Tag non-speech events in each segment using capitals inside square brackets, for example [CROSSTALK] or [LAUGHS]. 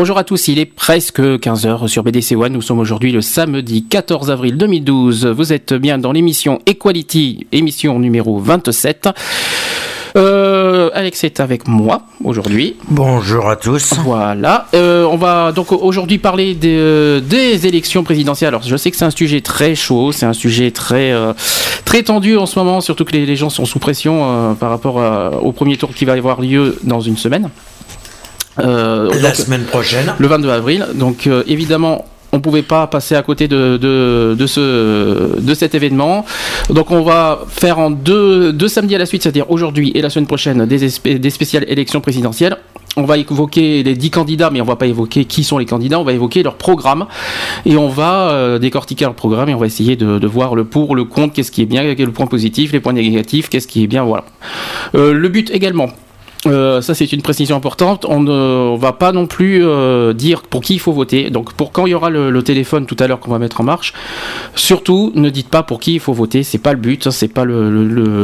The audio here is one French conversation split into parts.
Bonjour à tous, il est presque 15h sur BDC One. Nous sommes aujourd'hui le samedi 14 avril 2012. Vous êtes bien dans l'émission Equality, émission numéro 27. Euh, Alex est avec moi aujourd'hui. Bonjour à tous. Voilà. Euh, on va donc aujourd'hui parler des, des, élections présidentielles. Alors je sais que c'est un sujet très chaud, c'est un sujet très euh, très tendu en ce moment, surtout que les, les gens sont sous pression par rapport à, au premier tour qui va avoir lieu dans une semaine. Euh, la donc, semaine prochaine. Le 22 avril. Donc euh, évidemment, on pouvait pas passer à côté de, de, de, ce, de cet événement. Donc on va faire en deux, deux samedis à la suite, c'est-à-dire aujourd'hui et la semaine prochaine, des, des spéciales élections présidentielles. On va évoquer les dix candidats, mais on va pas évoquer qui sont les candidats, on va évoquer leur programme et on va euh, décortiquer leur programme et on va essayer de, de voir le pour, le contre, qu'est-ce qui est bien, quel est le point positif, les points négatifs, qu'est-ce qui est bien, voilà. Euh, le but également, euh, ça c'est une précision importante. On ne va pas non plus euh, dire pour qui il faut voter. Donc pour quand il y aura le, le téléphone tout à l'heure qu'on va mettre en marche, surtout ne dites pas pour qui il faut voter. C'est pas le but. C'est pas le, le,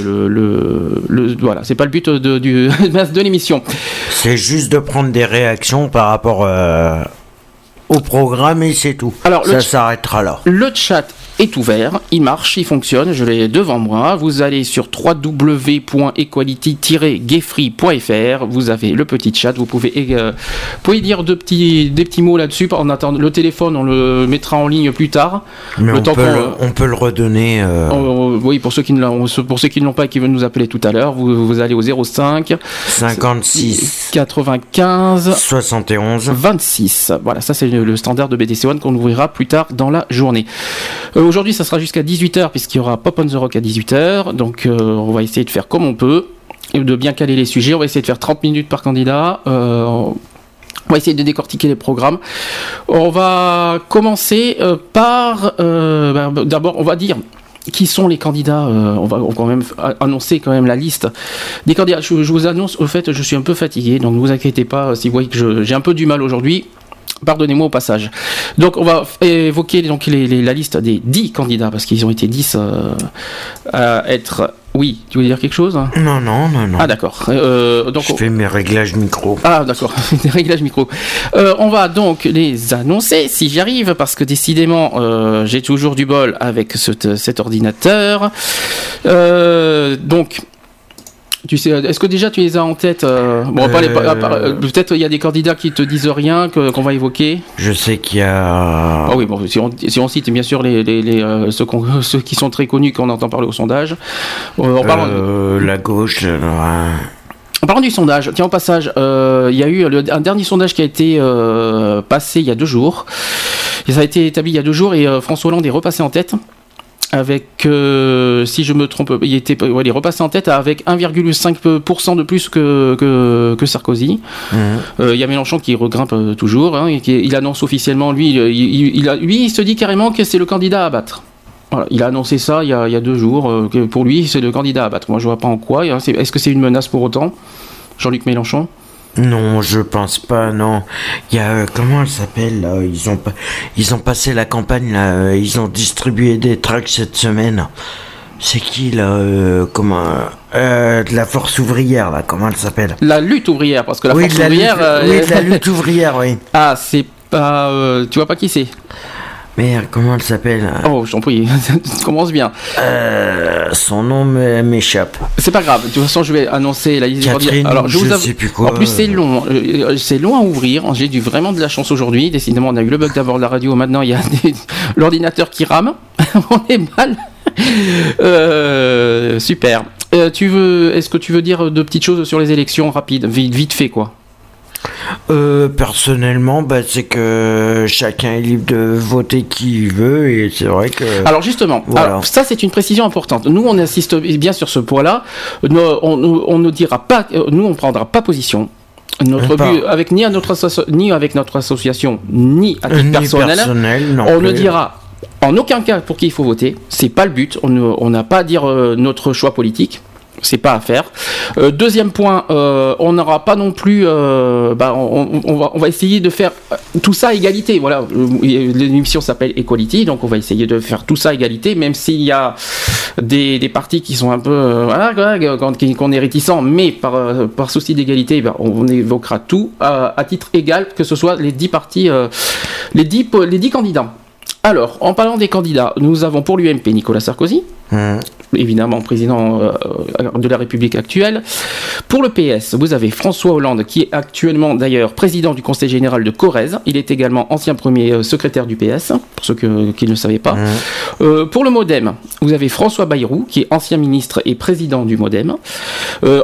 le voilà. C'est pas le but de, du, [LAUGHS] de l'émission. C'est juste de prendre des réactions par rapport euh, au programme et c'est tout. Alors ça s'arrêtera là. Le chat est ouvert, il marche, il fonctionne, je l'ai devant moi. Vous allez sur www.equality-gayfree.fr, vous avez le petit chat, vous pouvez, euh, pouvez dire petits, des petits mots là-dessus. En attendant, le téléphone, on le mettra en ligne plus tard. Mais le on, temps peut le, on peut le redonner. Euh... On, oui, pour ceux qui ne l'ont, pour ceux qui ne l'ont pas et qui veulent nous appeler tout à l'heure, vous, vous allez au 05 56 95 71 26. Voilà, ça c'est le, le standard de BDC One qu'on ouvrira plus tard dans la journée. Euh, Aujourd'hui, ça sera jusqu'à 18h, puisqu'il y aura Pop on the Rock à 18h. Donc, euh, on va essayer de faire comme on peut, et de bien caler les sujets. On va essayer de faire 30 minutes par candidat. Euh, on va essayer de décortiquer les programmes. On va commencer euh, par. Ben, D'abord, on va dire qui sont les candidats euh, on, va, quand même annoncer quand même la liste des candidats. Je, vous annonce, au fait, je suis un peu fatigué, donc ne vous inquiétez pas si vous voyez que j'ai un peu du mal aujourd'hui. Pardonnez-moi au passage. Donc on va évoquer donc les, les, la liste des 10 candidats parce qu'ils ont été 10 euh, à être. Oui, tu veux dire quelque chose? Non, non, non, non. Ah d'accord. Euh, donc je fais mes réglages micro. Ah d'accord, [LAUGHS] des réglages micro. Euh, on va donc les annoncer si j'y arrive parce que décidément j'ai toujours du bol avec ce, cet ordinateur. Donc tu sais, est-ce que déjà tu les as en tête euh, Bon, euh... euh, peut-être il y a des candidats qui te disent rien qu'on va évoquer. Je sais qu'il y a. Ah oui, bon, si on, si on cite bien sûr les, les, les ceux, [LAUGHS] ceux, qui sont très connus qu'on entend parler au sondage. on parle. La gauche. En parlant du sondage, tiens au passage, il y a eu le, un dernier sondage qui a été passé il y a deux jours. Et ça a été établi il y a deux jours et François Hollande est repassé en tête avec, euh, si je me trompe, il était, ouais, il est repassé en tête avec 1,5% de plus que, que, que Sarkozy. Mmh. Euh, il y a Mélenchon qui regrimpe toujours. Hein, et qui, il annonce officiellement, lui, il, il, il a, lui, il se dit carrément que c'est le candidat à battre. Voilà, il a annoncé ça il y a, il y a deux jours. Euh, que pour lui, c'est le candidat à battre. Moi, je vois pas en quoi. Est-ce que c'est une menace pour autant, Jean-Luc Mélenchon? Non, je pense pas. Non, il y a euh, comment elle s'appelle là? Ils ont ils ont passé la campagne là. euh, Ils ont distribué des tracts cette semaine. C'est qui là euh, Comment de la force ouvrière là? Comment elle s'appelle? La lutte ouvrière, parce que la oui, force la ouvrière. Lutte, oui, de la [LAUGHS] lutte ouvrière, oui. Ah, c'est pas. tu vois pas qui c'est? Merde, comment elle s'appelle Oh, je t'en prie, [LAUGHS] commence bien. Euh, son nom m'échappe. C'est pas grave, de toute façon, je vais annoncer la liste Catherine, Alors, je, vous sais plus quoi. En plus, c'est long, euh, c'est long à ouvrir. J'ai eu vraiment de la chance aujourd'hui. Décidément, on a eu le bug d'abord de la radio. Maintenant, il y a [LAUGHS] des... l'ordinateur qui rame. [LAUGHS] on est mal. euh, super. Euh, tu veux, est-ce que tu veux dire de petites choses sur les élections rapides, vite, vite fait, quoi euh, Personnellement, bah, c'est que chacun est libre de voter qui il veut et c'est vrai que. Alors justement, ça c'est une précision importante. Nous on insiste bien sur ce point-là. On, ne dira pas, nous on prendra pas position. Notre but, avec ni, à notre ni avec notre association, ni à titre personnel, on ne dira en aucun cas pour qui il faut voter. C'est pas le but. On n'a pas à dire euh, notre choix politique c'est pas à faire. Euh, deuxième point, euh, on n'aura pas non plus, euh, bah, on, va, essayer de faire tout ça à égalité. Voilà, l'émission s'appelle Equality, donc on va essayer de faire tout ça à égalité, même s'il y a des, partis qui sont un peu, voilà, qu'on est réticent, mais par, souci d'égalité, bah, on évoquera tout à, titre égal, que ce soit les dix partis, les dix, les dix candidats. Alors, en parlant des candidats, nous avons pour l'UMP Nicolas Sarkozy, mmh. évidemment président euh, de la République actuelle. Pour le PS, vous avez François Hollande, qui est actuellement d'ailleurs président du Conseil général de Corrèze. Il est également ancien premier euh, secrétaire du PS, pour ceux qui ne le savaient pas. Mmh. Euh, pour le Modem, vous avez François Bayrou, qui est ancien ministre et président du Modem.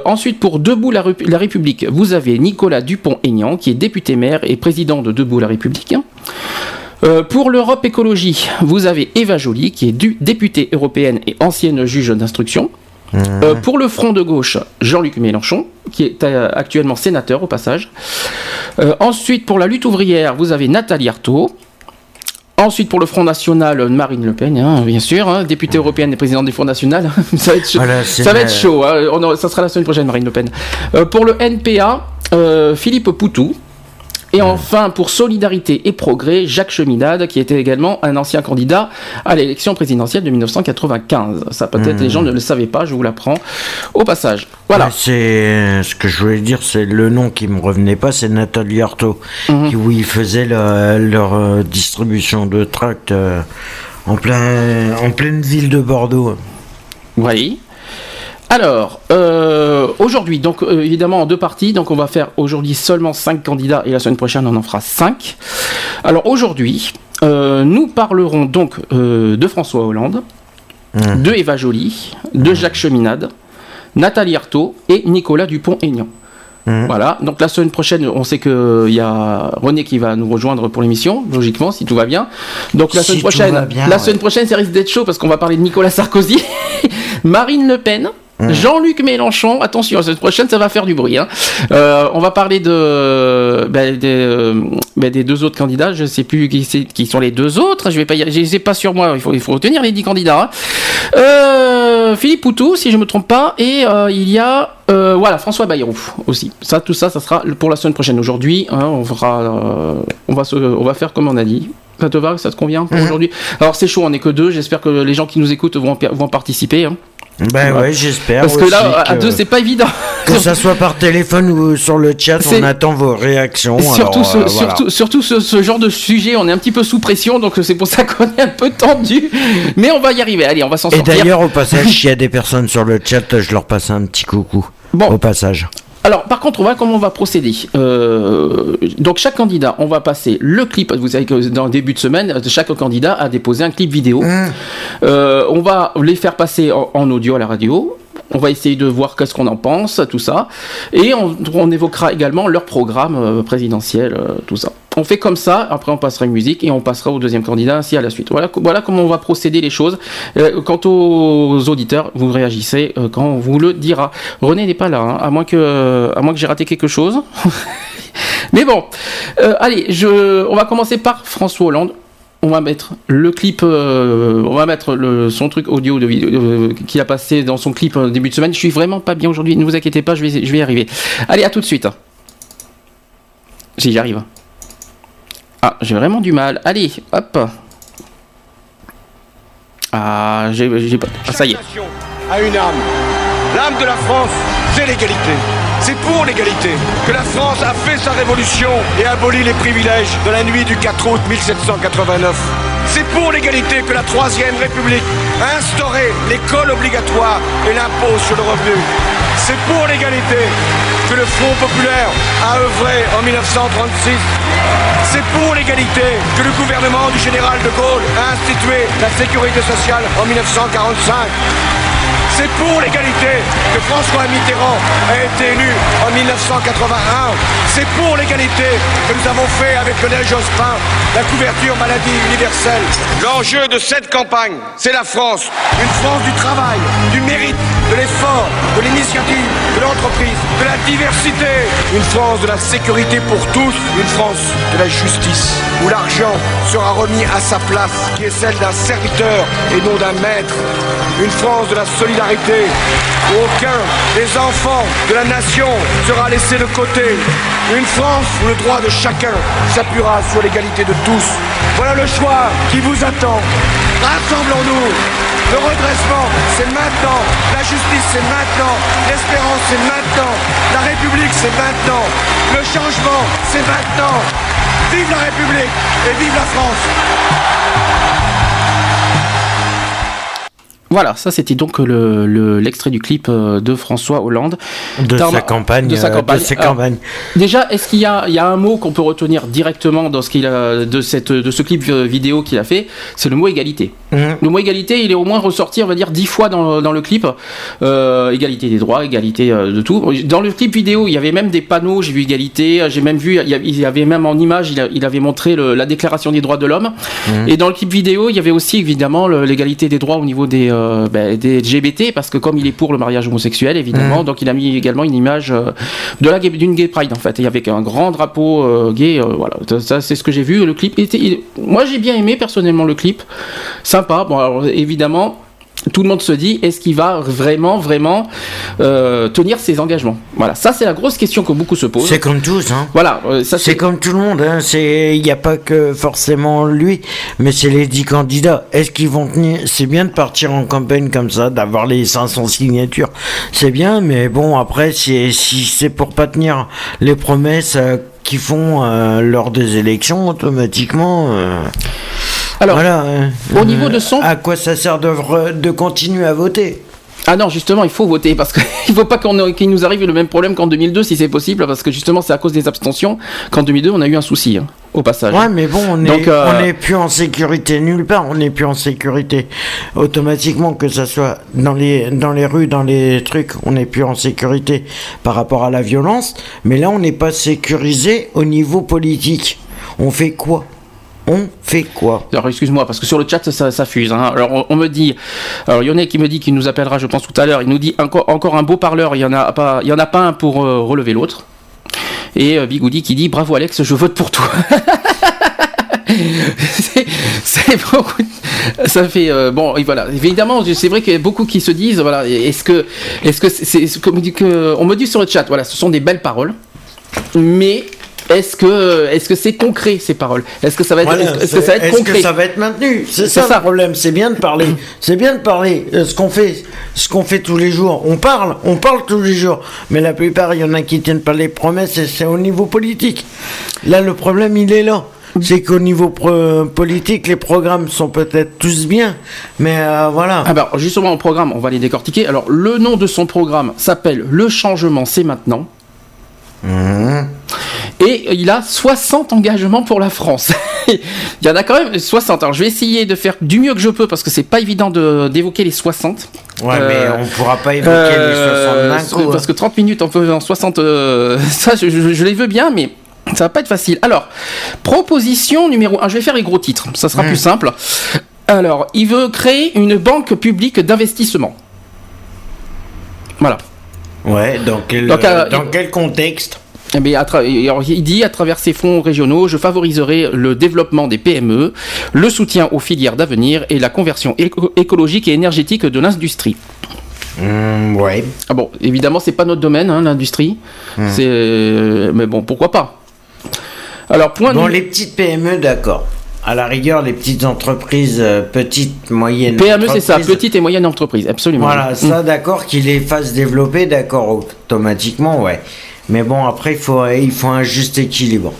ensuite, pour Debout la, la République, vous avez Nicolas Dupont-Aignan, qui est député maire et président de Debout la République. Euh, pour l'Europe écologie, vous avez Eva Joly, qui est du, députée européenne et ancienne juge d'instruction. Mmh. Euh, pour le Front de gauche, Jean-Luc Mélenchon, qui est euh, actuellement sénateur au passage. ensuite, pour la lutte ouvrière, vous avez Nathalie Arthaud. Ensuite, pour le Front National, Marine Le Pen, hein, bien sûr, hein, députée européenne et présidente du Front National. [LAUGHS] ça va être chaud. ça, va être chaud hein. ça sera la semaine prochaine, Marine Le Pen. pour le NPA, Philippe Poutou, et enfin, pour Solidarité et Progrès, Jacques Cheminade, qui était également un ancien candidat à l'élection présidentielle de 1995. Ça peut-être les gens ne le savaient pas, je vous l'apprends au passage. Voilà. c'est ce que je voulais dire, c'est le nom qui me revenait pas, c'est Nathalie Arthaud, mhm. qui où ils faisaient leur euh, distribution de tracts euh, en plein en pleine ville de Bordeaux. Oui. Alors, euh, aujourd'hui, donc euh, évidemment en deux parties, donc on va faire aujourd'hui seulement cinq candidats et la semaine prochaine on en fera cinq. Alors aujourd'hui, euh, nous parlerons donc de François Hollande, mmh. de Eva Joly, de Jacques Cheminade, Nathalie Arthaud et Nicolas Dupont-Aignan. Mmh. Voilà, donc la semaine prochaine, on sait qu'il y a René qui va nous rejoindre pour l'émission, logiquement, si tout va bien. Donc la semaine prochaine, la semaine prochaine, ça risque d'être chaud parce qu'on va parler de Nicolas Sarkozy, [LAUGHS] Marine Le Pen, Mmh. Jean-Luc Mélenchon, attention, cette prochaine, ça va faire du bruit. Hein. Euh, on va parler ben, euh, ben, des deux autres candidats. Je ne sais plus qui, sont les deux autres. Je vais pas, je sais pas sur moi. Il faut, retenir les dix candidats. Hein. Euh, Philippe Poutou, si je me trompe pas, et il y a voilà François Bayrou aussi. Ça, tout ça, ça sera pour la semaine prochaine. Aujourd'hui, hein, on va faire comme on a dit. Ça te va, ça te convient pour mmh. aujourd'hui Alors c'est chaud, on n'est que deux. J'espère que les gens qui nous écoutent vont, vont participer. Hein. Ben ouais, j'espère. Parce que là, à deux, c'est pas évident. Que ça soit par téléphone ou sur le chat, on attend vos réactions. Surtout, ce, surtout, surtout ce, genre de sujet, on est un petit peu sous pression, donc c'est pour ça [LAUGHS] qu'on est un peu tendu. Mais on va y arriver. Allez, on va s'en sortir. Et d'ailleurs, au passage, s'il y a des personnes sur le chat, je leur passe un petit coucou. Bon. Au passage. Alors, par contre, on va comment on va procéder. Euh, donc, chaque candidat, on va passer le clip. Vous savez que dans le début de semaine, chaque candidat a déposé un clip vidéo. Mmh. Euh, on va les faire passer en, audio à la radio. On va essayer de voir qu'est-ce qu'on en pense, tout ça. Et on, évoquera également leur programme euh, présidentiel, tout ça. On fait comme ça, après on passera une musique et on passera au deuxième candidat ainsi à la suite. Voilà, comment on va procéder les choses. Euh, quant aux auditeurs, vous réagissez euh, quand on vous le dira. René n'est pas là, hein, à moins que, j'ai raté quelque chose. [LAUGHS] Mais bon, euh, allez, on va commencer par François Hollande. On va mettre le clip, on va mettre le, son truc audio de qu'il a passé dans son clip début de semaine. Je suis vraiment pas bien aujourd'hui, ne vous inquiétez pas, je vais, je vais y arriver. Allez, à tout de suite. J'y arrive. Ah, j'ai vraiment du mal. Allez, hop. Ah, j'ai pas. Ah, ça y est. A une âme. L'âme de la France, c'est l'égalité. C'est pour l'égalité que la France a fait sa révolution et abolit les privilèges de la nuit du 4 août 1789. C'est pour l'égalité que la Troisième République a instauré l'école obligatoire et l'impôt sur le revenu. C'est pour l'égalité que le Front populaire a œuvré en 1936. C'est pour l'égalité que le gouvernement du général de Gaulle a institué la sécurité sociale en 1945. C'est pour l'égalité que François Mitterrand a été élu en 1981. C'est pour l'égalité que nous avons fait avec Lionel Jospin la couverture maladie universelle. L'enjeu de cette campagne, c'est la France. Une France du travail, du mérite, de l'effort, de l'initiative, de l'entreprise, de la diversité. Une France de la sécurité pour tous. Une France de la justice, où l'argent sera remis à sa place, qui est celle d'un serviteur et non d'un maître. Une France de la solidarité, où aucun des enfants de la nation sera laissé de côté. Une France où le droit de chacun s'appuiera sur l'égalité de tous. Voilà le choix qui vous attend. Rassemblons-nous. Le redressement, c'est maintenant. La justice, c'est maintenant. L'espérance, c'est maintenant. La République, c'est maintenant. Le changement, c'est maintenant. Vive la République et vive la France. Voilà, ça c'était donc l'extrait le, l'extrait du clip euh, de François Hollande. De sa campagne. De sa euh, campagne. de ses campagnes. Déjà, est-ce qu'il y a, il y a un mot qu'on peut retenir directement dans ce qu'il a, de, cette, de ce clip euh, vidéo qu'il a fait? C'est le mot égalité. Mhm. Le mot égalité, il est au moins ressorti, on va dire, dix fois dans, dans le clip. Euh, égalité des droits, égalité de tout. Dans le clip vidéo, il y avait même des panneaux, j'ai vu égalité, j'ai même vu, il y avait même en image, il, a- il avait montré le- la déclaration des droits de l'homme. Et dans le clip vidéo, il y avait aussi évidemment l'égalité des droits au niveau des, euh, ben, des LGBT, parce que comme il est pour le mariage homosexuel, évidemment, donc il a mis également une image euh, de la d'une gay pride en fait. Et avec un grand drapeau euh, gay, voilà. Ça, ça, c'est ce que j'ai vu. Le clip était, il- moi j'ai bien aimé personnellement le clip, sympa. Bon, alors évidemment. Tout le monde se dit, est-ce qu'il va vraiment, vraiment euh, tenir ses engagements? Voilà, ça c'est la grosse question que beaucoup se posent. C'est comme tous, hein. Voilà, euh, ça C'est comme tout le monde, hein. C'est, il n'y a pas que forcément lui, mais c'est les dix candidats. Est-ce qu'ils vont tenir? C'est bien de partir en campagne comme ça, d'avoir les 500 signatures. C'est bien, mais bon, après, si, si c'est pour pas tenir les promesses euh, qu'ils font euh, lors des élections, automatiquement. euh, Alors, voilà. hein. au niveau de son- À quoi ça sert de, de continuer à voter? Ah non, justement, il faut voter parce qu'il [LAUGHS] faut pas qu'on qu'il nous arrive le même problème qu'en 2002 si c'est possible parce que justement c'est à cause des abstentions qu'en 2002 on a eu un souci hein, au passage. Ouais, mais bon, on est, Donc, euh, n'est plus en sécurité nulle part. On n'est plus en sécurité automatiquement, que ça soit dans les, dans les rues, dans les trucs. On n'est plus en sécurité par rapport à la violence. Mais là, on n'est pas sécurisé au niveau politique. On fait quoi? On fait quoi Alors excuse-moi parce que sur le chat ça, fuse. hein. Alors on, me dit, alors Yonnet qui me dit qu'il nous appellera je pense tout à l'heure, il nous dit encore, un beau parleur, il y en a pas, il en a pas un pour euh, relever l'autre. Et euh, Bigoudi qui dit bravo Alex, je vote pour toi. [LAUGHS] c'est beaucoup. Ça fait euh, bon et voilà. Évidemment, c'est vrai qu'il y a beaucoup qui se disent voilà. Est-ce que est-ce que c'est que on me dit sur le chat voilà, ce sont des belles paroles, mais est-ce que est-ce que c'est concret ces paroles? Est-ce que ça va être Voilà, est-ce que- ça va être concret que ça va être maintenu? C'est C'est ça, ça. le problème. C'est bien de parler. C'est bien de parler. Euh, ce qu'on fait, ce qu'on fait tous les jours. On parle, on parle tous les jours. Mais la plupart, il y en a qui tiennent pas les promesses. Et c'est au niveau politique. Là, le problème, il est là. C'est qu'au niveau politique, les programmes sont peut-être tous bien, mais euh, voilà. Ah bah, justement, au programme, on va les décortiquer. Alors, le nom de son programme s'appelle Le changement, c'est maintenant. Mhm. Et il a 60 engagements pour la France. [LAUGHS] il y en a quand même 60. Alors, je vais essayer de faire du mieux que je peux parce que c'est pas évident de- d'évoquer les 60. Ouais, Euh, mais on pourra pas évoquer Euh, les 60 d'un coup. Parce que 30 minutes, on peut en 60. euh, [LAUGHS] ça, je, je- je les veux bien, mais ça va pas être facile. Alors, proposition numéro 1. Je vais faire les gros titres. Ça sera Mm. plus simple. Alors, il veut créer une banque publique d'investissement. Voilà. Ouais, dans quel, Donc, euh, dans quel contexte Eh bien, il dit à travers ces fonds régionaux, je favoriserai le développement des PME, le soutien aux filières d'avenir et la conversion éco- écologique et énergétique de l'industrie. Hmm, Ouais. Ah bon, évidemment, c'est pas notre domaine, hein, l'industrie. C'est, euh, mais bon, pourquoi pas. Alors, point. Bon, les petites PME, d'accord. À la rigueur, les petites entreprises, euh, petites, moyennes. PME, c'est ça, entreprises. petite et moyenne entreprise, absolument. Voilà, Mm. ça, d'accord, qu'ils les fassent développer, d'accord, automatiquement, ouais. Mais bon, après, il faut, il faut un juste équilibre.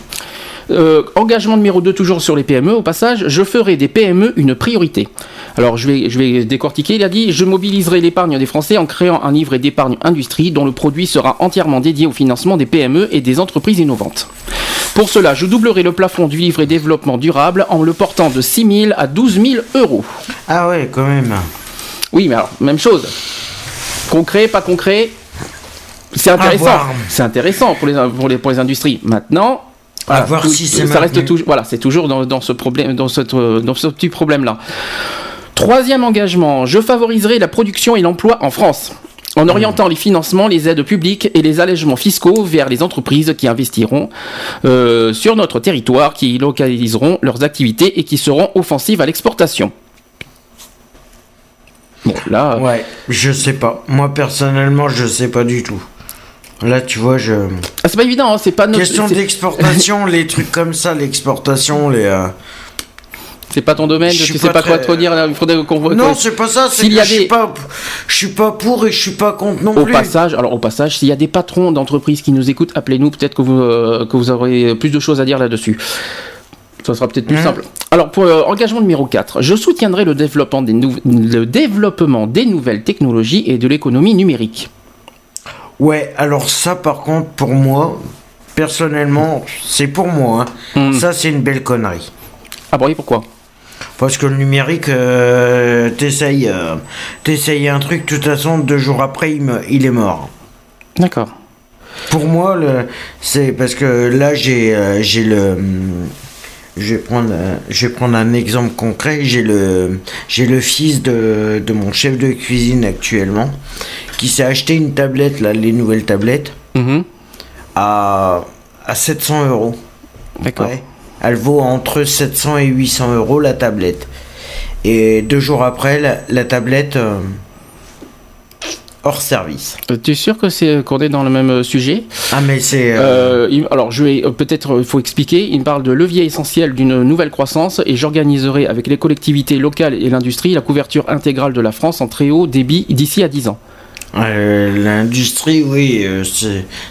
Euh, engagement numéro 2, toujours sur les PME, au passage, je ferai des PME une priorité. Alors, je vais, je vais décortiquer. Il a dit Je mobiliserai l'épargne des Français en créant un livret d'épargne industrie dont le produit sera entièrement dédié au financement des PME et des entreprises innovantes. Pour cela, je doublerai le plafond du livret développement durable en le portant de 6 000 à 12 000 euros. Ah ouais, quand même. Oui, mais alors, même chose. Concret, pas concret C'est intéressant. C'est intéressant pour les, pour les, pour les industries. Maintenant, à voir si ça reste toujours, voilà, c'est toujours dans, dans, ce problème, dans, cette, dans ce petit problème là. Troisième engagement, je favoriserai la production et l'emploi en France en orientant les financements, les aides publiques et les allègements fiscaux vers les entreprises qui investiront euh, sur notre territoire, qui localiseront leurs activités et qui seront offensives à l'exportation. Bon, là. Ouais, je sais pas. Moi, personnellement, je sais pas du tout. Là, tu vois, je. Ah, c'est pas évident, hein, c'est pas notre. Question d'exportation, [LAUGHS] les trucs comme ça, l'exportation, les. Euh, c'est pas ton domaine, je sais pas quoi te dire. Il faudrait qu'on voit. Non, c'est pas ça. C'est que je suis pas, je suis pas pour et je suis pas contre non au Passage, alors au passage, s'il y a des patrons d'entreprises qui nous écoutent, appelez-nous. Peut-être que vous euh, que vous aurez plus de choses à dire là-dessus. Ça sera peut-être plus mmh. simple. Alors, pour euh, engagement numéro 4, je soutiendrai le développement, des le développement des nouvelles technologies et de l'économie numérique. Ouais, alors ça, par contre, pour moi, personnellement, c'est pour moi. Hein. Mmh. Ça, c'est une belle connerie. Ah bon, et pourquoi? Parce que le numérique, euh, t'essayes, euh, un truc, de toute façon, deux jours après, il, est mort. D'accord. Pour moi, c'est parce que là, j'ai, euh, j'ai le. Je vais, prendre, je vais prendre un exemple concret. J'ai le, j'ai le fils de, de mon chef de cuisine actuellement qui s'est acheté une tablette, là, les nouvelles tablettes, mm-hmm. à, à 700 euros. D'accord. Elle vaut entre 700 et 800 euros la tablette. Et deux jours après, la, tablette euh, hors service. Euh, tu es sûr que c'est qu'on est dans le même euh, sujet? Ah mais c'est. alors je vais peut-être il faut expliquer. Il parle de levier essentiel d'une nouvelle croissance et j'organiserai avec les collectivités locales et l'industrie la couverture intégrale de la France en très haut débit d'ici à 10 ans. Euh, l'industrie, oui, euh,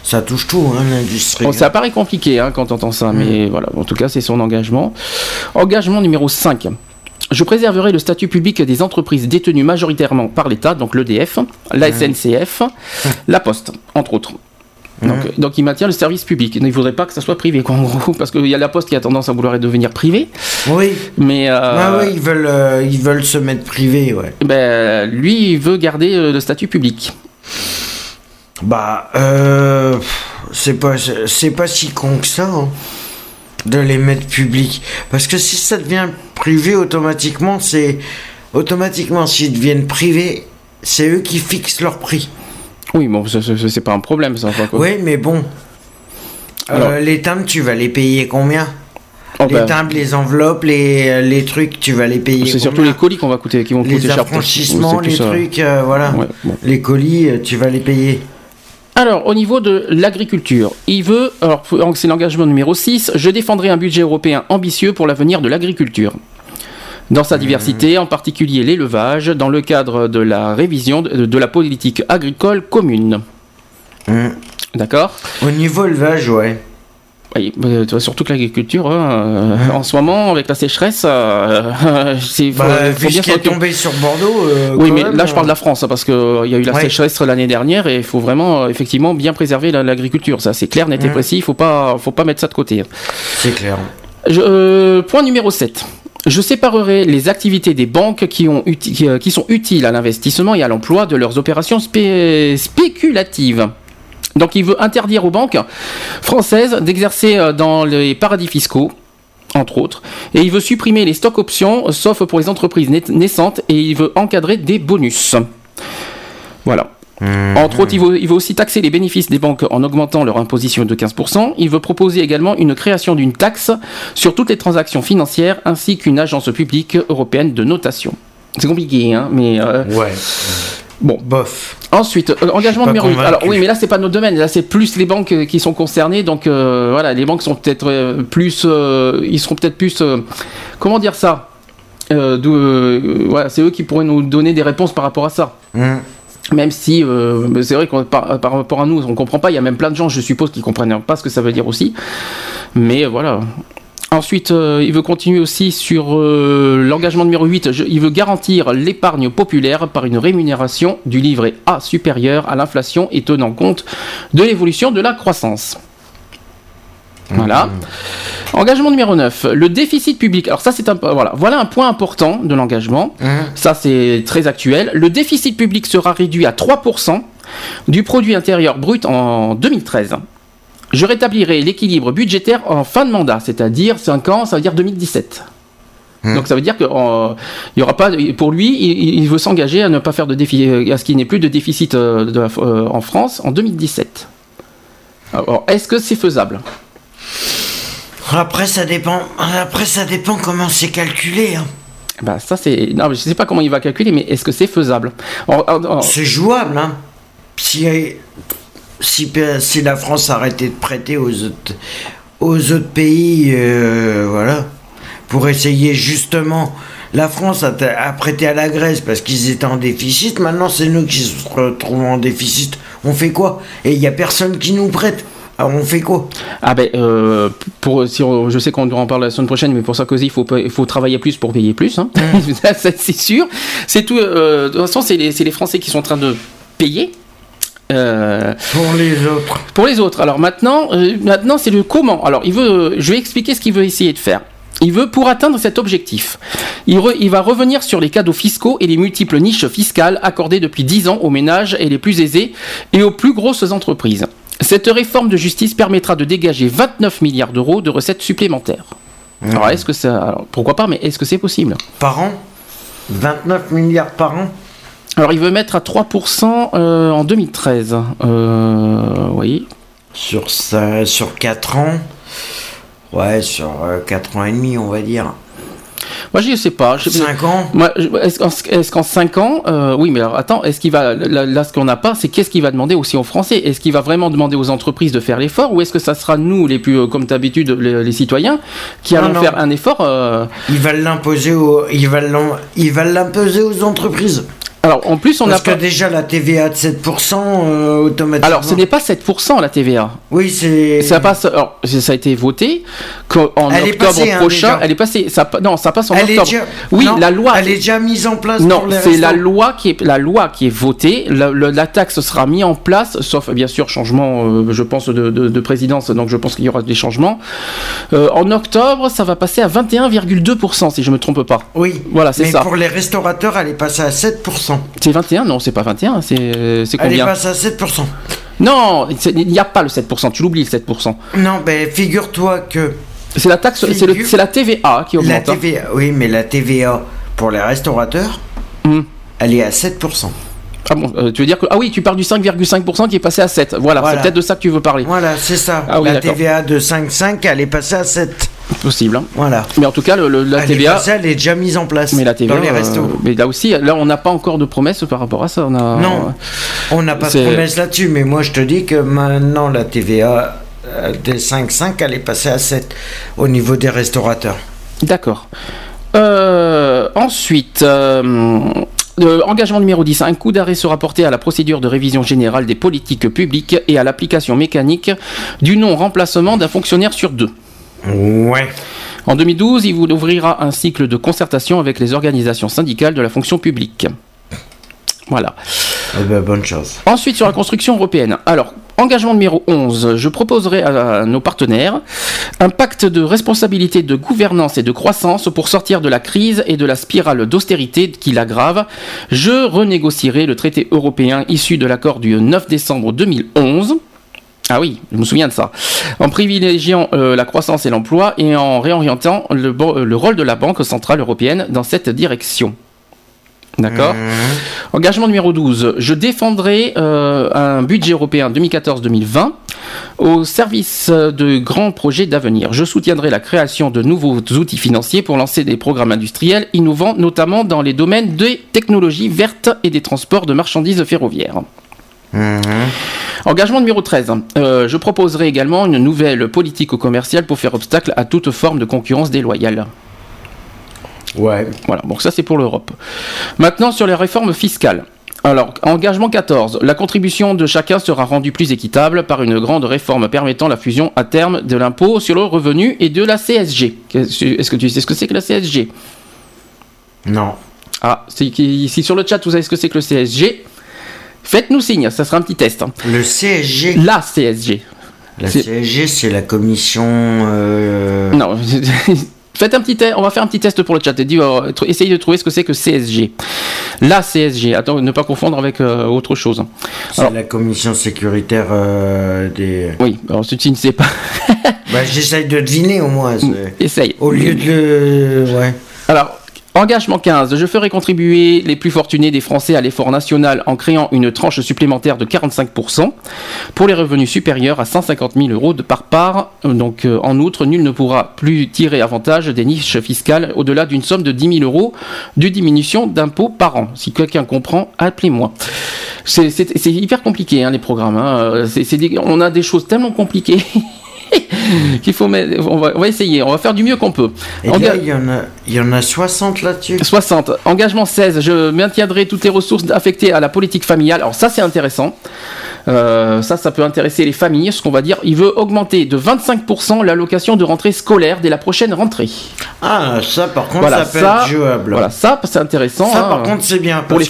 ça touche tout, hein, l'industrie. Bon, ça paraît compliqué hein, quand on entend ça, mais mm. voilà, en tout cas, c'est son engagement. Engagement numéro 5. Je préserverai le statut public des entreprises détenues majoritairement par l'État, donc l'EDF, la. SNCF, [LAUGHS] la Poste, entre autres. Donc, donc, il maintient le service public. Il ne faudrait pas que ça soit privé, quoi, en gros, parce qu'il y a la Poste qui a tendance à vouloir devenir privée. Oui. Mais euh, ah oui, ils veulent, euh, ils veulent se mettre privé, ouais. Ben, lui, il veut garder euh, le statut public. Bah, c'est pas, c'est pas si con que ça. Hein, de les mettre publics. Parce que si ça devient privé automatiquement, c'est automatiquement s'ils deviennent privés, c'est eux qui fixent leur prix. Oui, bon, c'est pas un problème, ça. Quoi. Oui, mais bon. Euh, les timbres, tu vas les payer combien? Oh, Les ben. timbres, les enveloppes, les, les trucs, tu vas les payer C'est surtout les colis qu'on va coûter, qui vont les coûter cher. Les affranchissements, les trucs, euh, voilà. Les colis, euh, tu vas les payer. Alors, au niveau de l'agriculture, il veut, alors c'est l'engagement numéro 6, je défendrai un budget européen ambitieux pour l'avenir de l'agriculture dans sa diversité, en particulier l'élevage, dans le cadre de la révision de, la politique agricole commune. Mmh. D'accord? Au niveau élevage, ouais. Oui, surtout que l'agriculture, hein, euh, en ce moment, avec la sécheresse, euh, c'est bah, faut, bien est tombé sur Bordeaux. Euh, oui, mais là, je parle de la France, hein, parce qu'il y a eu la sécheresse l'année dernière et il faut vraiment, effectivement, bien préserver l'agriculture. Ça, c'est clair, net et mmh. précis. Il ne faut pas, faut pas mettre ça de côté. C'est clair. point numéro 7. Je séparerai les activités des banques euh, qui sont utiles à l'investissement et à l'emploi de leurs opérations spéculatives. Donc il veut interdire aux banques françaises d'exercer euh, dans les paradis fiscaux, entre autres, et il veut supprimer les stocks options, sauf pour les entreprises naissantes, et il veut encadrer des bonus. Voilà. Mmh. Entre autres, il veut, aussi taxer les bénéfices des banques en augmentant leur imposition de 15%. Il veut proposer également une création d'une taxe sur toutes les transactions financières ainsi qu'une agence publique européenne de notation. C'est compliqué, hein, mais... Euh, ouais. Bon, bof. Ensuite, euh, engagement numéro 8. Alors oui, mais là c'est pas notre domaine. Là c'est plus les banques euh, qui sont concernées. Donc voilà, les banques sont peut-être plus, ils seront peut-être plus, comment dire ça? Voilà, c'est eux qui pourraient nous donner des réponses par rapport à ça. Mmh. Même si euh, c'est vrai que par, par, rapport à nous, on comprend pas. Il y a même plein de gens, je suppose, qui comprennent pas ce que ça veut dire aussi. Mais voilà. Ensuite, euh, il veut continuer aussi sur euh, l'engagement numéro 8. il veut garantir l'épargne populaire par une rémunération du livret A supérieure à l'inflation et tenant compte de l'évolution de la croissance. Voilà. Mmh. Engagement numéro 9, le déficit public. Alors ça c'est un voilà, voilà un point important de l'engagement. Mmh. Ça c'est très actuel. Le déficit public sera réduit à 3% du produit intérieur brut en 2013. Je rétablirai l'équilibre budgétaire en fin de mandat, c'est-à-dire 5 ans, ça veut dire 2017. Mmh. Donc ça veut dire que euh, il y aura pas pour lui, il, il veut s'engager à ne pas faire de déficit, à ce qu'il n'y ait plus de déficit euh, de euh, en France en 2017. Alors est-ce que c'est faisable? Après, ça dépend. Après, ça dépend comment c'est calculé. hein. Bah ça c'est non je sais pas comment il va calculer mais est-ce que c'est faisable? En- en- en- C'est jouable, hein. Si, si, si la France arrêtait de prêter aux autres, aux autres pays, euh, voilà, pour essayer justement. La France a, a prêté à la Grèce parce qu'ils étaient en déficit. Maintenant, c'est nous qui se retrouvons en déficit. On fait quoi? Et il n'y a personne qui nous prête. Alors, on fait quoi? Ah ben euh, pour si on- je sais qu'on en parle la semaine prochaine mais pour Sarkozy il faut il faut travailler plus pour payer plus hein. [LAUGHS] Ça, c'est sûr c'est tout euh, de toute façon c'est les, les Français qui sont en train de payer Euh, Pour les autres. pour les autres alors maintenant euh, maintenant c'est le comment alors il veut je vais expliquer ce qu'il veut essayer de faire il veut pour atteindre cet objectif. Il, re- il va revenir sur les cadeaux fiscaux et les multiples niches fiscales accordées depuis 10 ans aux ménages et les plus aisés et aux plus grosses entreprises. Cette réforme de justice permettra de dégager 29 milliards d'euros de recettes supplémentaires. Alors est-ce que ça, alors, pourquoi pas, mais est-ce que c'est possible? Par an? 29 milliards par an? Alors il veut mettre à 3% euh, en 2013. Euh, oui. sur, ça, sur 4 ans? Ouais, sur 4 ans et demi, on va dire. Moi je sais pas. Je- 5 ans est-ce qu'en est-ce qu'en 5 ans, euh, oui, mais alors attends, est-ce qu'il va, là, là, ce qu'on n'a pas, c'est qu'est-ce qu'il va demander aussi aux Français? Est-ce qu'il va vraiment demander aux entreprises de faire l'effort ou est-ce que ça sera nous, les plus, euh, comme d'habitude, les, les citoyens, qui Non, allons non. faire un effort euh, Il va l'imposer aux, l'imposer aux entreprises. Alors, en plus, on Parce que pas. déjà la TVA de 7% euh, automatiquement. Alors, ce n'est pas 7% la TVA. Oui, c'est. Ça passe. Alors, ça a été voté qu'en est octobre passée, hein, prochain. elle est passée. Ça, non, ça passe en Elle est octobre. déjà- Oui, non, la loi. Elle est déjà mise en place. Non, c'est la loi qui est la loi qui est votée. La, taxe sera mise en place, sauf bien sûr changement, euh, je pense de, de- de présidence. Donc je pense qu'il y aura des changements. Euh, en octobre, ça va passer à 21,2% si je me trompe pas. Oui. Voilà, c'est Mais ça. pour les restaurateurs, elle est passée à 7%. C'est 21 Non, c'est pas 21. C'est euh, c'est Elle est combien passée à 7%. Non, il n'y a pas le 7%. Tu l'oublies le 7%. Non, ben figure-toi que C'est la taxe, c'est le- Figure- c'est la TVA qui la augmente. hein. TVA, oui, mais la TVA pour les restaurateurs, Hmm. elle est à 7%. Ah bon, euh, tu veux dire que ah oui, tu parles du 5,5% qui est passé à 7. Voilà, Voilà. c'est peut-être de ça que tu veux parler. Voilà, c'est ça. Ah oui, la. TVA de 5,5, elle est passée à 7. Possible. hein. Voilà. Mais en tout cas, le- le- la elle est TVA. elle est déjà mise en place Mais la TVA, dans les euh, restos. mais là aussi, là on n'a pas encore de promesses par rapport à ça. On a, Non, on n'a pas de c'est- promesse là-dessus, mais moi je te dis que maintenant la TVA euh, des 5,5, elle est passée à 7 au niveau des restaurateurs. D'accord. Euh, ensuite, euh, euh, engagement numéro 10. Un coup d'arrêt sera porté à la procédure de révision générale des politiques publiques et à l'application mécanique du non-remplacement d'un fonctionnaire sur deux. Ouais. En 2012, il vous ouvrira un cycle de concertation avec les organisations syndicales de la fonction publique. Voilà. Eh ben, bonne. Ensuite, sur la construction européenne. Alors, engagement numéro 11, je proposerai à nos partenaires un pacte de responsabilité de gouvernance et de croissance pour sortir de la crise et de la spirale d'austérité qui l'aggrave. Je renégocierai le traité européen issu de l'accord du 9 décembre 2011. Ah oui, je me souviens de ça. En privilégiant euh, la croissance et l'emploi et en réorientant le, euh, le rôle de la Banque centrale européenne dans cette direction. D'accord? Engagement numéro 12. Je défendrai euh, un budget européen 2014-2020 au service de grands projets d'avenir. Je soutiendrai la création de nouveaux outils financiers pour lancer des programmes industriels innovants, notamment dans les domaines des technologies vertes et des transports de marchandises ferroviaires. Engagement numéro 13. Euh, je proposerai également une nouvelle politique commerciale pour faire obstacle à toute forme de concurrence déloyale. Ouais. Voilà, donc ça c'est pour l'Europe. Maintenant sur les réformes fiscales. Alors, engagement 14. La contribution de chacun sera rendue plus équitable par une grande réforme permettant la fusion à terme de l'impôt sur le revenu et de la CSG. Est-ce que tu sais ce que c'est que la CSG Non. Ah, si sur le chat vous savez ce que c'est que le CSG, faites-nous signe, ça sera un petit test. hein. Le CSG. La CSG. La CSG, c'est la commission. Euh, non, [LAUGHS] Faites un petit test, on va faire un petit test pour le chat. Euh, essayez de trouver ce que c'est que CSG. La CSG, attends, ne pas confondre avec euh, autre chose. C'est la commission sécuritaire des. Oui, alors si tu ne sais pas. bah, j'essaye de deviner au moins. [LAUGHS] Essaye. Au lieu de. Ouais. Alors, Engagement 15. Je ferai contribuer les plus fortunés des Français à l'effort national en créant une tranche supplémentaire de 45% pour les revenus supérieurs à 150 000 euros de par part. Donc, euh, en outre, nul ne pourra plus tirer avantage des niches fiscales au-delà d'une somme de 10 000 euros de diminution d'impôts par an. Si quelqu'un comprend, appelez-moi. C'est hyper compliqué, hein, les programmes. Hein. on a des choses tellement compliquées. [LAUGHS] [LAUGHS] qu'il faut mettre, on va, essayer, on va faire du mieux qu'on peut. il, y en a, il y en a 60 là-dessus. 60. Engagement 16, je maintiendrai toutes les ressources affectées à la politique familiale. Alors ça c'est intéressant. Euh, ça, ça peut intéresser les familles, ce qu'on va dire. Il veut augmenter de 25% l'allocation de rentrée scolaire dès la prochaine rentrée. Ah, ça par contre, ça peut être jouable. Voilà, ça c'est intéressant. Ça par hein. contre, c'est bien. Pour les,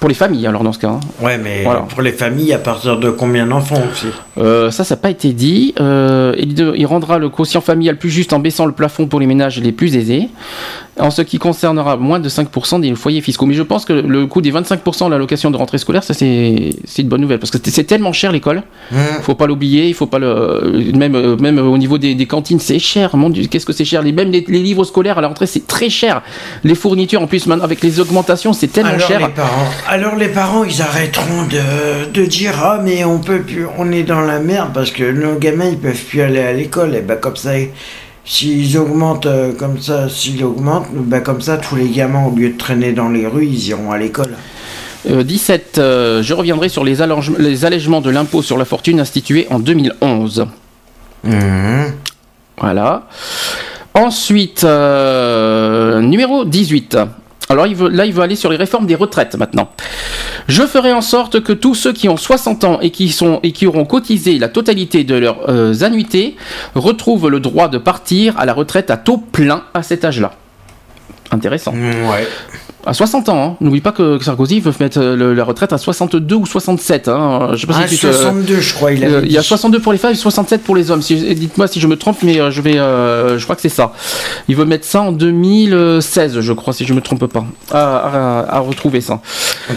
pour les familles, alors dans ce cas. Hein. Ouais, mais pour les familles, à partir de combien d'enfants aussi? Euh, Ça, ça n'a pas été dit. Euh, il rendra le quotient familial plus juste en baissant le plafond pour les ménages les plus aisés en ce qui concernera moins de 5% des foyers fiscaux. Mais je pense que le coût des 25% de l'allocation de rentrée scolaire, ça c'est une bonne nouvelle parce que c'est tellement cher l'école. il mmh. Faut pas l'oublier, il faut pas le même même au niveau des, cantines, c'est cher. Mon Dieu, qu'est-ce que c'est cher. Les, même les, livres scolaires à la rentrée, c'est très cher. Les fournitures en plus maintenant avec les augmentations, c'est tellement alors cher. Les parents, alors les parents, ils arrêteront de, de dire ah mais on peut plus, on est dans la merde parce que nos gamins ils peuvent plus aller à l'école. Et ben comme ça S'ils augmentent euh, comme ça, s'ils augmentent, ben comme ça, tous les gamins, au lieu de traîner dans les rues, ils iront à l'école. 17. Euh, euh, je reviendrai sur les, les allègements de l'impôt sur la fortune institué en 2011. Mmh. Voilà. Ensuite, numéro 18. Alors là, il veut aller sur les réformes des retraites maintenant. Je ferai en sorte que tous ceux qui ont 60 ans et qui, sont, et qui auront cotisé la totalité de leurs euh, annuités retrouvent le droit de partir à la retraite à taux plein à cet âge-là. Intéressant. Ouais à 60 ans. Hein. N'oublie pas que Sarkozy veut mettre euh, la retraite à 62 ou 67. Hein. Je sais pas si 62, je crois. Il, il y a 62 pour les femmes et 67 pour les hommes. Dites-moi si je me trompe, mais euh, je vais, euh, je crois que c'est ça. Il veut mettre ça en 2016, je crois, si je me trompe pas. À, retrouver ça.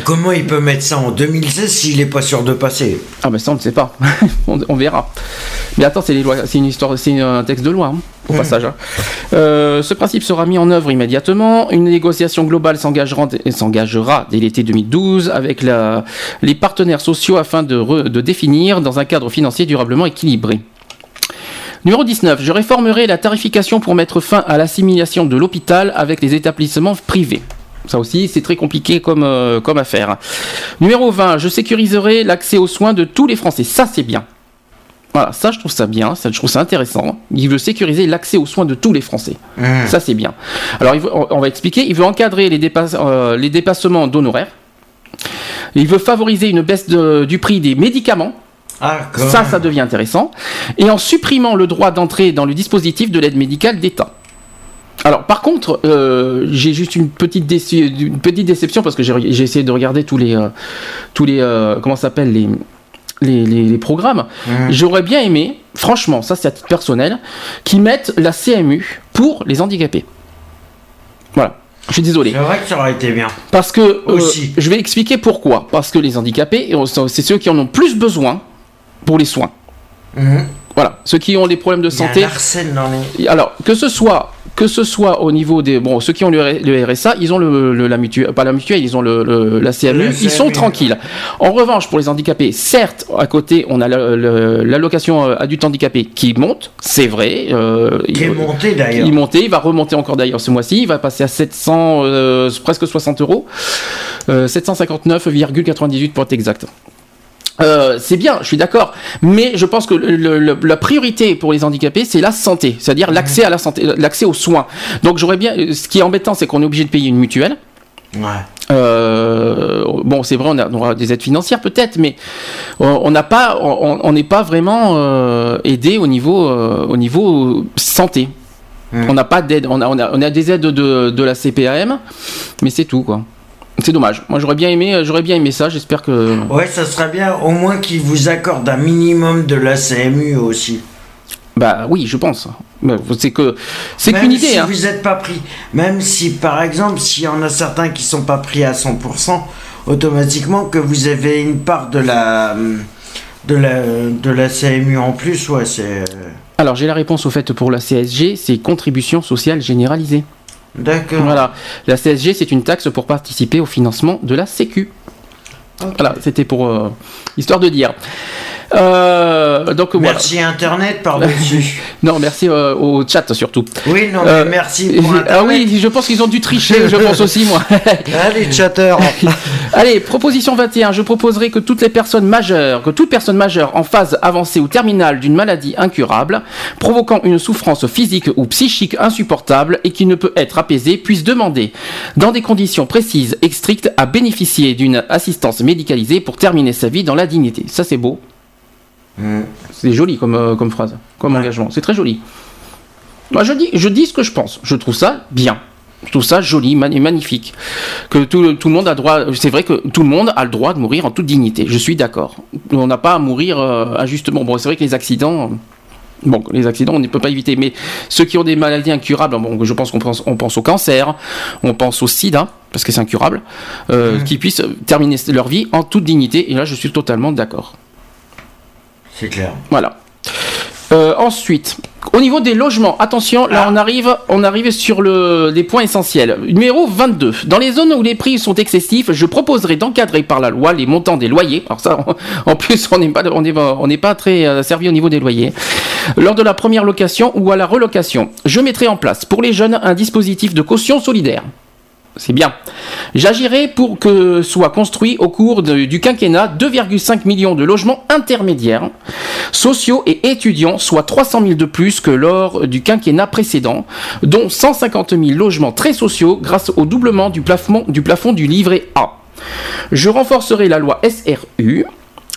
Comment il peut mettre ça en 2016 s'il n'est pas sûr de passer? Ah ben ça on ne sait pas. [LAUGHS] on, verra. Mais attends, c'est une histoire, c'est un texte de loi. Hein au passage. Hein. Euh, ce principe sera mis en œuvre immédiatement. Une négociation globale s'engagera dès l'été 2012 avec les partenaires sociaux afin de, définir dans un cadre financier durablement équilibré. Numéro 19. Je réformerai la tarification pour mettre fin à l'assimilation de l'hôpital avec les établissements privés. Ça aussi, c'est très compliqué comme, euh, comme affaire. Numéro 20. Je sécuriserai l'accès aux soins de tous les Français. Ça, c'est bien. Voilà, ça je trouve ça bien, ça, je trouve ça intéressant. Il veut sécuriser l'accès aux soins de tous les Français. Mmh. Ça c'est bien. Alors on va expliquer, il veut encadrer les, euh, les dépassements d'honoraires. Il veut favoriser une baisse du prix des médicaments. Ah, ça, ça devient intéressant. Et en supprimant le droit d'entrer dans le dispositif de l'aide médicale d'État. Alors, par contre, euh, j'ai juste une petite, une petite déception parce que j'ai essayé de regarder tous les, euh, tous les, comment s'appelle les, les, programmes. Mmh. J'aurais bien aimé, franchement, ça c'est à titre personnel, qu'ils mettent la CMU pour les handicapés. Voilà. Je suis désolé. C'est vrai que ça aurait été bien. Parce que euh, Aussi. je vais expliquer pourquoi. Parce que les handicapés, c'est ceux qui en ont plus besoin pour les soins. Mmh. Voilà, ceux qui ont des problèmes de santé. Alors, que ce soit que ce soit au niveau des bon ceux qui ont le, RSA ils ont le, la mutuelle pas la mutuelle ils ont le, la CMU ils sont tranquilles. En revanche pour les handicapés certes à côté on a l'allocation euh, adulte handicapé qui monte c'est vrai euh, qui est monté d'ailleurs. il il va remonter encore d'ailleurs ce mois-ci il va passer à 700 euh, presque 60 euros 759,98 pour être exact euh, c'est bien, je suis d'accord, mais je pense que la priorité pour les handicapés, c'est la santé, c'est-à-dire l'accès à la santé, l'accès aux soins. Donc j'aurais bien, ce qui est embêtant, c'est qu'on est obligé de payer une mutuelle. Ouais. Euh, bon, c'est vrai, on, aura des aides financières peut-être, mais on n'a pas, on n'est pas vraiment euh, aidé au niveau, au niveau santé. On n'a pas d'aide, on a, on a, des aides de, de la CPAM, mais c'est tout quoi. C'est dommage. Moi, j'aurais bien aimé, j'aurais bien aimé ça. J'espère que. Ouais, ça serait bien. Au moins qu'ils vous accordent un minimum de la CMU aussi. Bah oui, je pense. C'est que c'est qu'une idée. Si hein. vous n'êtes pas pris, même si par exemple, s'il y en a certains qui sont pas pris à 100%, automatiquement que vous avez une part de la de la de la CMU en plus, ouais, c'est. Euh, Alors j'ai la réponse au fait pour la CSG, c'est contribution sociale généralisée. D'accord. Voilà, la CSG c'est une taxe pour participer au financement de la Sécu. Voilà, c'était pour euh, histoire de dire. Euh, donc, merci Internet par-dessus. [LAUGHS] non, merci euh, au chat surtout. Oui, non, mais euh, merci pour Internet. Ah oui, je pense qu'ils ont dû tricher, je pense aussi, moi. [LAUGHS] Allez, chatter. [LAUGHS] Allez, proposition 21. Je proposerai que toutes les personnes majeures, que toute personne majeure en phase avancée ou terminale d'une maladie incurable, provoquant une souffrance physique ou psychique insupportable et qui ne peut être apaisée, puisse demander, dans des conditions précises et strictes, à bénéficier d'une assistance médicalisée pour terminer sa vie dans la dignité. Ça, c'est beau. Mm. C'est joli comme, euh, comme phrase, comme engagement. C'est très joli. Moi, je dis, je dis ce que je pense. Je trouve ça bien. Je trouve ça joli et magnifique. Que tout, tout, le monde a droit. C'est vrai que tout le monde a le droit de mourir en toute dignité. Je suis d'accord. On n'a pas à mourir euh, injustement. Bon, c'est vrai que les accidents. Bon, les accidents, on ne peut pas éviter, mais ceux qui ont des maladies incurables, bon, je pense qu'on pense, on pense au cancer, on pense au sida, parce que c'est incurable, euh, mm. qui puissent terminer leur vie en toute dignité, et là je suis totalement d'accord. C'est clair. Voilà. Euh, ensuite, au niveau des logements, attention, là ah. on arrive, on arrive sur le, les points essentiels. Numéro 22. Dans les zones où les prix sont excessifs, je proposerai d'encadrer par la loi les montants des loyers. Alors ça, [LAUGHS] en plus, on n'est pas, on on pas très euh, servi au niveau des loyers. Lors de la première location ou à la relocation, je mettrai en place pour les jeunes un dispositif de caution solidaire c'est bien. J'agirai pour que soit construit au cours du quinquennat 2,5 millions de logements intermédiaires, sociaux et étudiants, soit 300 000 de plus que lors du quinquennat précédent, dont 150 000 logements très sociaux grâce au doublement du plafond du, plafond du livret A. Je renforcerai la loi SRU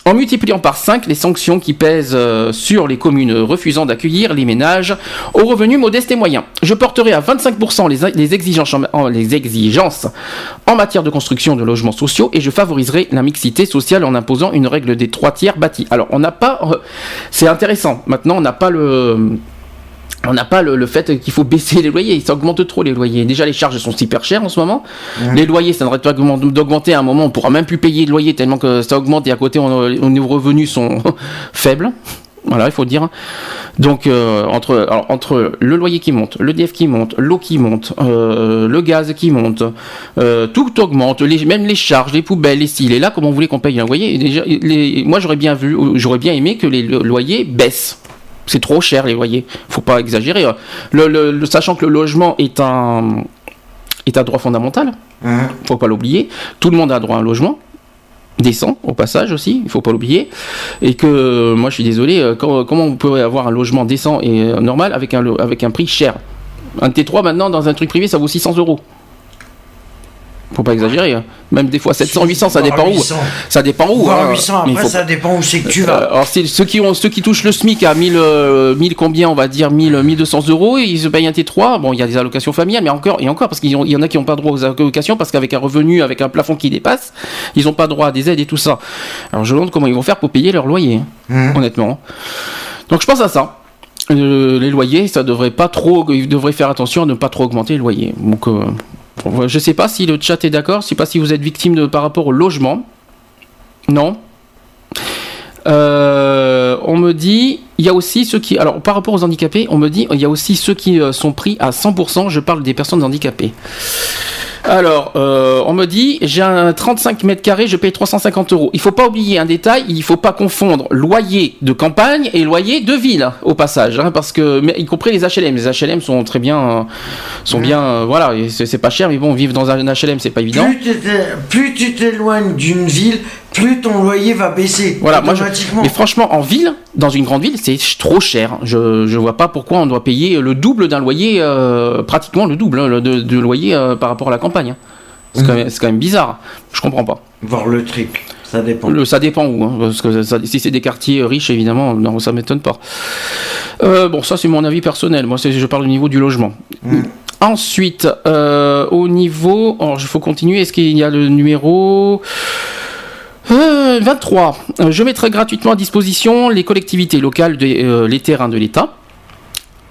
en multipliant par 5 les sanctions qui pèsent euh, sur les communes refusant d'accueillir les ménages aux revenus modestes et moyens. Je porterai à 25% les, exigences en, exigences en matière de construction de logements sociaux et je favoriserai la mixité sociale en imposant une règle des trois tiers bâtis. Alors on n'a pas... Euh, c'est intéressant. Maintenant on n'a pas le on n'a pas le, fait qu'il faut baisser les loyers, ça augmente trop les loyers. Déjà les charges sont super chères en ce moment. Les loyers, ça pas d'augmenter à un moment, on pourra même plus payer de loyer tellement que ça augmente et à côté on, nos revenus sont [LAUGHS] faibles. Voilà, il faut dire. Donc euh, entre entre le loyer qui monte, le DF qui monte, l'eau qui monte, euh, le gaz qui monte, euh, tout augmente, les, même les charges, les poubelles, les cils. Et là, comment on voulait qu'on paye un loyer Déjà, moi j'aurais bien vu, j'aurais bien aimé que les loyers baissent c'est trop cher les loyers. Faut pas exagérer. Le, sachant que le logement est un est un droit fondamental. Hein? Faut pas l'oublier. Tout le monde a droit à un logement décent au passage aussi, il faut pas l'oublier, et que moi je suis désolé, euh, comment vous pouvez avoir un logement décent et euh, normal avec un, avec un prix cher? Un T3 maintenant dans un truc privé ça vaut 600 euros. Faut pas exagérer. Hein. Même des fois 700, 800, ça dépend où. Ça dépend où. Hein. après, ça dépend où c'est que tu vas. Euh, alors, ceux qui, ont, ceux qui touchent le SMIC à 1000, 1000 euh, combien, on va dire 1000, 1200 euros, ils se payent un T3. Bon, il y a des allocations familiales, mais encore, et encore, parce qu'il y en a qui n'ont pas droit aux allocations, parce qu'avec un revenu, avec un plafond qui dépasse, ils n'ont pas droit à des aides et tout ça. Alors, je me demande comment ils vont faire pour payer leur loyer, hein, mmh. honnêtement. Donc, je pense à ça. Euh, les loyers, ça devrait pas trop, ils devraient faire attention à ne pas trop augmenter les loyers. Donc, je ne sais pas si le chat est d'accord, je ne sais pas si vous êtes victime de, par rapport au logement. Non. Euh, on me dit, il y a aussi ceux qui, alors par rapport aux handicapés, on me dit, il y a aussi ceux qui euh, sont pris à 100%, je parle des personnes handicapées. Alors, euh, on me dit, j'ai un 35 mètres carrés, je paye 350 euros. Il faut pas oublier un détail, il faut pas confondre loyer de campagne et loyer de ville, au passage, hein, parce que, y compris les HLM. Les HLM sont très bien, sont bien, euh, voilà, c'est pas cher, mais bon, vivre dans un HLM, c'est pas évident. Plus tu t'éloignes d'une ville, plus ton loyer va baisser. Voilà, moi, mais franchement, en ville, dans une grande ville, c'est trop cher. Je, je vois pas pourquoi on doit payer le double d'un loyer, euh, pratiquement le double hein, de, loyer par rapport à la campagne. Hein. C'est quand, même bizarre. Je comprends pas. Voir le triple. Ça dépend. Le, ça dépend où. Hein, parce que si c'est des quartiers riches, évidemment, non, ça m'étonne pas. Euh, bon, ça c'est mon avis personnel. Moi, je parle au niveau du logement. Mm. Ensuite, euh, au niveau. Alors, il faut continuer. Est-ce qu'il y a le numéro. 23. Je mettrai gratuitement à disposition les collectivités locales, les terrains de l'État.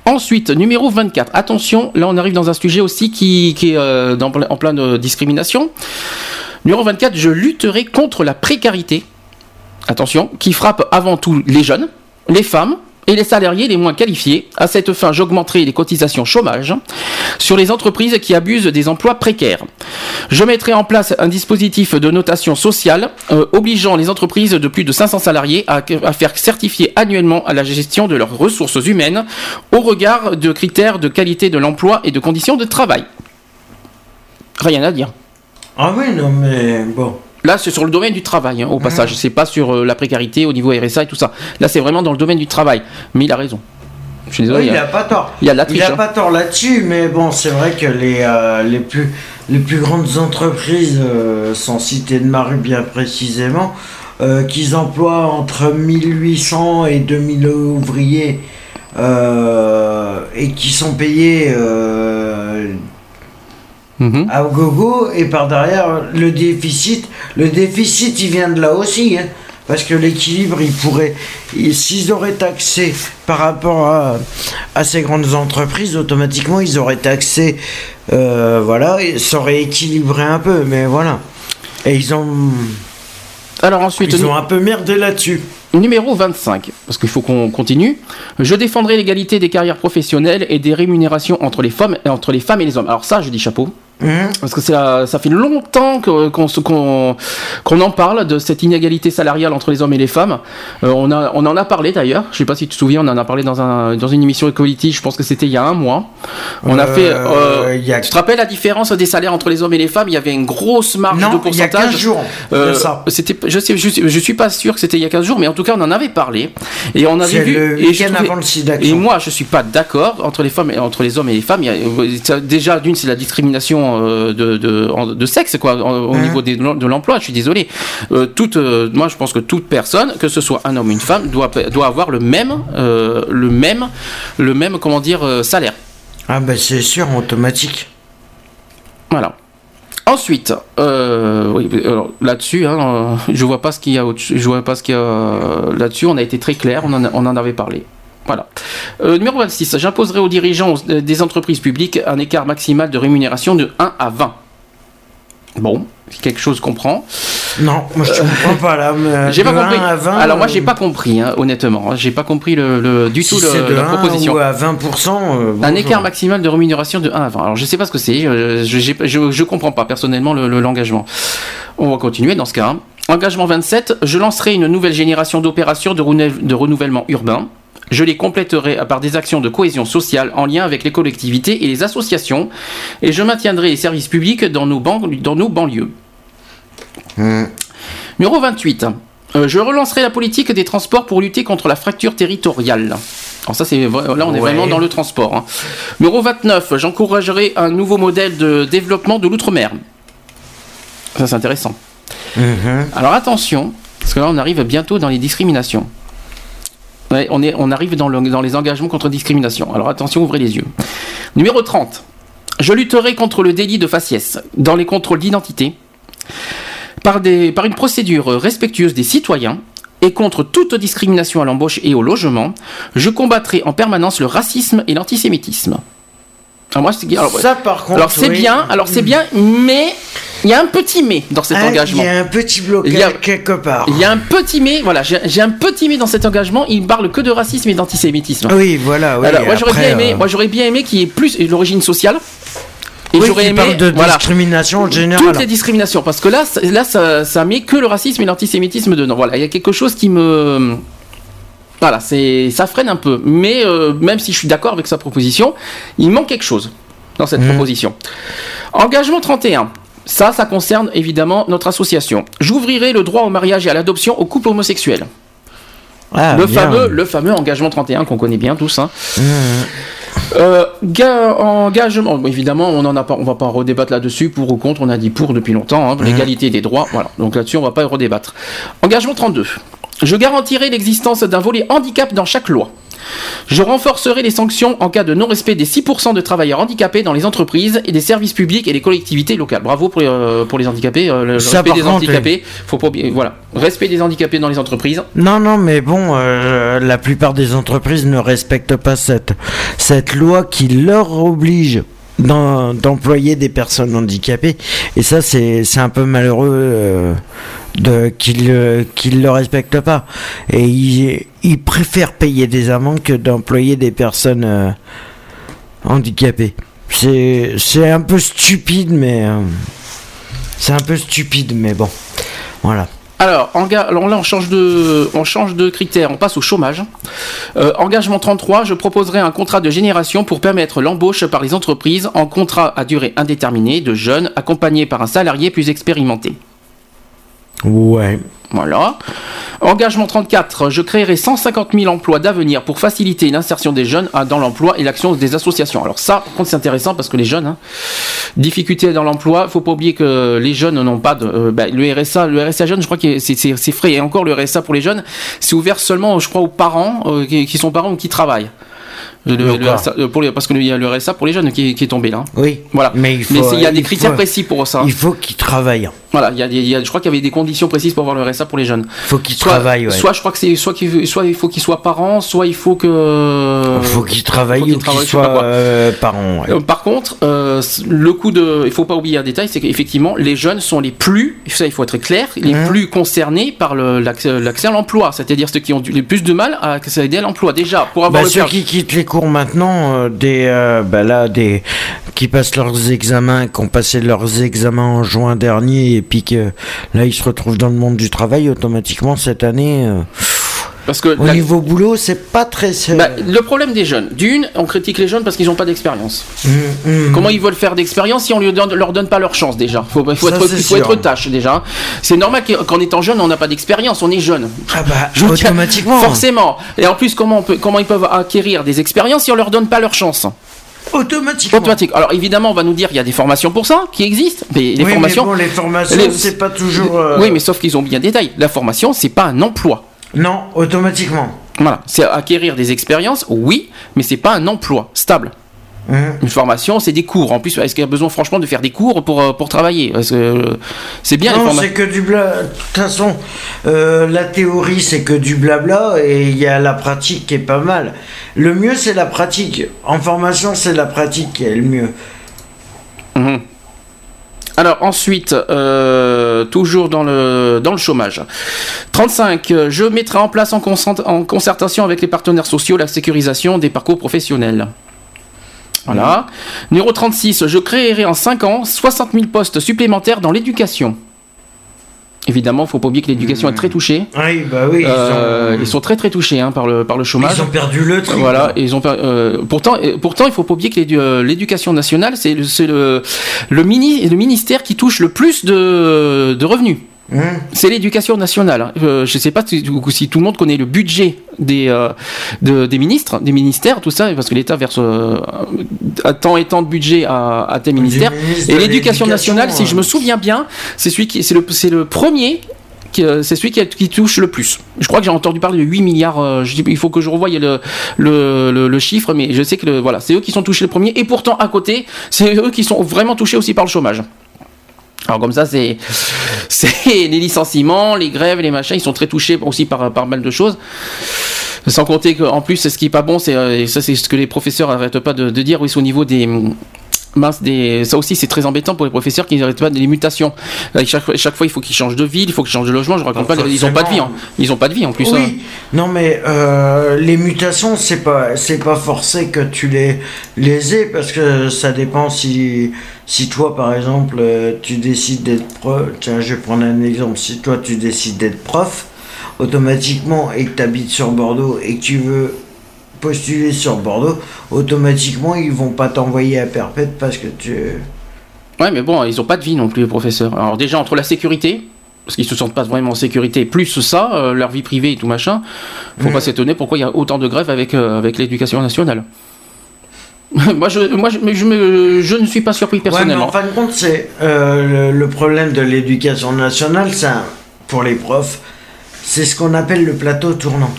Ensuite, numéro 24. Attention, là on arrive dans un sujet aussi qui, est en pleine discrimination. Numéro 24, je lutterai contre la précarité. Attention, qui frappe avant tout les jeunes, les femmes, et les salariés les moins qualifiés. À cette fin, j'augmenterai les cotisations chômage sur les entreprises qui abusent des emplois précaires. Je mettrai en place un dispositif de notation sociale euh, obligeant les entreprises de plus de 500 salariés à, à, faire certifier annuellement à la gestion de leurs ressources humaines au regard de critères de qualité de l'emploi et de conditions de travail. Rien à dire. Ah oui, non, mais bon. Là, c'est sur le domaine du travail, hein, au passage. C'est pas sur euh, la précarité au niveau RSA et tout ça. Là, c'est vraiment dans le domaine du travail. Mais il a raison. Je suis désolé. il n'a pas tort. Il, a la il a hein. pas tort là-dessus, mais bon, c'est vrai que les, euh, les, plus, les plus grandes entreprises, euh, sans citer de Maru bien précisément, qu'ils emploient entre 1800 et 2000 ouvriers et qui sont payés Mhm. à gogo et par derrière le déficit le déficit il vient de là aussi hein. parce que l'équilibre il pourrait s'ils auraient taxé par rapport à, à, ces grandes entreprises automatiquement ils auraient taxé euh, voilà ça aurait équilibré un peu mais voilà et ils ont alors ensuite ils ont un peu merdé là-dessus Numéro 25, parce qu'il faut qu'on continue. Je défendrai l'égalité des carrières professionnelles et des rémunérations entre les femmes, entre les femmes et les hommes. Alors ça, je dis chapeau. Mmh. Parce que ça, ça fait longtemps qu'on en parle de cette inégalité salariale entre les hommes et les femmes. Euh, on, a, on en a parlé d'ailleurs. Je sais pas si tu te souviens, on en a parlé dans, un, dans une émission Equality. Je pense que c'était il y a un mois. On a fait. Euh, euh, Tu te rappelles la différence des salaires entre les hommes et les femmes? Il y avait une grosse marge de pourcentage. Il y a 15 jours. c'était, je, sais, je, suis pas sûr que c'était il y a 15 jours, mais en tout cas, on en avait parlé. Et on avait vu. Le et, avant le et moi, je suis pas d'accord entre les femmes, entre les hommes et les femmes. Il y a, déjà d'une, c'est la discrimination euh, de, sexe quoi au hein niveau de l'emploi je suis désolé euh, toute euh, moi je pense que toute personne que ce soit un homme ou une femme doit doit avoir le même le même le même comment dire salaire ah ben c'est sûr automatique voilà Ensuite, là-dessus, hein, je vois pas ce qu'il y a, je vois pas ce qu'il y a là-dessus. On a été très clair, on on en avait parlé. Voilà. Euh, numéro 26. J'imposerai aux dirigeants des entreprises publiques un écart maximal de rémunération de 1 à 20. Bon, quelque chose qu'on prend. Non, moi je ne comprends pas là. J'ai pas compris. Alors moi j'ai pas compris, hein, honnêtement. J'ai pas compris le, du tout le, la proposition. Ou à 20%. Euh, un écart maximal de rémunération de 1 à 20. Alors je sais pas ce que c'est. Euh, je, je, je, comprends pas personnellement l'engagement. On va continuer dans ce cas. Engagement 27. Je lancerai une nouvelle génération d'opérations de renouvellement urbain. Je les compléterai par des actions de cohésion sociale en lien avec les collectivités et les associations, et je maintiendrai les services publics dans nos, dans nos banlieues. Hmm. Numéro 28. Euh, je relancerai la politique des transports pour lutter contre la fracture territoriale. Alors ça, c'est là, on est vraiment dans le transport. Hein. Numéro 29. J'encouragerai un nouveau modèle de développement de l'outre-mer. Ça, c'est intéressant. Mhm. Alors attention, parce que là, on arrive bientôt dans les discriminations on, est, on arrive dans, les engagements contre discrimination. Alors attention, ouvrez les yeux. Numéro 30. Je lutterai contre le délit de faciès dans les contrôles d'identité par, par une procédure respectueuse des citoyens et contre toute discrimination à l'embauche et au logement. Je combattrai en permanence le racisme et l'antisémitisme. Alors moi, alors, ça par contre. Alors c'est bien, alors c'est bien, mais il y a un petit mais dans cet ah, engagement. Il y a un petit blocage quelque part. Il y a un petit mais, voilà, j'ai un petit mais dans cet engagement. Il parle que de racisme et d'antisémitisme. Oui, voilà. Oui, alors, moi j'aurais bien aimé, euh, moi j'aurais bien aimé qu'il y ait plus l'origine sociale. Et j'aurais aimé parle de discrimination en général. Toutes les discriminations, parce que là, là, ça, ça met que le racisme et l'antisémitisme dedans. Voilà, il y a quelque chose qui me voilà, c'est ça freine un peu. Mais euh, même si je suis d'accord avec sa proposition, il manque quelque chose dans cette mmh. proposition. Engagement 31. Ça, ça concerne évidemment notre association. J'ouvrirai le droit au mariage et à l'adoption aux couples homosexuels. Ah, le, fameux, le fameux engagement 31 qu'on connaît bien tous. Hein. Mmh. Euh, engagement, évidemment, on en a pas, on va pas redébattre là-dessus pour ou contre. On a dit pour depuis longtemps, hein, mmh. l'égalité des droits. Voilà. Donc là-dessus, on va pas redébattre. Engagement 32. Je garantirai l'existence d'un volet handicap dans chaque loi. Je renforcerai les sanctions en cas de non-respect des 6% de travailleurs handicapés dans les entreprises et des services publics et les collectivités locales. Bravo pour, euh, pour les handicapés. euh, le respect des handicapés. Faut pas voilà. Respect des handicapés dans les entreprises. Non, non, mais bon, euh, la plupart des entreprises ne respectent pas cette, cette loi qui leur oblige d'employer des personnes handicapées. Et ça, c'est un peu malheureux euh, qu'ils euh, qu'ils le respectent pas. Et ils, ils préfèrent payer des amendes que d'employer des personnes euh, handicapées. C'est un peu stupide, mais... euh, c'est un peu stupide, mais bon. Voilà. Alors, là, on change, de, on critère, on passe au chômage. Euh, engagement 33, je proposerai un contrat de génération pour permettre l'embauche par les entreprises en contrat à durée indéterminée de jeunes accompagnés par un salarié plus expérimenté. Ouais. Voilà. Engagement 34, je créerai 150 000 emplois d'avenir pour faciliter l'insertion des jeunes ah, dans l'emploi et l'action des associations. Alors ça, par contre, c'est intéressant parce que les jeunes, hein, difficultés dans l'emploi, faut pas oublier que les jeunes n'ont pas de... euh, bah, le RSA, jeune, je crois que c'est- frais. Et encore, le RSA pour les jeunes, c'est ouvert seulement, je crois, aux parents euh, qui sont parents ou qui travaillent. Le- le- le D'accord. RSA, euh, pour les- parce qu'il y a le RSA pour les jeunes qui, est- qui est tombé là. Oui. Voilà. Mais il faut, Mais c'est- il y a des critères faut- précis pour ça. Il faut qu'ils travaillent. Voilà, il y a, des- il y a- je crois qu'il y avait des conditions précises pour avoir le RSA pour les jeunes. Il faut qu'ils travaillent. Ouais. soit je crois que c'est soit il faut qu'il soit parent, soit il faut que Il faut qu'ils travaillent qu'ils ou qu'ils soient euh, parents. ouais. Euh, par contre, euh, le coup de, il faut pas oublier un détail, c'est qu'effectivement les jeunes sont les plus, ça il faut être clair, les Mhm. plus concernés par l'accès à l'emploi, c'est-à-dire ceux qui ont du- le plus de mal à accéder à l'emploi. Déjà pour avoir Bah, le ceux permis- qui quittent les cours maintenant, euh, des, euh, bah, là, des, qui passent leurs examens, qui ont passé leurs examens en juin dernier, et puis que là ils se retrouvent dans le monde du travail automatiquement cette année. euh, parce que au la- niveau boulot, c'est pas très. bah, le problème des jeunes, d'une, on critique les jeunes parce qu'ils n'ont pas d'expérience. Hum, hum. Comment ils veulent faire d'expérience si on ne leur donne pas leur chance déjà? Il faut Ça, être, faut tâche déjà. C'est normal qu'en étant jeune, on n'a pas d'expérience, on est jeune. Ah bah, Je automatiquement. Forcément. Et en plus, comment, on peut, comment ils peuvent acquérir des expériences si on leur donne pas leur chance? Automatiquement. Automatique. Alors évidemment, on va nous dire qu'il y a des formations pour ça qui existent, mais les oui, formations. mais bon, les formations, les- c'est pas toujours. euh, Oui, mais sauf qu'ils ont bien détail. La formation, c'est pas un emploi. Non, automatiquement. Voilà, c'est acquérir des expériences, oui, mais c'est pas un emploi stable. Hum. Une formation, c'est des cours. En plus, est-ce qu'il y a besoin franchement de faire des cours pour, euh, pour travailler? Parce que, euh, C'est bien Non, c'est que du blabla. De toute façon, euh, la théorie, c'est que du blabla et il y a la pratique qui est pas mal. Le mieux, c'est la pratique. En formation, c'est la pratique qui est le mieux. Mhm. Alors ensuite, euh, toujours dans le, dans le chômage. 35, euh, je mettrai en place en, concertation avec les partenaires sociaux la sécurisation des parcours professionnels. Voilà. Numéro 36, je créerai en 5 ans 60 000 postes supplémentaires dans l'éducation. Évidemment, il ne faut pas oublier que l'éducation est très touchée. Oui, bah oui. Euh, ils, ils sont... très très touchés hein, par, le, par le chômage. ils ont perdu le tri. Voilà, ils ont per- euh, pourtant, euh, pourtant, il faut pas oublier que euh, l'éducation nationale, c'est le, c'est le, le, mini, le ministère qui touche le plus de, de revenus. Hum. C'est l'éducation nationale. hein. Euh, je ne sais pas si, si tout le monde connaît le budget des, euh, de- des ministres, des ministères, tout ça, parce que l'État verse euh, à tant et tant de budget à, à tel ministère. Et l'éducation nationale, si je me souviens bien, c'est celui qui, c'est le, c'est le premier. qui, C'est celui qui, qui touche le plus. Je crois que j'ai entendu parler de 8 milliards. euh, je il faut que je revoie le, le, le, le chiffre, mais je sais que voilà, c'est eux qui sont touchés le premier. Et pourtant, à côté, c'est eux qui sont vraiment touchés aussi par le chômage. Alors comme ça, c'est [LAUGHS] les licenciements, les grèves, les machins, ils sont très touchés aussi par, par mal de choses. Sans compter qu'en plus, ce qui est pas bon, c'est euh, ça, c'est ce que les professeurs n'arrêtent pas de, de dire, oui, c'est au niveau des mince, des, ça aussi c'est très embêtant pour les professeurs qui n'arrêtent pas des les mutations. Euh, Chaque, fois- chaque fois il faut qu'ils changent de ville, il faut qu'ils changent de logement. Je raconte pas, ils ont pas de vie. hein. Ils ont pas de vie en plus. Oui. hein. Non mais euh, les mutations c'est pas c'est pas forcé que tu les les aies parce que ça dépend si si toi par exemple euh, tu décides d'être prof tiens je vais prendre un exemple si toi tu décides d'être prof automatiquement et que tu habites sur Bordeaux et que tu veux postuler sur Bordeaux automatiquement ils vont pas t'envoyer à Perpète parce que tu Ouais, mais bon, ils ont pas de vie non plus les professeurs. Alors déjà entre la sécurité. Parce qu'ils se sentent pas vraiment en sécurité, plus ça, euh, leur vie privée et tout machin, faut Mm. pas s'étonner pourquoi il y a autant de grèves avec, euh, avec l'éducation nationale. [LAUGHS] moi, je, moi je, je, me- je ne suis pas surpris Ouais, mais personnellement. en fin de compte, c'est euh, le, le problème de l'éducation nationale, un- pour les profs, c'est ce qu'on appelle le plateau tournant.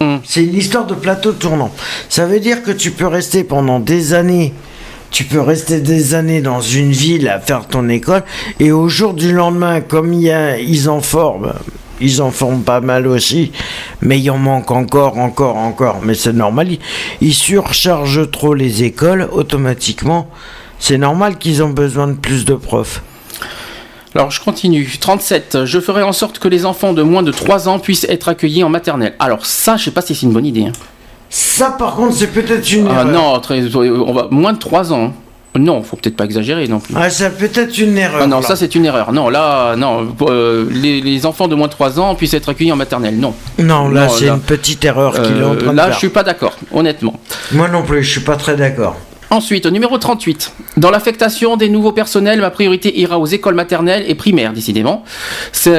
Hmm. C'est une histoire de plateau tournant. Ça veut dire que tu peux rester pendant des années. Tu peux rester des années dans une ville à faire ton école et au jour du lendemain, comme il y a, ils en forment, ils en forment pas mal aussi, mais il en manque encore, encore, encore. Mais c'est normal, ils surchargent trop les écoles automatiquement. C'est normal qu'ils ont besoin de plus de profs. Alors je continue. 37. Je ferai en sorte que les enfants de moins de 3 ans puissent être accueillis en maternelle. Alors ça, je sais pas si c'est une bonne idée. Hein. Ça par contre, c'est peut-être une ah, Non, on va moins de 3 ans. Non, faut peut-être pas exagérer non plus. Ah, ça peut-être une erreur. Ah, non, ça c'est une erreur. Non, là, non, euh, les, enfants de moins de 3 ans puissent être accueillis en maternelle. Non. Non, là, c'est une petite erreur qu'il est en train de Là, je suis pas d'accord, honnêtement. Moi non plus, je suis pas très d'accord. Ensuite, au numéro 38, dans l'affectation des nouveaux personnels, ma priorité ira aux écoles maternelles et primaires, décidément,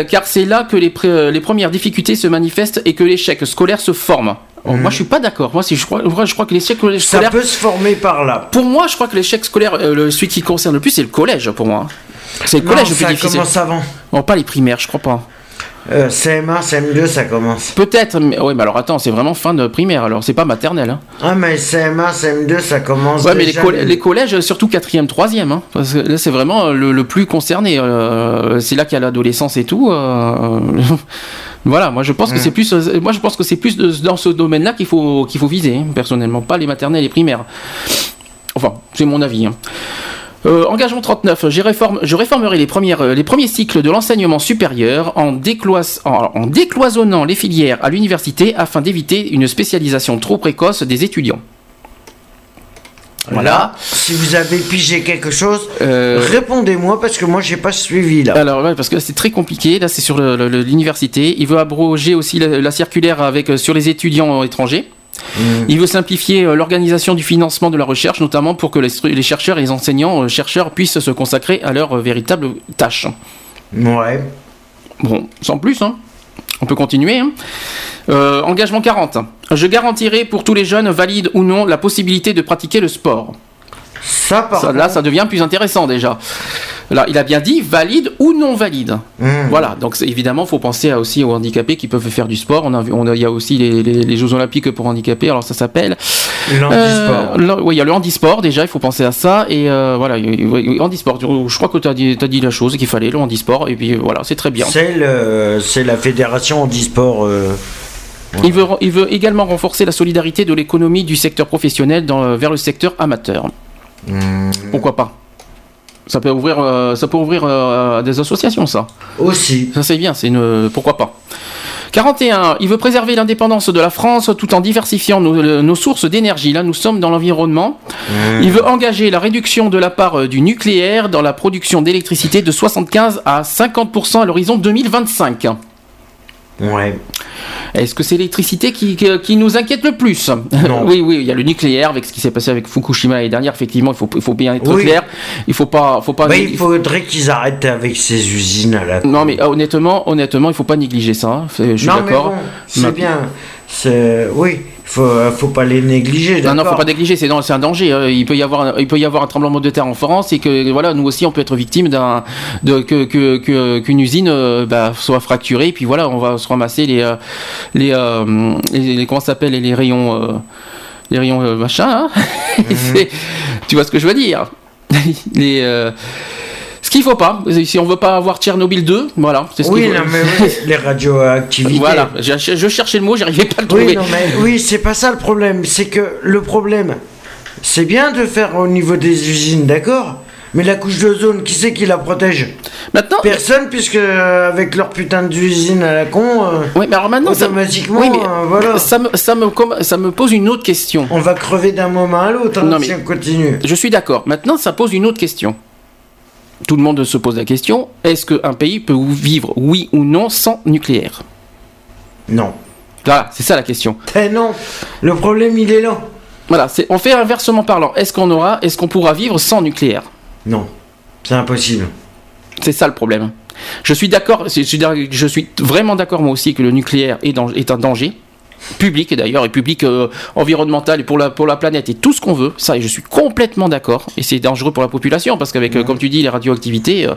car c'est là que les, les, premières difficultés se manifestent et que l'échec scolaire se forme. Moi, je suis pas d'accord. Moi, je crois, je crois que l'échec scolaire. Ça peut se former par là. Pour moi, je crois que l'échec scolaire, euh, celui qui concerne le plus, c'est le collège, pour moi. C'est le collège le plus difficile. Ça commence avant. Non, pas les primaires, je crois pas. Euh, CM1, CM2, ça commence. Peut-être, mais ouais, mais alors attends, c'est vraiment fin de primaire, alors c'est pas maternelle. Hein. Ah, mais CM1, CM2, ça commence. Ouais, mais les, collèges, surtout 4e, 3e, hein, parce que là c'est vraiment le, plus concerné. Euh, c'est là qu'il y a l'adolescence et tout. Euh, [LAUGHS] voilà, moi je pense que c'est plus, moi je pense que c'est plus dans ce domaine-là qu'il faut qu'il faut viser, hein, personnellement, pas les maternelles et les primaires. Enfin, c'est mon avis. Euh, engagement 39, je réformerai les, premières, euh, les premiers cycles de l'enseignement supérieur en, en, décloisonnant les filières à l'université afin d'éviter une spécialisation trop précoce des étudiants. Voilà. Si vous avez pigé quelque chose, euh, répondez-moi parce que moi j'ai pas suivi là. Alors parce que c'est très compliqué. Là c'est sur l'université. Il veut abroger aussi la, la circulaire avec sur les étudiants étrangers. Mm. Il veut simplifier euh, l'organisation du financement de la recherche, notamment pour que les, chercheurs et les enseignants euh, chercheurs puissent se consacrer à leurs euh, véritables tâches. Ouais. Bon, sans plus, hein. On peut continuer. Hein. engagement 40. Je garantirai pour tous les jeunes, valides ou non, la possibilité de pratiquer le sport. Ça, par Là, ça devient plus intéressant déjà. Là, il a bien dit valide ou non valide. Mmh. Voilà, donc évidemment, il faut penser aussi aux handicapés qui peuvent faire du sport. On a, on il y a aussi les, Jeux Olympiques pour handicapés, alors ça s'appelle. L'handisport. oui, il y a le handisport déjà, il faut penser à ça. Et euh, voilà, handisport, je crois que tu as, as, dit la chose qu'il fallait, le handisport, et puis voilà, c'est très bien. C'est la fédération handisport. Euh, il, veut, il veut également renforcer la solidarité de l'économie du secteur professionnel dans, vers le secteur amateur. Mmh. Pourquoi pas ça peut ouvrir, euh, ça peut ouvrir euh, des associations, ça. Aussi. Ça c'est bien, c'est une, pourquoi pas. 41. Il veut préserver l'indépendance de la France tout en diversifiant nos, sources d'énergie. Là, nous sommes dans l'environnement. Mmh. Il veut engager la réduction de la part euh, du nucléaire dans la production d'électricité de 75 à 50% à l'horizon 2025. Ouais. Est-ce que c'est l'électricité qui, qui, nous inquiète le plus [LAUGHS] Oui, oui, il y a le nucléaire avec ce qui s'est passé avec Fukushima l'année dernière. Effectivement, il faut, il faut bien être clair. Il faut pas, faut pas. il faudrait qu'ils arrêtent avec ces usines à la. Non, mais honnêtement, honnêtement, il faut pas négliger ça. Hein. Je suis d'accord. c'est bien. C'est oui faut, faut pas les négliger. Non, non, faut pas négliger, c'est un danger. Hein. Il peut y avoir, il peut y avoir un tremblement de terre en France et que voilà, nous aussi, on peut être victime d'un, de que qu'une usine euh, bah, soit fracturée. Et puis voilà, on va se ramasser les, euh, euh, les, les, comment s'appelle les rayons, les rayons machin. Hein. Mhm. [LAUGHS] tu vois ce que je veux dire [LAUGHS] Les ce qu'il faut pas, si on veut pas avoir Tchernobyl 2, voilà. Ce oui, non, mais oui, [LAUGHS] les radioactivités. Voilà, je, cherchais le mot, j'arrivais pas à le trouver. Oui, non, mais, oui, c'est pas ça le problème. C'est que le problème, c'est bien de faire au niveau des usines, d'accord mais la couche d'ozone, qui c'est qui la protège? Maintenant Personne, puisque euh, avec leur putain d'usine à la con, euh, oui, mais alors maintenant, automatiquement, ça... Euh, voilà. Ça me, ça, me, ça me pose une autre question. On va crever d'un moment à l'autre hein, si on continue. Je suis d'accord. Maintenant, ça pose une autre question tout le monde se pose la question, est-ce qu'un pays peut vivre, oui ou non, sans nucléaire? Non. Voilà, c'est ça la question. Eh non, le problème il est là. Voilà, on fait inversement parlant. Est-ce qu'on aura, est-ce qu'on pourra vivre sans nucléaire? Non, c'est impossible. C'est ça le problème. Je suis d'accord, je suis vraiment d'accord moi aussi que le nucléaire est, est un danger public d'ailleurs et public euh, environnemental et pour la, pour la planète et tout ce qu'on veut. Ça, je suis complètement d'accord. Et c'est dangereux pour la population parce qu'avec, euh, comme tu dis, les radioactivités, il euh,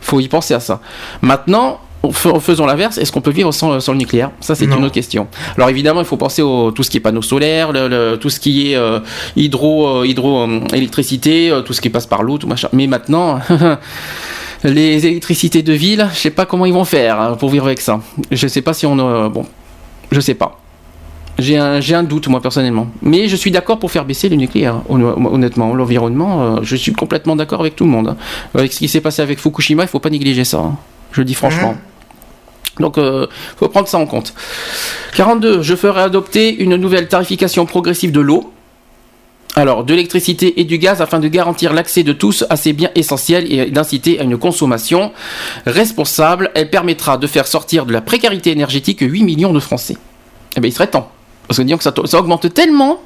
faut y penser à ça. Maintenant, faisons l'inverse, est-ce qu'on peut vivre sans, le nucléaire? Ça, c'est une autre question. Alors évidemment, il faut penser au tout ce qui est panneaux solaires, tout ce qui est euh, hydro, euh, hydroélectricité, tout ce qui passe par l'eau, tout machin. Mais maintenant. [LAUGHS] les électricités de ville, je sais pas comment ils vont faire hein, pour vivre avec ça. Je sais pas si on. bon, je sais pas. J'ai un, un, doute, moi, personnellement. Mais je suis d'accord pour faire baisser le nucléaire, honnêtement. L'environnement, euh, je suis complètement d'accord avec tout le monde. Hein. Avec ce qui s'est passé avec Fukushima, il ne faut pas négliger ça. Hein. Je le dis franchement. Mmh. Donc, il euh, faut prendre ça en compte. 42. Je ferai adopter une nouvelle tarification progressive de l'eau. Alors, de l'électricité et du gaz afin de garantir l'accès de tous à ces biens essentiels et d'inciter à une consommation responsable. Elle permettra de faire sortir de la précarité énergétique 8 millions de Français. Eh bien, il serait temps. Parce que disons que ça, ça augmente tellement,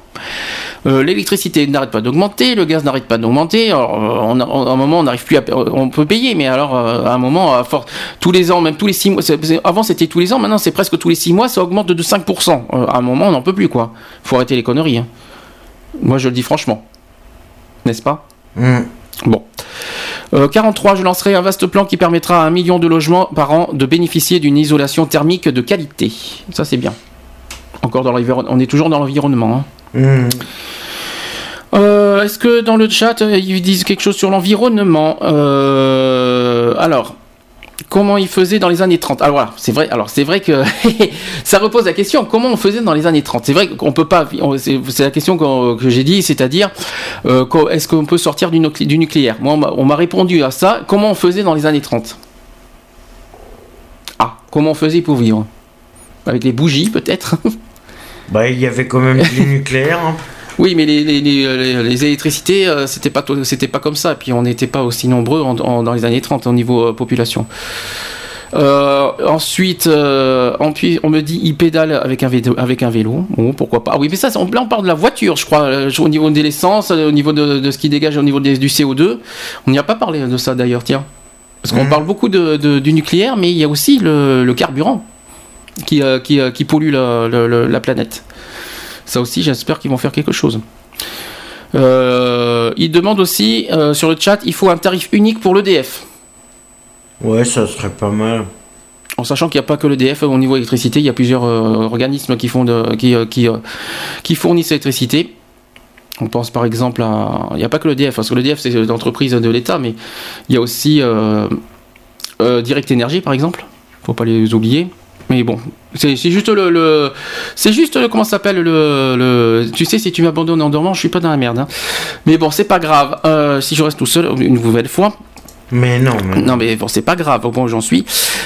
euh, l'électricité n'arrête pas d'augmenter, le gaz n'arrête pas d'augmenter. Alors, euh, à un moment, on n'arrive plus à, on peut payer, mais alors euh, à un moment, à force, tous les ans, même tous les six mois, avant c'était tous les ans, maintenant c'est presque tous les six mois, ça augmente de 5%. à un moment, on n'en peut plus quoi. Faut arrêter les conneries. Hein. Moi, je le dis franchement, n'est-ce pas? Mmh. Bon. 43, je lancerai un vaste plan qui permettra à un million de logements par an de bénéficier d'une isolation thermique de qualité. Ça, c'est bien. Encore dans l'environnement. On est toujours dans l'environnement. Hein. Hmm. Euh, est-ce que dans le chat, euh, ils disent quelque chose sur l'environnement euh, Alors, comment ils faisaient dans les années 30 Alors voilà, c'est vrai. Alors c'est vrai que [LAUGHS] ça repose la question comment on faisait dans les années 30. C'est vrai qu'on peut pas. C'est la question que, j'ai dit, c'est-à-dire est-ce qu'on peut sortir du, du nucléaire? Moi, on m'a répondu à ça. Comment on faisait dans les années 30 Ah, comment on faisait pour vivre? Avec les bougies, peut-être? [LAUGHS] Bah, il y avait quand même du nucléaire. Hein. [LAUGHS] Oui, mais les, les, les, électricités, euh, c'était pas c'était pas comme ça. Puis on n'était pas aussi nombreux dans les années 30 au niveau euh, population. Euh, ensuite, on, on, me dit il pédale avec un vélo. Avec un vélo. Bon, pourquoi pas? Ah oui, mais ça, là, on parle de la voiture, je crois, au niveau de l'essence, au niveau de, ce qui dégage au niveau du CO2. On n'y a pas parlé de ça d'ailleurs, tiens. Parce qu'on mmh. parle beaucoup de, du nucléaire, mais il y a aussi le carburant qui, euh, euh, qui, pollue la, planète. Ça aussi, j'espère qu'ils vont faire quelque chose. Euh, il demande aussi sur le chat, il faut un tarif unique pour l'EDF. Ouais, ça serait pas mal. En sachant qu'il n'y a pas que l'EDF au niveau électricité, il y a plusieurs organismes qui, font de, qui, qui, qui fournissent l'électricité. On pense par exemple à. Il n'y a pas que l'EDF, parce que l'EDF c'est l'entreprise de l'État, mais il y a aussi Direct Énergie par exemple, faut pas les oublier. Mais bon, c'est juste le, c'est juste comment s'appelle le, tu sais si tu m'abandonnes en dormant, je suis pas dans la merde. Hein. Mais bon, c'est pas grave. Euh, si je reste tout seul une nouvelle fois. Mais non, mais non, mais bon, c'est pas grave. Au point où j'en suis.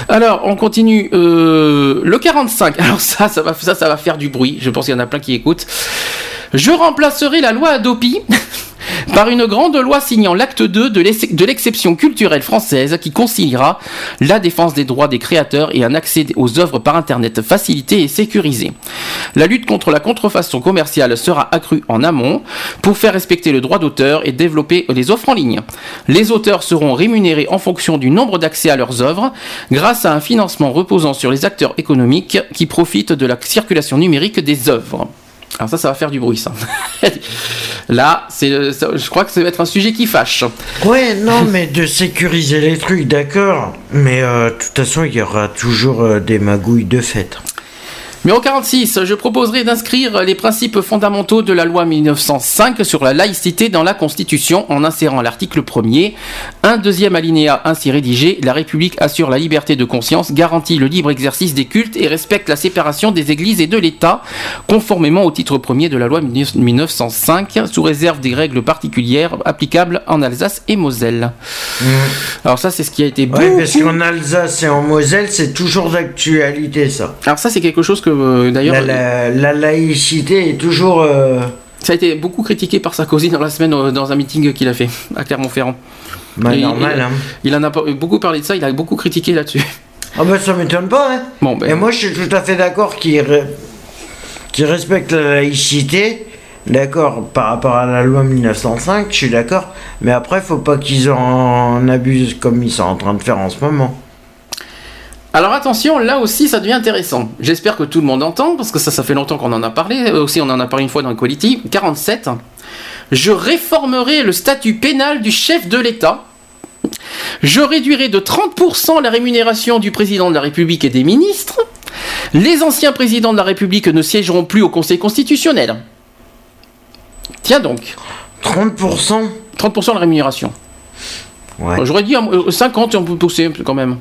Alors, on continue. Euh, le 45. [LAUGHS] Alors ça, ça va, ça, ça va faire du bruit. Je pense qu'il y en a plein qui écoutent. Je remplacerai la loi Adopi [LAUGHS] par une grande loi signant l'acte 2 de l'exception culturelle française qui conciliera la défense des droits des créateurs et un accès aux œuvres par Internet facilité et sécurisé. La lutte contre la contrefaçon commerciale sera accrue en amont pour faire respecter le droit d'auteur et développer les offres en ligne. Les auteurs seront rémunérés en fonction du nombre d'accès à leurs œuvres grâce à un financement reposant sur les acteurs économiques qui profitent de la circulation numérique des œuvres. Alors ça, ça va faire du bruit, ça. [LAUGHS] Là, c'est, je crois que ça va être un sujet qui fâche. Ouais, non, mais de sécuriser les trucs, d'accord. Mais euh, de toute façon, il y aura toujours euh, des magouilles de fête. Numéro 46, je proposerai d'inscrire les principes fondamentaux de la loi 1905 sur la laïcité dans la Constitution en insérant l'article 1er. Un deuxième alinéa ainsi rédigé, la République assure la liberté de conscience, garantit le libre exercice des cultes et respecte la séparation des églises et de l'État, conformément au titre 1er de la loi 1905, sous réserve des règles particulières applicables en Alsace et Moselle. Mmh. Alors ça, c'est ce qui a été... Oui, parce qu'en Alsace et en Moselle, c'est toujours d'actualité, ça. Alors ça, c'est quelque chose que euh, d'ailleurs. La, laïcité est toujours. Euh, Ça a été beaucoup critiqué par Sarkozy dans la semaine euh, dans un meeting qu'il a fait à Clermont-Ferrand. Bah, normal, hein. il, en a beaucoup parlé de ça, il a beaucoup critiqué là-dessus. [LAUGHS] Ah bah ça m'étonne pas, hein. Bon, ben... Et moi je suis tout à fait d'accord qu'il respecte la laïcité, d'accord, par rapport à la loi 1905, je suis d'accord, mais après faut pas qu'ils en abusent comme ils sont en train de faire en ce moment. Alors attention, là aussi ça devient intéressant. J'espère que tout le monde entend, parce que ça, ça fait longtemps qu'on en a parlé. Euh, aussi, on en a parlé une fois dans Equality. 47. Je réformerai le statut pénal du chef de l'État. Je réduirai de 30% la rémunération du président de la République et des ministres. Les anciens présidents de la République ne siégeront plus au Conseil constitutionnel. Tiens donc. 30% 30% de la rémunération. Ouais. J'aurais dit euh, 50, on peut pousser quand même.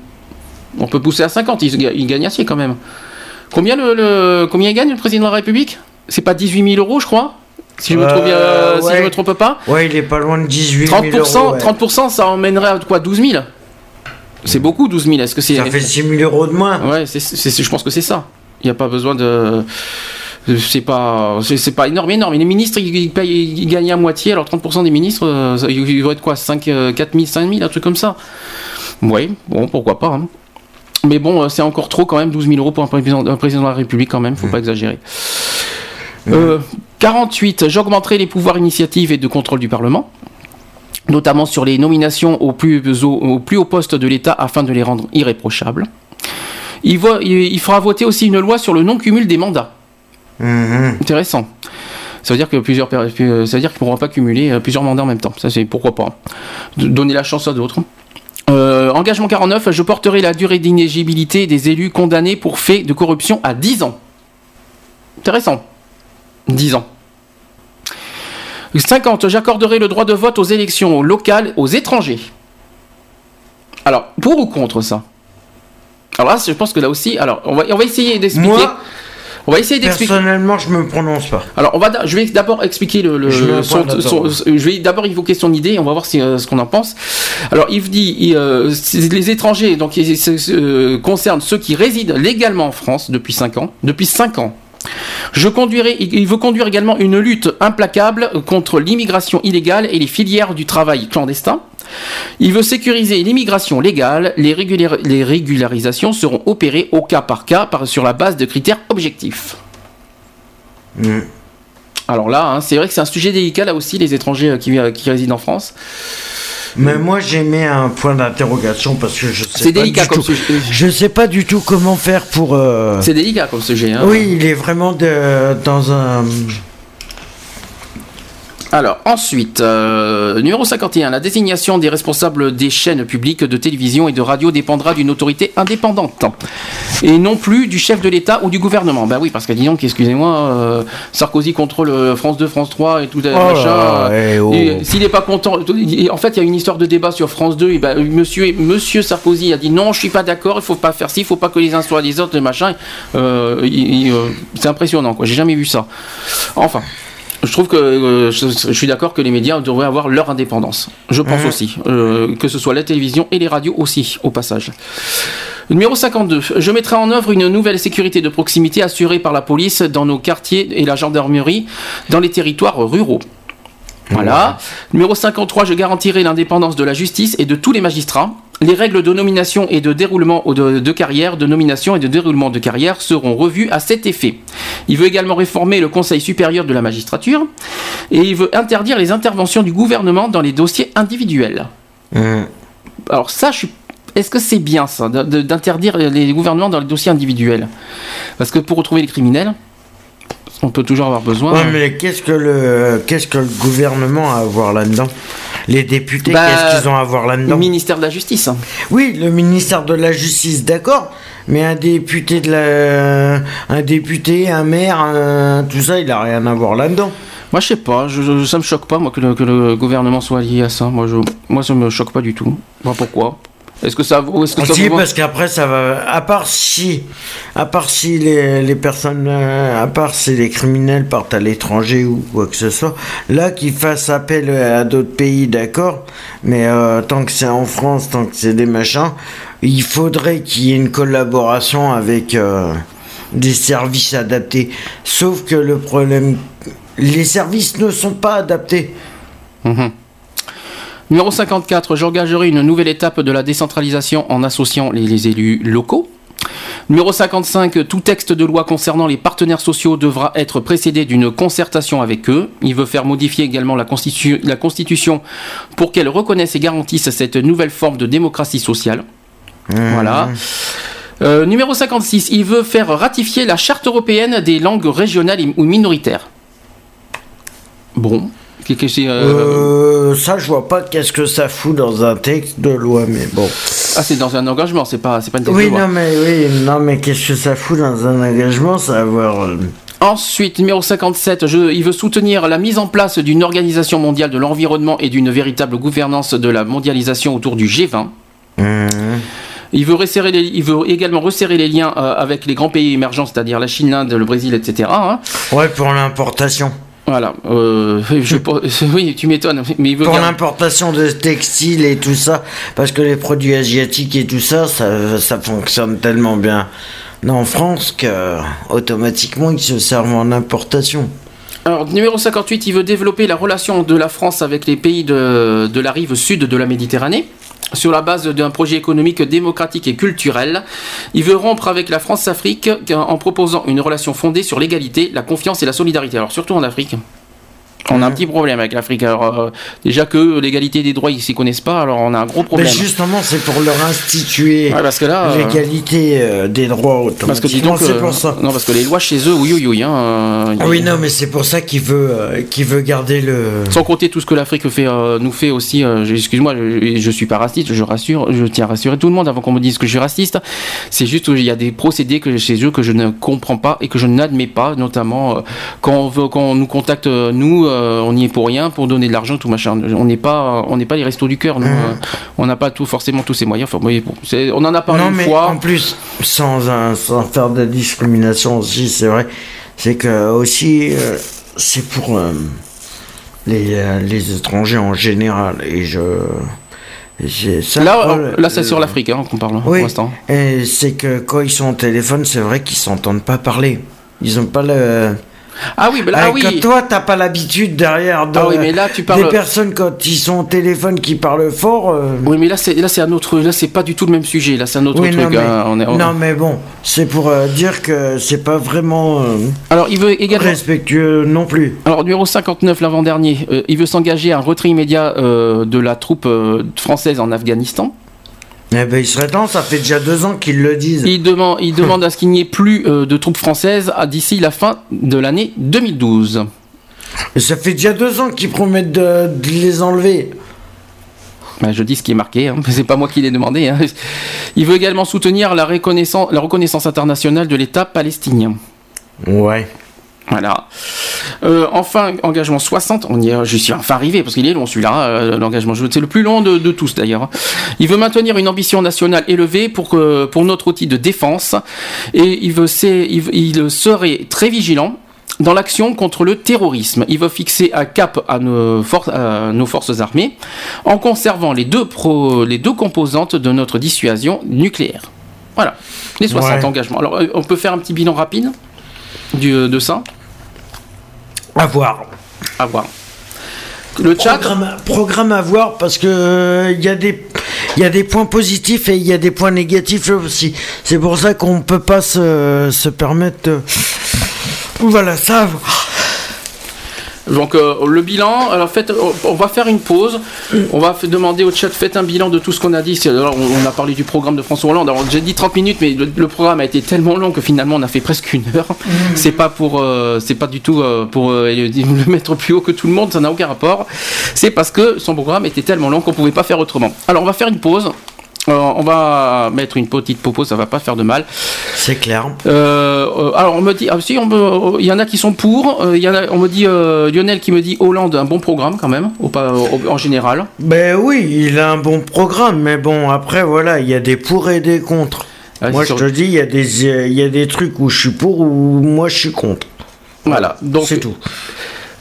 On peut pousser à 50, il, il gagne assez quand même. Combien, le, le- combien il gagne le président de la République? C'est pas 18 000 euros, je crois si je, me trompe, Euh, si ouais. je me trompe pas? Ouais, il est pas loin de 18 000 30%, euros. ouais. 30% ça emmènerait à quoi 12 000 C'est beaucoup 12 000. Est-ce que c'est. Ça fait 6 000 euros de moins. Ouais, je pense que c'est ça. Il n'y a pas besoin de. C'est pas, c'est, pas énorme, énorme. Et les ministres, ils, ils payent- ils gagnent à moitié. Alors 30% des ministres, euh, ils ils vont être quoi 5, 4 000, 5 000, un truc comme ça? Oui, bon, pourquoi pas. hein. Mais bon, euh, c'est encore trop quand même, 12 000 euros pour un président, un président de la République quand même, faut pas exagérer. Euh, 48, j'augmenterai les pouvoirs initiatifs et de contrôle du Parlement, notamment sur les nominations au plus haut, au plus haut poste de l'État afin de les rendre irréprochables. Il, vo- il- il fera voter aussi une loi sur le non-cumul des mandats. Mhm. Intéressant. Ça veut dire que plusieurs, euh, ça veut dire qu'ils ne pourront pas cumuler euh, plusieurs mandats en même temps. Ça, c'est pourquoi pas. Donner la chance à d'autres. Euh, engagement 49, je porterai la durée d'inéligibilité des élus condamnés pour faits de corruption à 10 ans. Intéressant. 10 ans. 50, j'accorderai le droit de vote aux élections locales aux étrangers. Alors, pour ou contre ça? Alors là, je pense que là aussi, alors on va, on va essayer d'expliquer. On va essayer d'expliquer. personnellement, je me prononce pas. Alors, on va, da- je vais d'abord expliquer le. le- Je son- son- d'abord. je vais d'abord évoquer son idée. On va voir si, euh, ce qu'on en pense. Alors, il dit, il, euh, les étrangers, donc, il se- se- euh, concernent ceux qui résident légalement en France depuis 5 ans. Depuis 5 ans. Je conduirai, il veut conduire également une lutte implacable contre l'immigration illégale et les filières du travail clandestin. Il veut sécuriser l'immigration légale. Les, régular- les régularisations seront opérées au cas par cas par- sur la base de critères objectifs. Mm. Alors là, hein, c'est vrai que c'est un sujet délicat là aussi, les étrangers euh, qui, euh, qui résident en France. Mais moi, j'ai mis un point d'interrogation parce que je sais C'est pas délicat du comme tout. sujet. Je sais pas du tout comment faire pour. euh, C'est délicat comme sujet. hein. Oui, il est vraiment de- dans un. Alors ensuite, euh, numéro 51, la désignation des responsables des chaînes publiques de télévision et de radio dépendra d'une autorité indépendante et non plus du chef de l'État ou du gouvernement. Ben oui, parce que dis donc, excusez-moi, euh, Sarkozy contrôle euh, France 2, France 3 et tout euh, Oh machin. eh oh. Et S'il n'est pas content, en fait, il y a une histoire de débat sur France 2. Et ben, monsieur, monsieur Sarkozy a dit non, je suis pas d'accord, il faut pas faire ci, il faut pas que les uns soient les autres, machin. Euh, il- il, euh, c'est impressionnant, quoi. J'ai jamais vu ça. Enfin. Je trouve que euh, je, je suis d'accord que les médias devraient avoir leur indépendance. Je pense Mhm. aussi. Euh, que ce soit la télévision et les radios aussi, au passage. Numéro 52. Je mettrai en œuvre une nouvelle sécurité de proximité assurée par la police dans nos quartiers et la gendarmerie dans les territoires ruraux. Voilà. Numéro 53, je garantirai l'indépendance de la justice et de tous les magistrats. Les règles de nomination et de déroulement ou de, de carrière, de nomination et de déroulement de carrière seront revues à cet effet. Il veut également réformer le Conseil supérieur de la magistrature et il veut interdire les interventions du gouvernement dans les dossiers individuels. Mm. Alors ça, je suis... Est-ce que c'est bien ça, d'interdire les gouvernements dans les dossiers individuels? Parce que pour retrouver les criminels, on peut toujours avoir besoin. Ouais, mais qu'est-ce que le qu'est-ce que le gouvernement a à voir là-dedans? Les députés, Bah, qu'est-ce qu'ils ont à voir Le là-dedans ministère de la Justice. hein. Oui, le ministère de la Justice, d'accord. Mais un député de la, un député, un maire, un- tout ça, il a rien à voir là-dedans. Moi, je sais pas, je, je- ça me choque pas, moi, que le, que le gouvernement soit lié à ça. Moi, je, moi, ça me choque pas du tout. Moi, pourquoi? Est-ce que ça, vaut- est-ce que ça Si, vaut- parce qu'après ça va. À part si, à part si les, les personnes, euh, à part si les criminels partent à l'étranger ou quoi que ce soit, là qu'ils fassent appel à d'autres pays, d'accord. Mais euh, tant que c'est en France, tant que c'est des machins, il faudrait qu'il y ait une collaboration avec euh, des services adaptés. Sauf que le problème, les services ne sont pas adaptés. Mhm. Numéro 54, j'engagerai une nouvelle étape de la décentralisation en associant les, les élus locaux. Numéro 55, tout texte de loi concernant les partenaires sociaux devra être précédé d'une concertation avec eux. Il veut faire modifier également la, constitu- la Constitution pour qu'elle reconnaisse et garantisse cette nouvelle forme de démocratie sociale. Voilà. Euh, numéro 56, il veut faire ratifier la charte européenne des langues régionales ou minoritaires. Bon, euh, ça, je vois pas qu'est-ce que ça fout dans un texte de loi, mais bon. Ah, c'est dans un engagement, c'est pas, c'est pas une texte oui, de loi. Non, mais, oui, non, mais qu'est-ce que ça fout dans un engagement Ça va avoir. Ensuite, numéro 57, je, il veut soutenir la mise en place d'une organisation mondiale de l'environnement et d'une véritable gouvernance de la mondialisation autour du G20. Mmh. Il veut, resserrer il veut également resserrer les liens euh, avec les grands pays émergents, c'est-à-dire la Chine, l'Inde, le Brésil, etc. Hein. Ouais, pour l'importation. Voilà. Euh, je, [LAUGHS] [LAUGHS] oui, tu m'étonnes. Mais pour l'importation de textiles et tout ça, parce que les produits asiatiques et tout ça, ça, ça fonctionne tellement bien en France que automatiquement ils se servent en importation. Alors, numéro 58, il veut développer la relation de la France avec les pays de, de la rive sud de la Méditerranée sur la base d'un projet économique démocratique et culturel. Il veut rompre avec la France-Afrique en proposant une relation fondée sur l'égalité, la confiance et la solidarité. Alors surtout en Afrique. On a un petit problème avec l'Afrique. Alors, euh, déjà que l'égalité des droits, ils s'y connaissent pas, alors on a un gros problème. Mais justement, c'est pour leur instituer euh, l'égalité euh, des droits Parce que dis c'est pour ça. Non, parce que les lois chez eux, oui, oui, oui. Hein, oui, non, mais c'est pour ça qu'il veut, qu'il veut garder le. Sans compter tout ce que l'Afrique fait, nous fait aussi. Excuse-moi, je, je, suis pas raciste, je rassure, je tiens à rassurer tout le monde avant qu'on me dise que je suis raciste. C'est juste qu'il y a des procédés que chez eux que je ne comprends pas et que je n'admets pas, notamment quand on veut, quand on nous contacte nous euh, on y est pour rien, pour donner de l'argent, tout machin. On n'est pas, on n'est pas les restos du cœur. Mmh. Euh, on n'a pas tout forcément tous ces moyens. Enfin, on en a parlé une fois. En plus, sans, sans faire de discrimination aussi, c'est vrai, c'est que aussi euh, c'est pour les, les étrangers en général. Et je ça, là, là c'est sur l'Afrique hein, qu'on parle hein, pour l'instant. Et c'est que quand ils sont au téléphone, c'est vrai qu'ils s'entendent pas parler. Ils ont pas le. Ah oui, mais là, ah oui. Toi, t'as pas l'habitude derrière de, ah oui, mais là, tu parles... des personnes quand ils sont au téléphone qui parlent fort. Euh. Oui, mais là, c'est là, c'est un autre. Là, c'est pas du tout le même sujet. Là, c'est un autre truc. Non, mais, hein. on est, non, mais bon, c'est pour euh, dire que c'est pas vraiment. Euh, Alors, il veut également respectueux non plus. Alors, numéro 59, l'avant-dernier, il veut s'engager à un retrait immédiat de la troupe française en Afghanistan. Eh ben, il serait temps, ça fait déjà deux ans qu'ils le disent. Il demande, il demande à ce qu'il n'y ait plus euh, de troupes françaises d'ici la fin de l'année 2012. Et ça fait déjà deux ans qu'ils promettent de, les enlever. Ben, je dis ce qui est marqué, hein. c'est pas moi qui l'ai demandé. Hein. Il veut également soutenir la reconnaissance, la reconnaissance internationale de l'État palestinien. Ouais. Voilà. Euh, enfin, engagement 60, on y est, je suis enfin arrivé, parce qu'il est long celui-là, euh, l'engagement, c'est le plus long de, tous d'ailleurs. Il veut maintenir une ambition nationale élevée pour, pour notre outil de défense, et il, veut, il, il serait très vigilant dans l'action contre le terrorisme. Il veut fixer un cap à nos, nos forces armées en conservant les deux, pro, les deux composantes de notre dissuasion nucléaire. Voilà, les 60 engagements. Alors, euh, on peut faire un petit bilan rapide? Du, de ça À voir. À voir. Le chat programme, à voir parce que il euh, y a des il y a des points positifs et il y a des points négatifs aussi. C'est pour ça qu'on peut pas se, se permettre de... Voilà, ça. Donc euh, le bilan, alors fait, on va faire une pause. On va demander au chat, faites un bilan de tout ce qu'on a dit. Alors, on, a parlé du programme de François Hollande. Alors j'ai dit 30 minutes, mais le, programme a été tellement long que finalement on a fait presque une heure. Mmh. C'est pas pour, euh, c'est pas du tout euh, pour [LAUGHS] le mettre plus haut que tout le monde. Ça n'a aucun rapport. C'est parce que son programme était tellement long qu'on pouvait pas faire autrement. Alors on va faire une pause. Euh, on va mettre une petite popo, ça va pas faire de mal. C'est clair. Euh, euh, alors on me dit, ah, si on il y en a qui sont pour. Il y en a, on me dit Lionel qui me dit Hollande un bon programme quand même, en général. Ben oui, il a un bon programme, mais bon après voilà, il y a des pour et des contre. Ah, moi je te dis, il y a des il y a des trucs où je suis pour ou moi je suis contre. Voilà, donc c'est tout.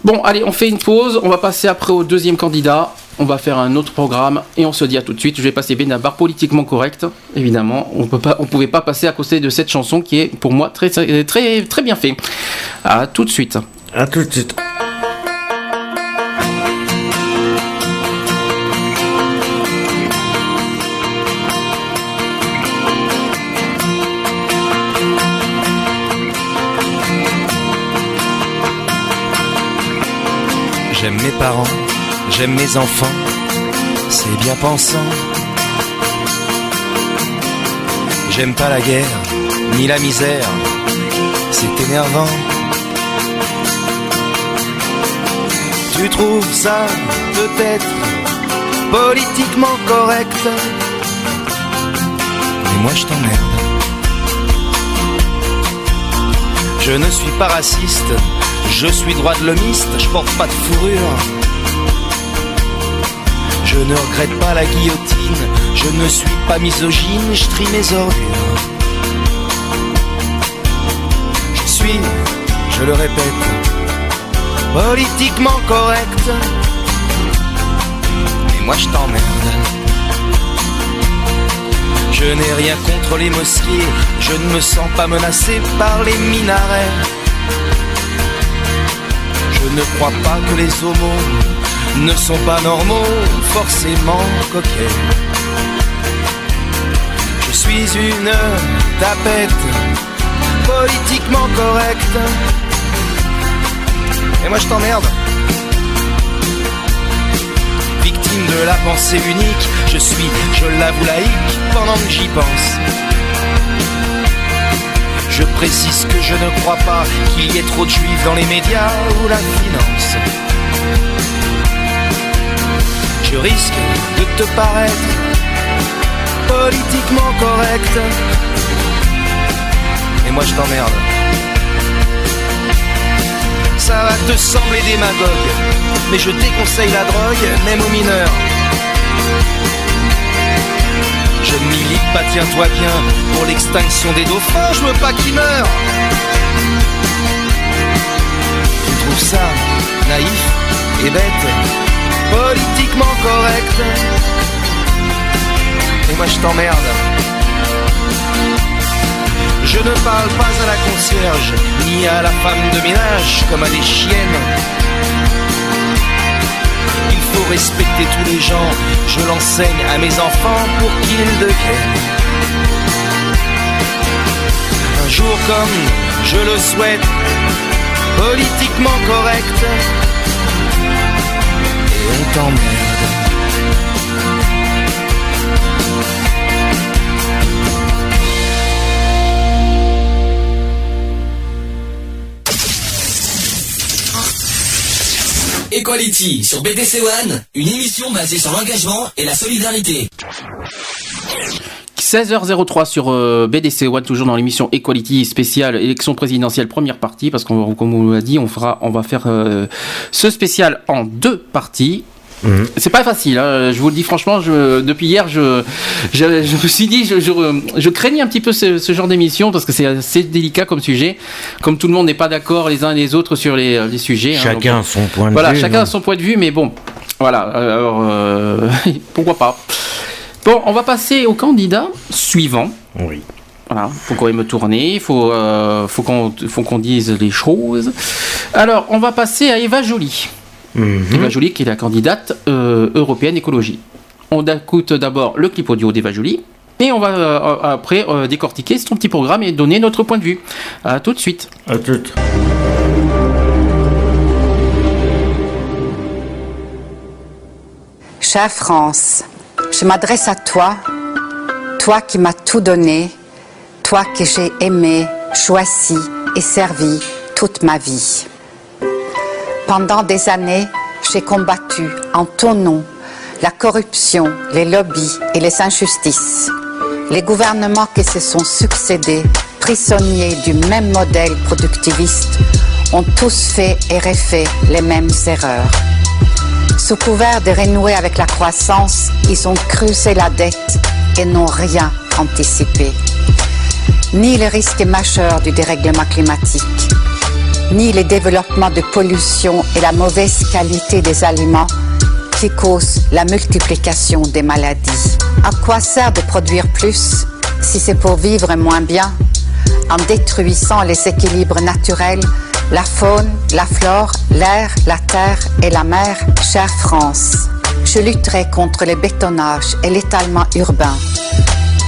Bon, allez, on fait une pause. On va passer après au deuxième candidat on va faire un autre programme et on se dit à tout de suite. Je vais passer Benabar politiquement correct, évidemment. On peut pas, on pouvait pas passer à côté de cette chanson qui est pour moi très très très, très bien fait. À tout de suite. À tout de suite. J'aime mes parents J'aime mes enfants, c'est bien pensant. J'aime pas la guerre, ni la misère, c'est énervant. Tu trouves ça peut-être politiquement correct, mais moi je t'emmerde. Je ne suis pas raciste, je suis droit de l'homiste, je porte pas de fourrure. Je ne regrette pas la guillotine, je ne suis pas misogyne, je trie mes ordures. Je suis, je le répète, politiquement correct. Mais moi je t'emmerde. Je n'ai rien contre les mosquées, je ne me sens pas menacé par les minarets. Je ne crois pas que les homos ne sont pas normaux, forcément coquets. Je suis une tapette politiquement correcte. Et moi je t'emmerde. Victime de la pensée unique, je suis, je l'avoue, laïque pendant que j'y pense. Je précise que je ne crois pas qu'il y ait trop de juifs dans les médias ou la finance. Je risque de te paraître politiquement correct. Et moi je t'emmerde. Ça va te sembler démagogue, mais je déconseille la drogue, même aux mineurs. Je milite pas, tiens-toi bien, pour l'extinction des dauphins, je veux pas qu'ils meurent. Tu trouves ça naïf et bête, politiquement correct Et moi je t'emmerde. Je ne parle pas à la concierge, ni à la femme de ménage comme à des chiennes. Il faut respecter tous les gens, je l'enseigne à mes enfants pour qu'ils deviennent. Un jour comme je le souhaite, politiquement correct, Equality sur BDC One, une émission basée sur l'engagement et la solidarité. 16h03 sur euh, BDC One, toujours dans l'émission Equality spéciale élection présidentielle première partie, parce qu'on comme on l'a dit, on fera, on va faire euh, ce spécial en deux parties. Mhm. C'est pas facile, hein. je vous le dis franchement. Je, depuis hier, je, je, je me suis dit, je, je, je craignais un petit peu ce, ce genre d'émission parce que c'est assez délicat comme sujet. Comme tout le monde n'est pas d'accord les uns et les autres sur les, les sujets. hein. Chacun Donc, a son point de voilà, vue. chacun non a son point de vue, mais bon, voilà. Alors, euh, [LAUGHS] pourquoi pas Bon, on va passer au candidat suivant. Oui. Voilà, faut quand même tourner, faut, euh, faut qu'on, faut qu'on dise les choses. Alors, on va passer à Eva Joly. Mhm. Eva Joly, qui est la candidate euh, européenne écologie. On écoute d'abord le clip audio d'Eva Joly. Et on va euh, après euh, décortiquer son petit programme et donner notre point de vue. À tout de suite. À tout. Chère France, je m'adresse à toi, toi qui m'as tout donné, toi que j'ai aimé, choisi et servi toute ma vie. Pendant des années, j'ai combattu en ton nom la corruption, les lobbies et les injustices. Les gouvernements qui se sont succédés, prisonniers du même modèle productiviste, ont tous fait et refait les mêmes erreurs. Sous couvert de renouer avec la croissance, ils ont creusé la dette et n'ont rien anticipé. Ni les risques majeurs du dérèglement climatique, ni les développements de pollution et la mauvaise qualité des aliments qui causent la multiplication des maladies. À quoi sert de produire plus si c'est pour vivre moins bien en détruisant les équilibres naturels, la faune, la flore, l'air, la terre et la mer, chère France. Je lutterai contre le bétonnage et l'étalement urbain.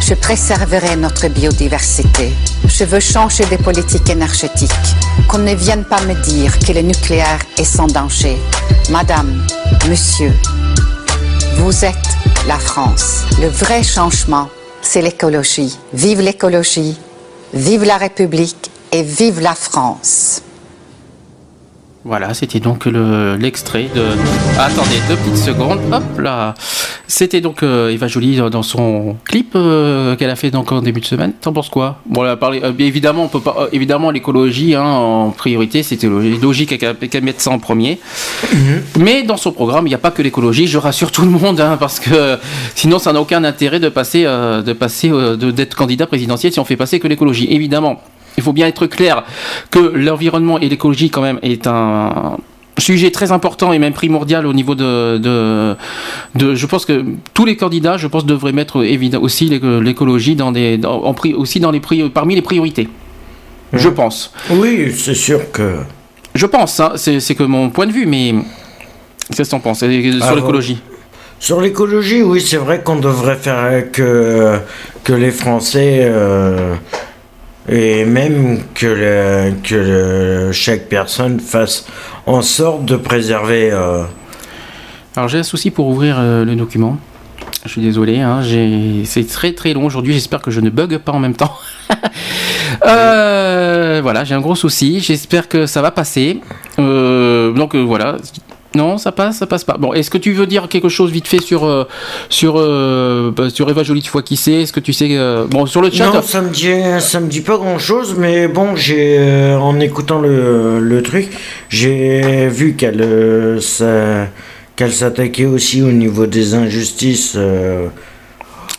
Je préserverai notre biodiversité. Je veux changer des politiques énergétiques. Qu'on ne vienne pas me dire que le nucléaire est sans danger. Madame, monsieur, vous êtes la France. Le vrai changement, c'est l'écologie. Vive l'écologie, vive la République et vive la France. Voilà, c'était donc l'extrait de. attendez deux petites secondes. Hop là. C'était donc euh, Eva Jolie dans son clip euh, qu'elle a fait donc en début de semaine. T'en penses quoi? Bon, elle parlé, euh, évidemment, on peut pas. évidemment, l'écologie hein, en priorité, c'était logique qu'elle mette ça en premier. Mhm. Mais dans son programme, il n'y a pas que l'écologie. Je rassure tout le monde, hein, parce que sinon, ça n'a aucun intérêt de passer, de passer, d'être candidat présidentiel si on fait passer que l'écologie. Évidemment, il faut bien être clair que l'environnement et l'écologie quand même est un sujet très important et même primordial au niveau de, de, je pense que tous les candidats, je pense, devraient mettre aussi l'écologie dans des, en, aussi dans les parmi les priorités. Je mmh. pense. Oui, c'est sûr que. Je pense, hein, c'est que mon point de vue, mais qu'est-ce que tu en penses sur ah, l'écologie Sur l'écologie, oui, c'est vrai qu'on devrait faire que, que les Français. Euh, et même que, que chaque personne fasse en sorte de préserver. Euh, Alors j'ai un souci pour ouvrir euh, le document. Je suis désolé, hein, c'est très très long aujourd'hui. J'espère que je ne bug pas en même temps. [LAUGHS] Euh, voilà, j'ai un gros souci. J'espère que ça va passer. donc voilà, non, ça passe, ça passe pas. Bon, est-ce que tu veux dire quelque chose vite fait sur euh, sur euh, bah, sur Eva Jolie, tu vois qui c'est Est-ce que tu sais euh, bon sur le chat Non, ça me dit ça me dit pas grand-chose, mais bon, j'ai en écoutant le, le truc, j'ai vu qu'elle qu'elle s'attaquait aussi au niveau des injustices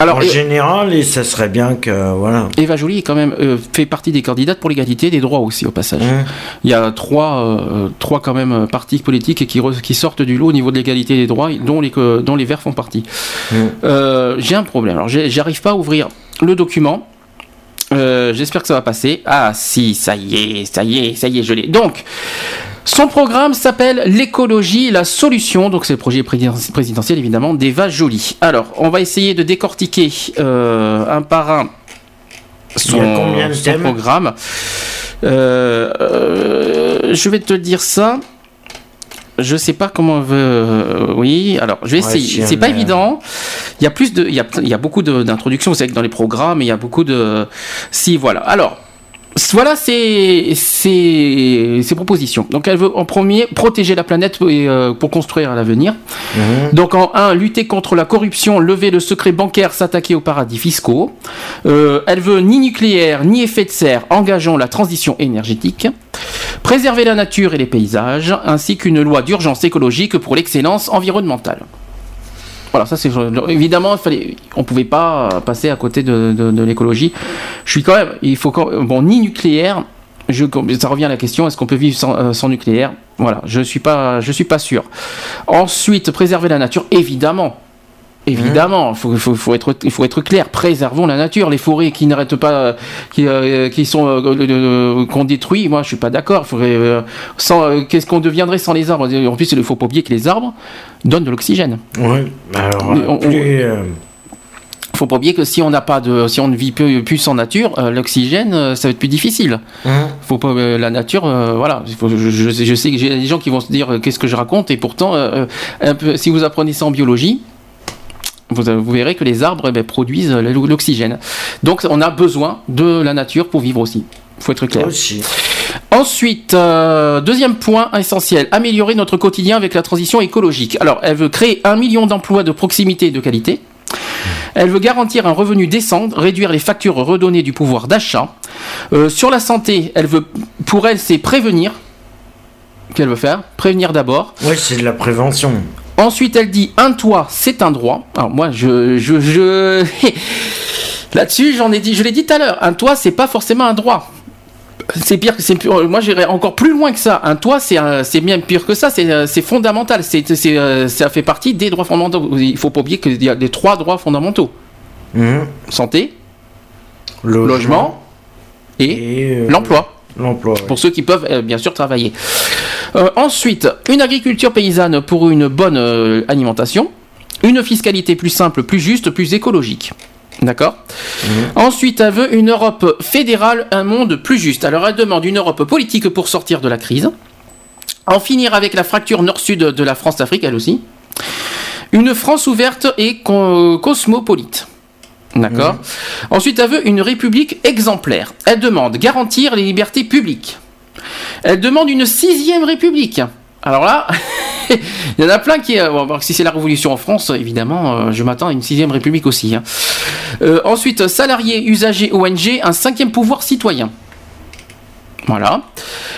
alors, en général, et ça serait bien que voilà. Eva Jolie quand même euh, fait partie des candidates pour l'égalité des droits aussi au passage. Mmh. Il y a trois, euh, trois quand même partis politiques qui, qui sortent du lot au niveau de l'égalité des droits, dont les dont les Verts font partie. Mmh. Euh, j'ai un problème. Alors j'arrive pas à ouvrir le document. J'espère que ça va passer. Ah si, ça y est, ça y est, ça y est, je l'ai. Donc. Son programme s'appelle L'écologie, la solution. Donc c'est le projet présidentiel évidemment d'Eva Jolie. Alors on va essayer de décortiquer euh, un par un son, programme. Euh, euh, je vais te dire ça. Je sais pas comment on veut. oui, alors je vais essayer. c'est pas évident. Il y a plus de, il y a, il y a beaucoup d'introductions. Vous savez que dans les programmes, il y a beaucoup de. Si voilà. Alors voilà ses, propositions. Donc elle veut en premier protéger la planète euh, pour construire l'avenir. Mhm. Donc en un, lutter contre la corruption, lever le secret bancaire, s'attaquer aux paradis fiscaux. Euh, elle veut ni nucléaire ni effet de serre, engageons la transition énergétique. Préserver la nature et les paysages, ainsi qu'une loi d'urgence écologique pour l'excellence environnementale. Voilà, ça c'est évidemment, fallait, on pouvait pas passer à côté de, l'écologie. Je suis quand même, il faut bon ni nucléaire. Ça revient à la question est-ce qu'on peut vivre sans, euh, nucléaire? Voilà, je suis pas, je suis pas sûr. Ensuite, préserver la nature, évidemment. Évidemment, il faut, faut, être, il faut être clair. Préservons la nature. Les forêts qui n'arrêtent pas, qui, euh, qui sont euh, qu'on détruit. Moi, je suis pas d'accord. sans, qu'est-ce qu'on deviendrait sans les arbres? En plus, il faut pas oublier que les arbres donnent de l'oxygène. Oui. Alors, faut pas oublier que si on n'a pas de, si on ne vit plus, plus sans nature, l'oxygène, ça va être plus difficile. Faut pas la nature, voilà. je, je, sais que j'ai des gens qui vont se dire qu'est-ce que je raconte? Et pourtant, un peu, si vous apprenez ça en biologie, vous, verrez que les arbres eh ben, produisent l'oxygène. Donc on a besoin de la nature pour vivre aussi. Il faut être clair. Ensuite, euh, deuxième point essentiel, améliorer notre quotidien avec la transition écologique. Alors, elle veut créer un million d'emplois de proximité et de qualité. Elle veut garantir un revenu décent, réduire les factures redonnées du pouvoir d'achat. Euh, sur la santé, elle veut, pour elle, c'est prévenir qu'elle veut faire? Prévenir d'abord. Oui, c'est de la prévention. Ensuite, elle dit un toit, c'est un droit. Alors moi, je, je, je... [LAUGHS] là-dessus, j'en ai dit, je l'ai dit tout à l'heure. Un toit, c'est pas forcément un droit. C'est pire que c'est moi j'irais encore plus loin que ça. Un toit c'est c'est bien pire que ça, c'est c'est fondamental, c'est c'est ça fait partie des droits fondamentaux. Il faut pas oublier qu'il y a des trois droits fondamentaux. Mmh. Santé, logement, et, euh, l'emploi. L'emploi. Pour ceux qui peuvent euh, bien sûr travailler. Euh, ensuite, une agriculture paysanne pour une bonne euh, alimentation. Une fiscalité plus simple, plus juste, plus écologique. D'accord? Mhm. Ensuite, elle veut une Europe fédérale, un monde plus juste. Alors, elle demande une Europe politique pour sortir de la crise. En finir avec la fracture nord-sud de la France-Afrique, elle aussi. Une France ouverte et cosmopolite. D'accord. Ensuite, elle veut une république exemplaire. Elle demande garantir les libertés publiques Elle demande une sixième république. Alors là, [LAUGHS] il y en a plein qui. Bon, si c'est la révolution en France, évidemment, je m'attends à une sixième république aussi. Hein. ensuite, salariés, usagers, ONG, un cinquième pouvoir citoyen. Voilà.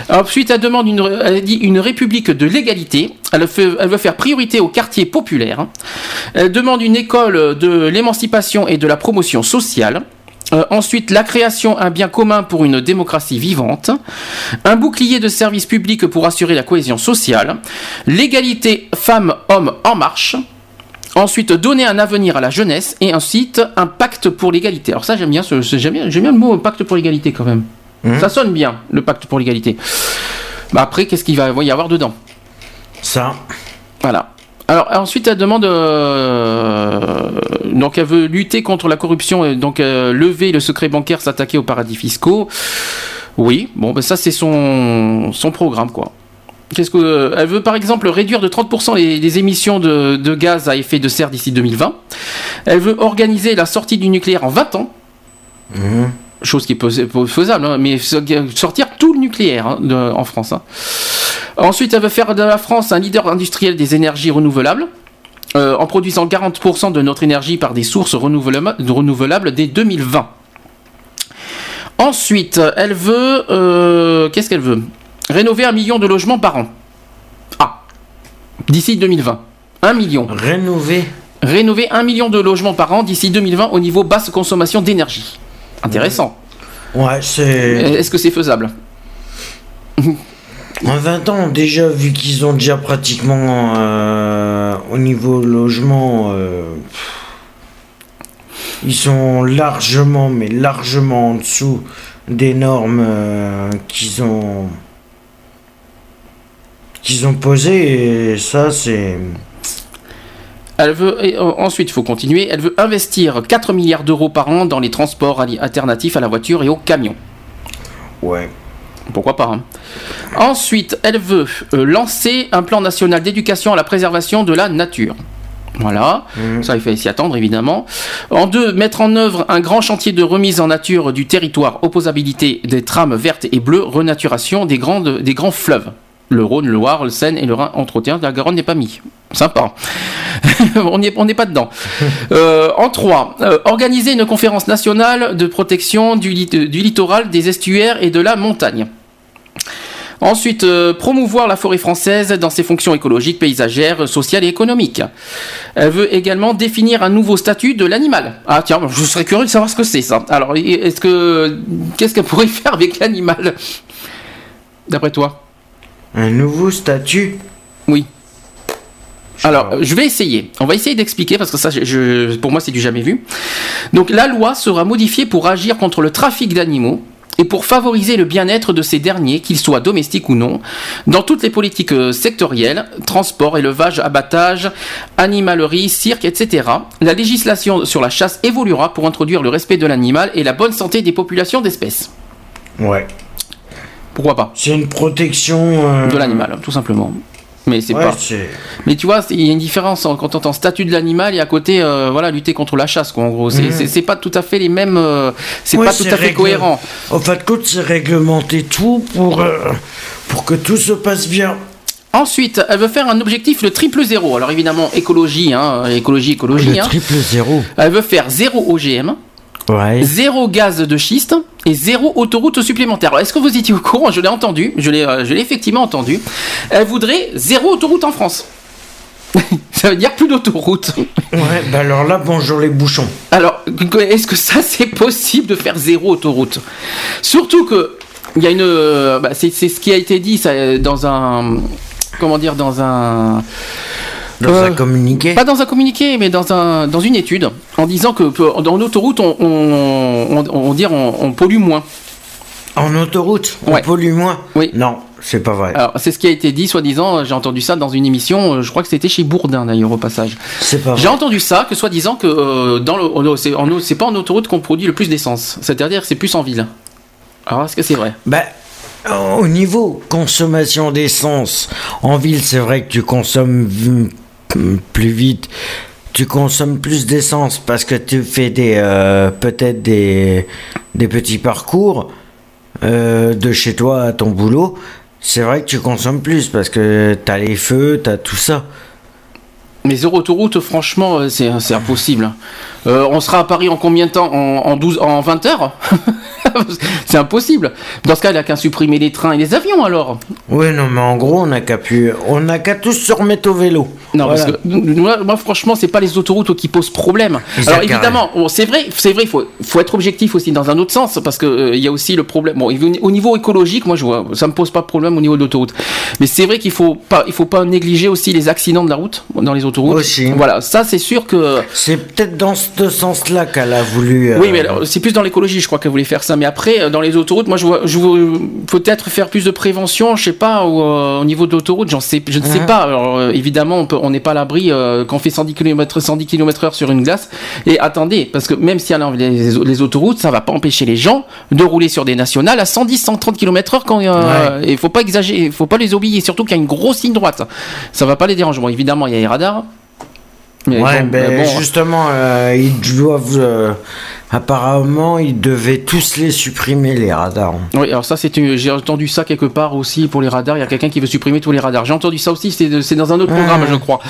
Ensuite, elle demande une, dit une république de l'égalité. Elle, veut faire priorité aux quartiers populaires. Elle demande une école de l'émancipation et de la promotion sociale. Euh, ensuite, la création d'un bien commun pour une démocratie vivante, un bouclier de services publics pour assurer la cohésion sociale, l'égalité femmes-hommes en marche, ensuite donner un avenir à la jeunesse, et ensuite un pacte pour l'égalité. Alors ça, j'aime bien, j'aime bien, bien, le mot pacte pour l'égalité quand même. Mmh. Ça sonne bien, le pacte pour l'égalité. Bah après, qu'est-ce qu'il va y avoir dedans? Ça. Voilà. Alors ensuite, elle demande, euh, donc elle veut lutter contre la corruption, et donc euh, lever le secret bancaire, s'attaquer aux paradis fiscaux. Oui, bon, ben ça c'est son, son programme quoi. Qu'est-ce que euh, elle veut par exemple réduire de 30% les, émissions de, de, gaz à effet de serre d'ici 2020. Elle veut organiser la sortie du nucléaire en 20 ans. Mmh chose qui est faisable, hein, mais sortir tout le nucléaire hein, en France. Hein. Ensuite, elle veut faire de la France un leader industriel des énergies renouvelables. Euh, en produisant 40% de notre énergie par des sources renouvelables, renouvelables dès 2020. Ensuite, elle veut... Euh, qu'est-ce qu'elle veut? Rénover un million de logements par an. Ah D'ici 2020. Un million. Rénover Rénover un million de logements par an d'ici 2020 au niveau basse consommation d'énergie. Intéressant. Ouais, c'est. Est-ce que c'est faisable [LAUGHS] En 20 ans, déjà, vu qu'ils ont déjà pratiquement euh, au niveau logement, euh, ils sont largement, mais largement en dessous des normes euh, qu'ils ont qu'ils ont posées, et ça, c'est. Elle veut, et, euh, ensuite, il faut continuer, elle veut investir 4 milliards d'euros par an dans les transports alternatifs à la voiture et aux camions. Ouais. Pourquoi pas hein. Ensuite, elle veut euh, lancer un plan national d'éducation à la préservation de la nature. Voilà, mmh. ça il faut s'y attendre évidemment. En deux, mettre en œuvre un grand chantier de remise en nature du territoire, opposabilité des trames vertes et bleues, renaturation des, grandes, des grands fleuves le Rhône, le Loire, le Seine et le Rhin entretien. La Garonne n'est pas mis. Sympa. [LAUGHS] on n'est pas dedans. [LAUGHS] Euh, en trois, euh, organiser une conférence nationale de protection du, du, littoral, des estuaires et de la montagne. Ensuite, euh, promouvoir la forêt française dans ses fonctions écologiques, paysagères, sociales et économiques. Elle veut également définir un nouveau statut de l'animal. Ah tiens, je serais curieux de savoir ce que c'est ça. Alors, est-ce que qu'est-ce qu'elle pourrait [LAUGHS] faire avec l'animal? D'après toi? Un nouveau statut? Oui. Alors, je vais essayer. On va essayer d'expliquer parce que ça, pour moi, c'est du jamais vu. Donc, la loi sera modifiée pour agir contre le trafic d'animaux et pour favoriser le bien-être de ces derniers, qu'ils soient domestiques ou non, dans toutes les politiques euh, sectorielles, transport, élevage, abattage, animalerie, cirque, etc. La législation sur la chasse évoluera pour introduire le respect de l'animal et la bonne santé des populations d'espèces. Ouais. Pourquoi pas C'est une protection euh, de l'animal, tout simplement. Mais c'est pas. Mais tu vois, il y a une différence quand on entend statut de l'animal et à côté, euh, voilà, lutter contre la chasse, quoi. En gros, c'est mmh. pas tout à fait les mêmes. Euh, c'est pas tout à fait cohérent. En fait, compte, c'est réglementer tout pour pour que tout se passe bien. Ensuite, elle veut faire un objectif de triple zéro. Alors évidemment, écologie, hein, écologie, écologie. Le hein. triple zéro. Elle veut faire zéro OGM. Zéro gaz de schiste et zéro autoroute supplémentaire. est-ce que vous étiez au courant? Je l'ai entendu, je l'ai, euh, je l'ai effectivement entendu. Elle voudrait zéro autoroute en France. [LAUGHS] ça veut dire plus d'autoroute. Ouais, bah alors là, bonjour les bouchons. Alors, est-ce que ça c'est possible de faire zéro autoroute? Surtout que il y a une, euh, bah, c'est, ce qui a été dit ça, dans un, comment dire, dans un dans un euh, communiqué Pas dans un communiqué, mais dans, un, dans une étude, en disant que dans l'autoroute, on, on, on, on, pollue moins. En autoroute, on pollue moins Oui. Non, c'est pas vrai. Alors, c'est ce qui a été dit, soi-disant, j'ai entendu ça dans une émission, euh, je crois que c'était chez Bourdin d'ailleurs au passage. C'est pas vrai. J'ai entendu ça, que soi-disant que euh, dans le, c'est, pas en autoroute qu'on produit le plus d'essence. C'est-à-dire c'est plus en ville. Alors, est-ce que c'est vrai? Ben, au niveau consommation d'essence, en ville, c'est vrai que tu consommes plus vite, tu consommes plus d'essence parce que tu fais des euh, peut-être des, petits parcours. euh, de chez toi à ton boulot, c'est vrai que tu consommes plus parce que t'as les feux, t'as tout ça. Mais zéro autoroute, franchement, euh, c'est impossible. Euh, on sera à Paris en combien de temps? En, en 12, en 20 heures? [LAUGHS] C'est impossible. Dans ce cas, il a qu'à supprimer les trains et les avions alors. Oui, non, mais en gros, on n'a qu'à pu... on n'a qu'à tous se remettre au vélo. Non, Voilà. parce que moi, moi, franchement, c'est pas les autoroutes qui posent problème. Alors évidemment, bon, c'est vrai, c'est vrai, il faut, faut être objectif aussi dans un autre sens parce que euh, il y a aussi le problème. Bon, au niveau écologique, moi, je vois, ça me pose pas de problème au niveau de l'autoroute. Mais c'est vrai qu'il faut pas, il faut pas négliger aussi les accidents de la route dans les autoroutes. Aussi. Voilà, ça c'est sûr que. C'est peut-être dans ce sens-là qu'elle a voulu... euh, Oui, mais c'est plus dans l'écologie, je crois qu'elle voulait faire ça. Mais après, euh, dans les autoroutes, moi, je vois, je euh, peut-être faire plus de prévention, je sais pas, au, au niveau de l'autoroute, j'en sais, je ne sais pas. Alors, évidemment, on n'est pas à l'abri euh, quand on fait 110 km, 110 km heure sur une glace. Et attendez, parce que même si elle enlève les, les autoroutes, ça va pas empêcher les gens de rouler sur des nationales à 110, 130 km heure quand, euh, il faut pas exagérer, il faut pas les oublier, surtout qu'il y a une grosse ligne droite. Ça va pas les déranger. Bon, évidemment, il y a les radars. Mais Ouais, bon, ben mais bon, justement, euh, ils doivent. euh, apparemment, ils devaient tous les supprimer, les radars. Oui, alors ça, c'est une- j'ai entendu ça quelque part aussi pour les radars. Il y a quelqu'un qui veut supprimer tous les radars. J'ai entendu ça aussi. C'est dans un autre programme, je crois.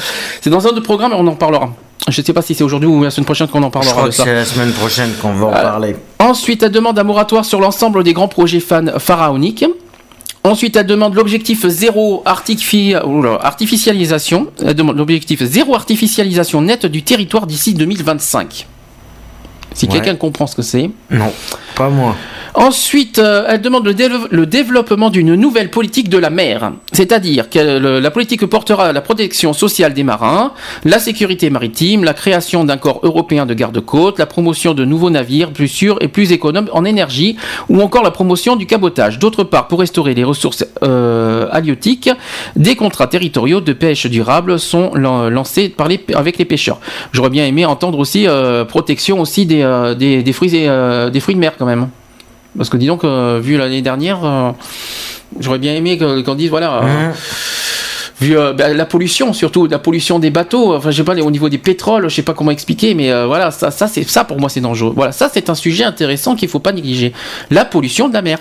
C'est dans un autre programme. et On en parlera. Je ne sais pas si c'est aujourd'hui ou la semaine prochaine qu'on en Je parlera crois de que ça. c'est la semaine prochaine qu'on va en Euh, parler. Ensuite, elle demande un moratoire sur l'ensemble des grands projets fan pharaoniques. Ensuite, elle demande l'objectif zéro artificialisation. Demande l'objectif zéro artificialisation nette du territoire d'ici 2025. Si Ouais. quelqu'un comprend ce que c'est. Non, pas moi. Ensuite, euh, elle demande le, déve- le développement d'une nouvelle politique de la mer, c'est-à-dire que la politique portera la protection sociale des marins, la sécurité maritime, la création d'un corps européen de garde-côte, la promotion de nouveaux navires plus sûrs et plus économes en énergie, ou encore la promotion du cabotage. D'autre part, pour restaurer les ressources euh, halieutiques, des contrats territoriaux de pêche durable sont lan- lancés par les, avec les pêcheurs. J'aurais bien aimé entendre aussi euh, protection aussi des, euh, des, des fruits et, euh, des fruits de mer quand même. Parce que dis donc, euh, vu l'année dernière, j'aurais bien aimé qu'on dise, voilà, Hein vu bah, la pollution, surtout la pollution des bateaux, enfin je sais pas, au niveau des pétroles, je sais pas comment expliquer, mais voilà, ça, ça, c'est, ça pour moi c'est dangereux. Voilà, ça c'est un sujet intéressant qu'il faut pas négliger. La pollution de la mer.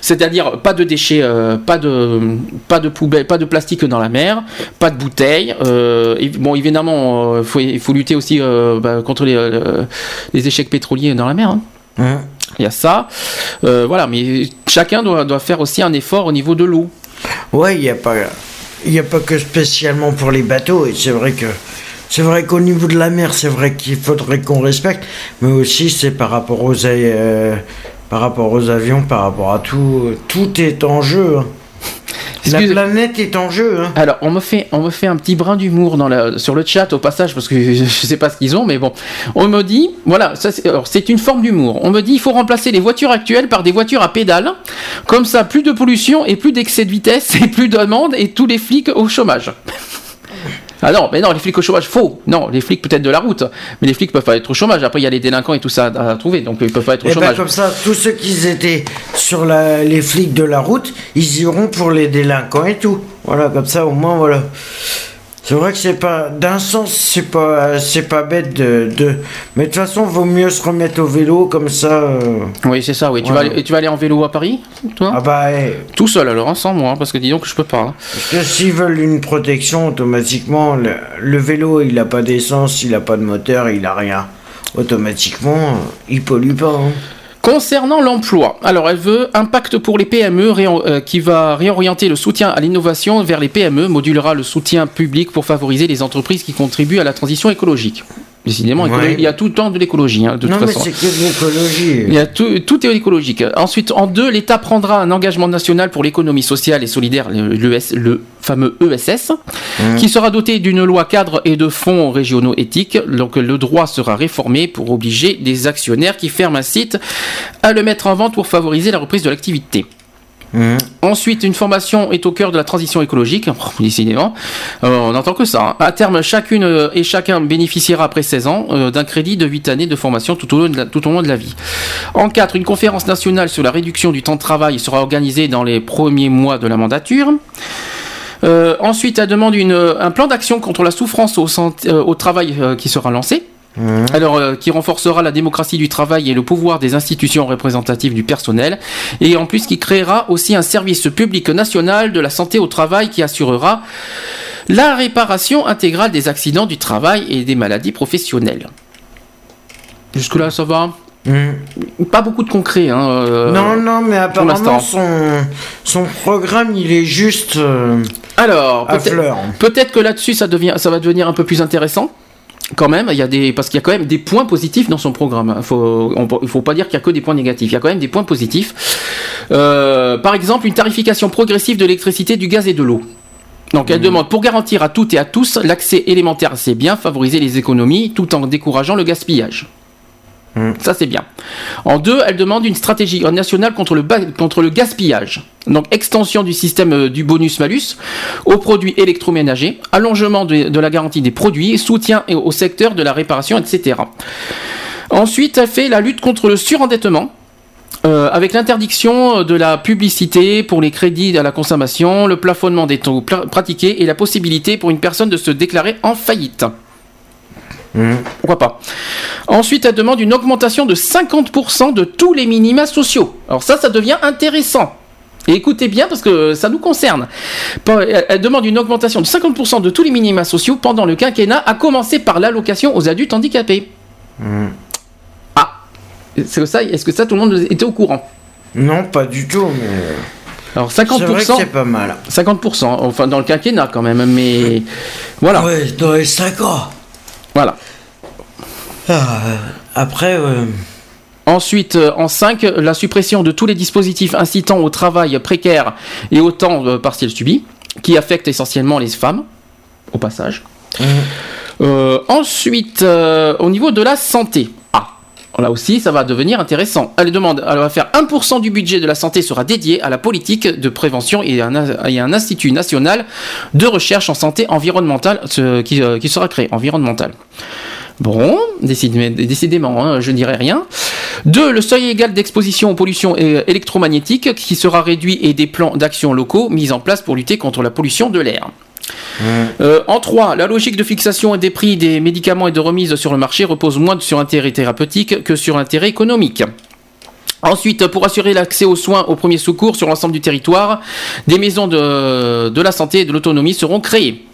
C'est-à-dire pas de déchets, euh, pas de pas de poubelles, pas de plastique dans la mer, pas de bouteilles. euh, et- bon, évidemment, euh, faut- il faut lutter aussi bah, contre les, les échecs pétroliers dans la mer. hein. Il y a ça, voilà. Mais chacun doit, doit faire aussi un effort au niveau de l'eau. Ouais, il n'y a pas, il y a pas que spécialement pour les bateaux. Et c'est vrai que, c'est vrai qu'au niveau de la mer, c'est vrai qu'il faudrait qu'on respecte, mais aussi c'est par rapport aux, par rapport aux avions, par rapport à tout, tout est en jeu. hein. La planète est en jeu. hein. Alors, on me fait, on me fait un petit brin d'humour dans la, sur le chat au passage parce que [LAUGHS] je sais pas ce qu'ils ont, mais bon, on me dit, voilà, ça c'est, alors, c'est une forme d'humour. On me dit, il faut remplacer les voitures actuelles par des voitures à pédales, comme ça, plus de pollution et plus d'excès de vitesse et plus d'amende et tous les flics au chômage. [LAUGHS] Ah non, mais non, les flics au chômage, faux. Non, les flics peut-être de la route, mais les flics peuvent pas être au chômage. Après, il y a les délinquants et tout ça à, à trouver, donc ils peuvent pas être au Et ben chômage. comme ça, tous ceux qui étaient sur la, les flics de la route, ils iront pour les délinquants et tout. Voilà, comme ça au moins voilà. C'est vrai que c'est pas, d'un sens, c'est pas, c'est pas bête de, de, mais de toute façon, vaut mieux se remettre au vélo comme ça. euh. Oui, c'est ça. Oui, tu vas, aller, tu vas aller en vélo à Paris, toi? Ah bah, eh, Tout seul alors, hein, sans moi, hein, parce que dis donc, je peux pas. hein. parce que s'ils veulent une protection, automatiquement, le, le vélo, il a pas d'essence, il a pas de moteur, il a rien. Automatiquement, euh, il pollue pas. hein. Concernant l'emploi, alors elle veut un pacte pour les PME euh, qui va réorienter le soutien à l'innovation vers les PME, modulera le soutien public pour favoriser les entreprises qui contribuent à la transition écologique. Décidément, Ouais. il y a tout le temps de l'écologie, hein, de Non, toute mais façon. c'est que de l'écologie. Il y a tout, tout est écologique. Ensuite, en deux, l'État prendra un engagement national pour l'économie sociale et solidaire, le, l'ES le fameux ESS, qui sera doté d'une loi cadre et de fonds régionaux éthiques. Donc, le droit sera réformé pour obliger des actionnaires qui ferment un site à le mettre en vente pour favoriser la reprise de l'activité. Mhm. Ensuite, une formation est au cœur de la transition écologique, [LAUGHS] décidément. Euh, on n'entend que ça. hein. À terme, chacune euh, et chacun bénéficiera après 16 ans euh, d'un crédit de 8 années de formation tout au, long de la, vie. En 4, une conférence nationale sur la réduction du temps de travail sera organisée dans les premiers mois de la mandature. Ensuite, elle demande un plan d'action contre la souffrance au, travail qui sera lancé. Mmh. Alors, euh, qui renforcera la démocratie du travail et le pouvoir des institutions représentatives du personnel, et en plus qui créera aussi un service public national de la santé au travail qui assurera la réparation intégrale des accidents du travail et des maladies professionnelles. Jusque-là, ça va? Mmh. Pas beaucoup de concret. Hein, euh, non, non, mais apparemment, son, son programme, il est juste. Euh, Alors, peut-être que là-dessus, ça, devient, ça va devenir un peu plus intéressant quand même, il y a des, parce qu'il y a quand même des points positifs dans son programme. Il faut, il faut pas dire qu'il y a que des points négatifs. Il y a quand même des points positifs. Euh, par exemple, une tarification progressive de l'électricité, du gaz et de l'eau. Donc elle mmh. demande pour garantir à toutes et à tous l'accès élémentaire à ces biens, favoriser les économies tout en décourageant le gaspillage. Mm. Ça, c'est bien. En deux, elle demande une stratégie nationale contre le, gaspillage. Donc, extension du système euh, du bonus-malus aux produits électroménagers, allongement de, la garantie des produits, soutien au secteur de la réparation, etc. Ensuite, elle fait la lutte contre le surendettement. Euh, avec l'interdiction de la publicité pour les crédits à la consommation, le plafonnement des taux pratiqués et la possibilité pour une personne de se déclarer en faillite. Mmh. Pourquoi pas Ensuite, elle demande une augmentation de 50% de tous les minima sociaux. Alors ça, ça devient intéressant. Et écoutez bien parce que ça nous concerne. Elle demande une augmentation de 50% de tous les minima sociaux pendant le quinquennat, à commencer par l'allocation aux adultes handicapés. Mmh. Ah, c'est ça. Est-ce que ça, tout le monde était au courant? Non, pas du tout. Mais alors 50%, c'est pas mal. 50%, enfin dans le quinquennat quand même, mais voilà. Ouais, dans les 5 ans. Voilà. Ah, après. Ensuite, euh, en 5, la suppression de tous les dispositifs incitant au travail précaire et au temps euh, partiel subi, qui affectent essentiellement les femmes, au passage. Mmh. Euh, ensuite, au niveau de la santé. Là aussi, ça va devenir intéressant. Elle demande, elle va faire 1% du budget de la santé sera dédié à la politique de prévention et à un, institut national de recherche en santé environnementale qui, qui sera créé, environnemental. Bon, décidément, hein, je ne dirais rien. Deux, le seuil égal d'exposition aux pollutions électromagnétiques qui sera réduit et des plans d'action locaux mis en place pour lutter contre la pollution de l'air. Euh, en trois, la logique de fixation des prix des médicaments et de remise sur le marché repose moins sur intérêt thérapeutique que sur intérêt économique. Ensuite, pour assurer l'accès aux soins aux premiers secours sur l'ensemble du territoire, des maisons de, de la santé et de l'autonomie seront créées.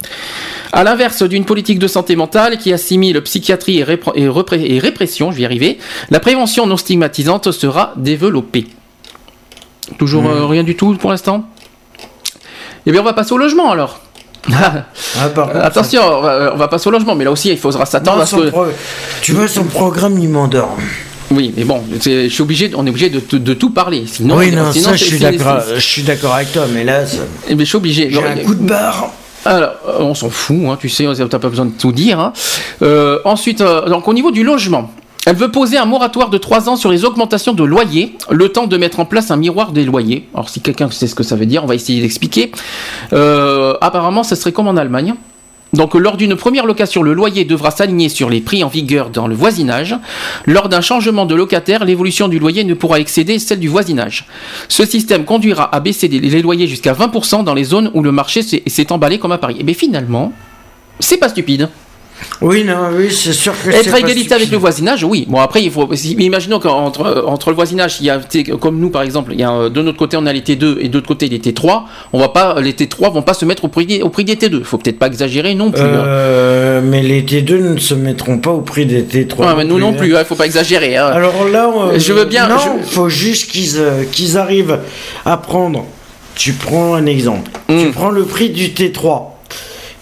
À l'inverse d'une politique de santé mentale qui assimile psychiatrie et, et, répression, je vais y arriver, la prévention non stigmatisante sera développée. Toujours euh, rien du tout pour l'instant? Eh bien, on va passer au logement alors. Ah, Attention, on, va, passer au logement, mais là aussi il faudra s'attendre à ce que. Tu vois, son programme il m'endort. Oui, mais bon, je suis obligé, on est obligé de, tout parler. Sinon, oui, non, ça, je suis d'accord avec toi, mais là, eh je suis obligé. J'ai un coup de barre. Alors, euh, on s'en fout, hein, tu sais, t'as pas besoin de tout dire. Hein. Euh, ensuite, euh, donc au niveau du logement, elle veut poser un moratoire de 3 ans sur les augmentations de loyers, le temps de mettre en place un miroir des loyers. Alors si quelqu'un sait ce que ça veut dire, on va essayer d'expliquer. apparemment, ce serait comme en Allemagne. Donc lors d'une première location, le loyer devra s'aligner sur les prix en vigueur dans le voisinage. Lors d'un changement de locataire, l'évolution du loyer ne pourra excéder celle du voisinage. Ce système conduira à baisser les loyers jusqu'à 20% dans les zones où le marché s'est emballé comme à Paris. Et bien finalement, c'est pas stupide. Oui, non, oui, c'est sûr que Être à égalité avec le voisinage, oui. Bon, après, il faut. Imaginons qu'entre entre le voisinage, il y a, comme nous par exemple, il y a, de notre côté on a les T2 et de l'autre côté les T3. On va pas, les T3 vont pas se mettre au prix, au prix des T2. Faut peut-être pas exagérer non plus. Hein. Euh, mais les T2 ne se mettront pas au prix des T3. Ouais, mais nous non plus, il hein. faut pas exagérer. Hein. Alors là, je veux bien. Non, il faut juste qu'ils euh, qu'ils arrivent à prendre. Tu prends un exemple. Tu hmm. prends le prix du T3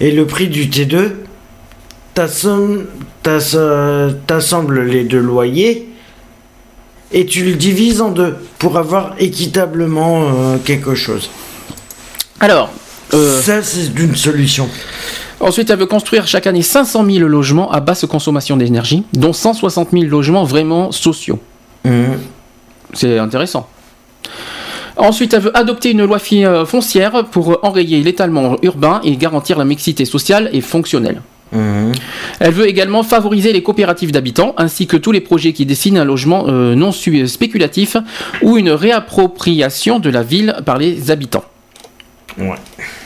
et le prix du T2 t'assembles les deux loyers et tu le divises en deux pour avoir équitablement euh, quelque chose. Alors, euh, ça c'est une solution. Ensuite, elle veut construire chaque année 500 000 logements à basse consommation d'énergie, dont 160 000 logements vraiment sociaux. Mmh. C'est intéressant. Ensuite, elle veut adopter une loi euh, foncière pour enrayer l'étalement urbain et garantir la mixité sociale et fonctionnelle. Mhm. Elle veut également favoriser les coopératives d'habitants ainsi que tous les projets qui dessinent un logement euh, non spéculatif ou une réappropriation de la ville par les habitants. Ouais.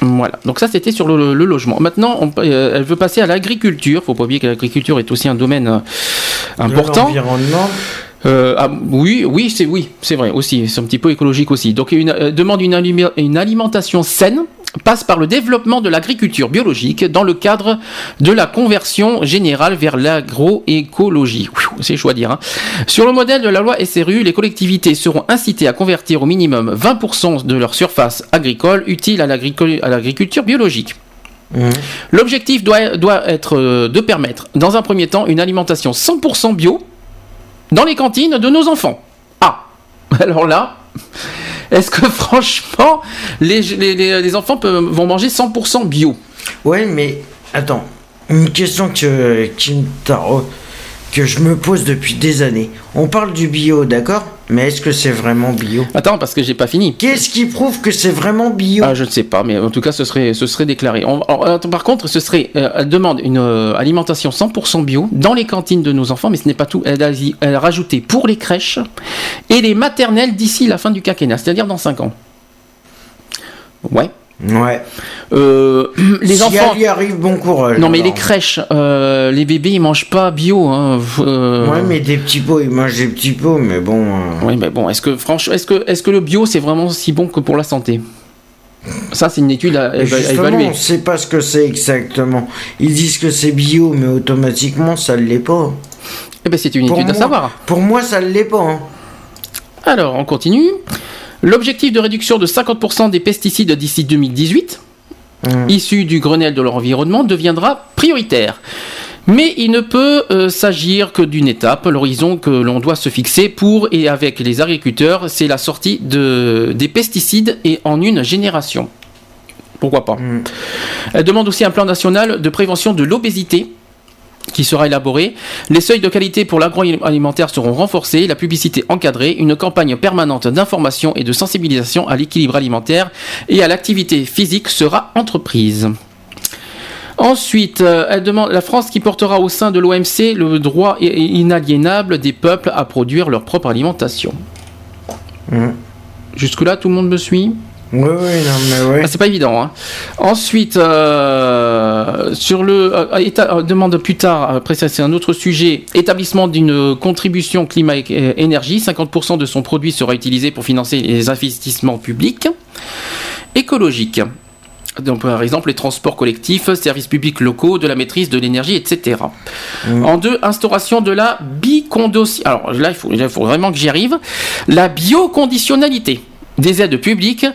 Voilà. Donc ça, c'était sur le, logement. Maintenant, on, elle veut passer à l'agriculture. Faut pas oublier que l'agriculture est aussi un domaine important. L'environnement. Euh, ah, oui, oui, c'est oui, c'est vrai aussi. C'est un petit peu écologique aussi. Donc, une euh, demande une, une alimentation saine passe par le développement de l'agriculture biologique dans le cadre de la conversion générale vers l'agroécologie. C'est choix à dire. Hein. Sur le modèle de la loi SRU, les collectivités seront incitées à convertir au minimum 20% de leur surface agricole utile à l'agriculture biologique. Mmh. L'objectif doit, doit être euh, de permettre, dans un premier temps, une alimentation 100% bio dans les cantines de nos enfants. Ah, [LAUGHS] alors là, [LAUGHS] est-ce que franchement, les, enfants vont manger 100% bio? Ouais, mais attends, une question que, que je me pose depuis des années. On parle du bio, d'accord? Mais est-ce que c'est vraiment bio Attends, parce que j'ai pas fini. Qu'est-ce qui prouve que c'est vraiment bio ah, Je ne sais pas, mais en tout cas, ce serait, ce serait déclaré. par contre, ce serait, euh, elle demande une euh, alimentation 100% bio dans les cantines de nos enfants, mais ce n'est pas tout. Elle a, elle a rajouté pour les crèches et les maternelles d'ici la fin du quinquennat, c'est-à-dire dans 5 ans. Ouais. Ouais. Euh, [CLEARS THROAT] les enfants. y arrive, bon courage. Non, mais les crèches, euh, les bébés, ils mangent pas bio. Hein. Euh. Ouais, mais des petits pots, ils mangent des petits pots, mais bon. Oui, mais bon, est-ce que franchement, est-ce que, est-ce que le bio, c'est vraiment si bon que pour la santé? Ça, c'est une étude à, évaluer. On ne sait pas ce que c'est exactement. Ils disent que c'est bio, mais automatiquement, ça ne l'est pas. Eh ben, c'est une étude à savoir. Pour moi, ça ne l'est pas. Hein. Alors, on continue. L'objectif de réduction de 50% des pesticides d'ici 2018, mmh. issus du Grenelle de l'environnement, deviendra prioritaire. Mais il ne peut euh, s'agir que d'une étape. L'horizon que l'on doit se fixer pour et avec les agriculteurs, c'est la sortie de, des pesticides et en une génération. Pourquoi pas? Mmh. Elle demande aussi un plan national de prévention de l'obésité qui sera élaboré. Les seuils de qualité pour l'agroalimentaire seront renforcés, la publicité encadrée, une campagne permanente d'information et de sensibilisation à l'équilibre alimentaire et à l'activité physique sera entreprise. Ensuite, euh, elle demande la France qui portera au sein de l'OMC le droit inaliénable des peuples à produire leur propre alimentation. Mmh. Jusque-là, tout le monde me suit? Oui, oui, non, mais ah, c'est pas évident. Hein. Ensuite, euh, sur le euh, état, euh, demande plus tard, après ça c'est un autre sujet, établissement d'une contribution climat-énergie, 50% de son produit sera utilisé pour financer les investissements publics écologiques. Donc, par exemple, les transports collectifs, services publics locaux, de la maîtrise de l'énergie, etc. Mmh. En deux, instauration de la bicondation. Alors là, il faut, il faut vraiment que j'y arrive. La bioconditionnalité des aides publiques,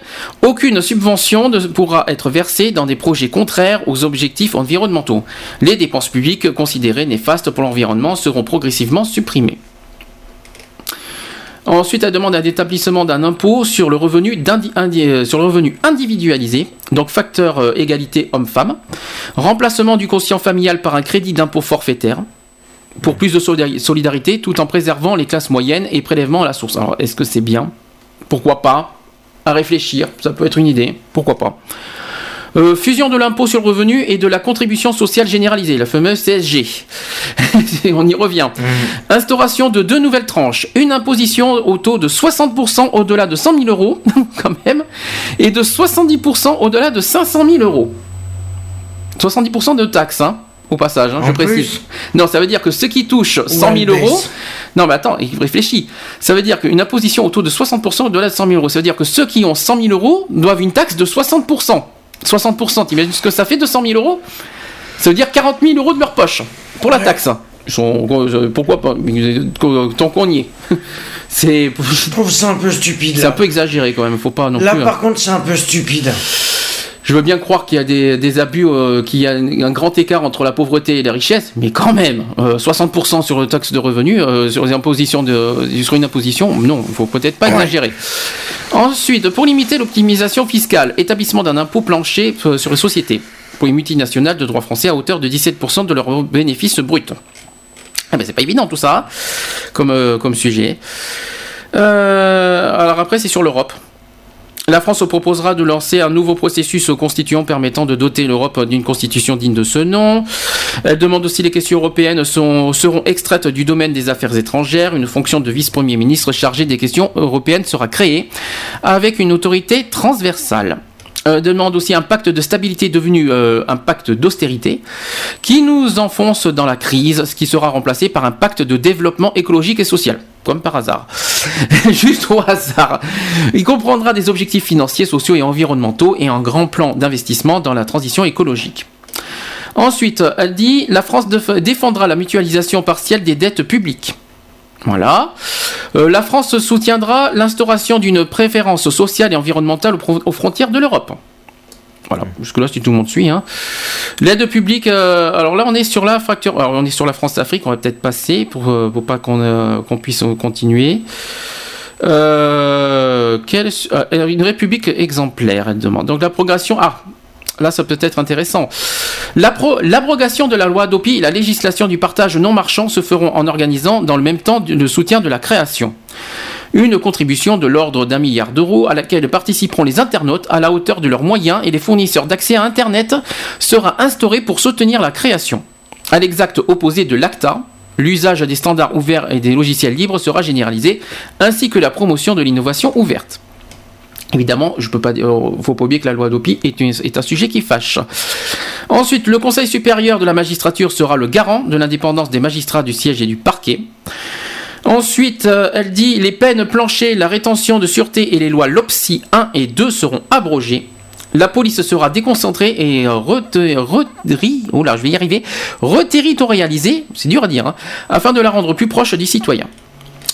aucune subvention ne pourra être versée dans des projets contraires aux objectifs environnementaux. Les dépenses publiques considérées néfastes pour l'environnement seront progressivement supprimées. Ensuite, elle demande un établissement d'un impôt sur le, revenu euh, sur le revenu individualisé, donc facteur euh, égalité homme-femme, remplacement du quotient familial par un crédit d'impôt forfaitaire, pour plus de solidarité tout en préservant les classes moyennes et prélèvement à la source. Alors, est-ce que c'est bien? Pourquoi pas À réfléchir, ça peut être une idée, pourquoi pas. Euh, fusion de l'impôt sur le revenu et de la contribution sociale généralisée, la fameuse CSG. [LAUGHS] On y revient. Mmh. Instauration de deux nouvelles tranches. Une imposition au taux de 60% au-delà de 100 000 euros, [LAUGHS] quand même, et de 70% au-delà de 500 000 euros. 70% de taxes, hein au passage, hein, je précise. Non, ça veut dire que ceux qui touchent 100 000 euros. Non, mais attends, il réfléchit. Ça veut dire qu'une imposition au taux de 60% au-delà de 100 000 euros. Ça veut dire que ceux qui ont 100 000 euros doivent une taxe de 60%. 60%, t'imagines ce que ça fait de 100 000 euros? Ça veut dire 40 000 euros de leur poche pour la taxe. Pourquoi pas? Tant qu'on y est. [LAUGHS] C'est. Je trouve ça un peu stupide. C'est un peu exagéré quand même. Faut pas non là, plus. Là, par hein. contre, c'est un peu stupide je veux bien croire qu'il y a des, abus, euh, qu'il y a un grand écart entre la pauvreté et la richesse, mais quand même, 60% euh, sur le taxe de revenus, euh, sur, les impositions de, sur une imposition, non, il faut peut-être pas exagérer. Ensuite, pour limiter l'optimisation fiscale, établissement d'un impôt plancher sur les sociétés pour les multinationales de droit français à hauteur de 17% de leurs bénéfices bruts. Ah ben c'est pas évident tout ça comme, comme sujet. alors après c'est sur l'Europe. La France proposera de lancer un nouveau processus constituant permettant de doter l'Europe d'une constitution digne de ce nom. Elle demande aussi les questions européennes seront extraites du domaine des affaires étrangères. Une fonction de vice-premier ministre chargé des questions européennes sera créée avec une autorité transversale. demande aussi un pacte de stabilité devenu un pacte d'austérité qui nous enfonce dans la crise, ce qui sera remplacé par un pacte de développement écologique et social comme par hasard. [LAUGHS] Juste au hasard. Il comprendra des objectifs financiers, sociaux et environnementaux et un grand plan d'investissement dans la transition écologique. Ensuite, elle dit la France défendra la mutualisation partielle des dettes publiques. Voilà. Euh, la France soutiendra l'instauration d'une préférence sociale et environnementale aux frontières de l'Europe. Voilà, jusque-là, si tout le monde suit. Hein. L'aide publique, euh, alors là, on est sur la fracture. Alors, on est sur la France-Afrique, on va peut-être passer pour, euh, pas qu'on euh, puisse continuer. Une république exemplaire, elle demande. Donc, la progression. Ah, là, ça peut être intéressant. L'abrogation de la loi d'OPI et la législation du partage non marchand se feront en organisant dans le même temps le soutien de la création une contribution de l'ordre d'un milliard d'euros à laquelle participeront les internautes à la hauteur de leurs moyens et les fournisseurs d'accès à Internet sera instaurée pour soutenir la création. À l'exact opposé de l'ACTA, l'usage des standards ouverts et des logiciels libres sera généralisé, ainsi que la promotion de l'innovation ouverte. Évidemment, je peux pas euh, faut pas oublier que la loi d'OPI est, un sujet qui fâche. Ensuite, le Conseil supérieur de la magistrature sera le garant de l'indépendance des magistrats du siège et du parquet. Ensuite, euh, elle dit les peines planchées, la rétention de sûreté et les lois LOPSI 1 et 2 seront abrogées. La police sera déconcentrée et oh reterritorialisée, c'est dur à dire, hein, afin de la rendre plus proche des citoyens.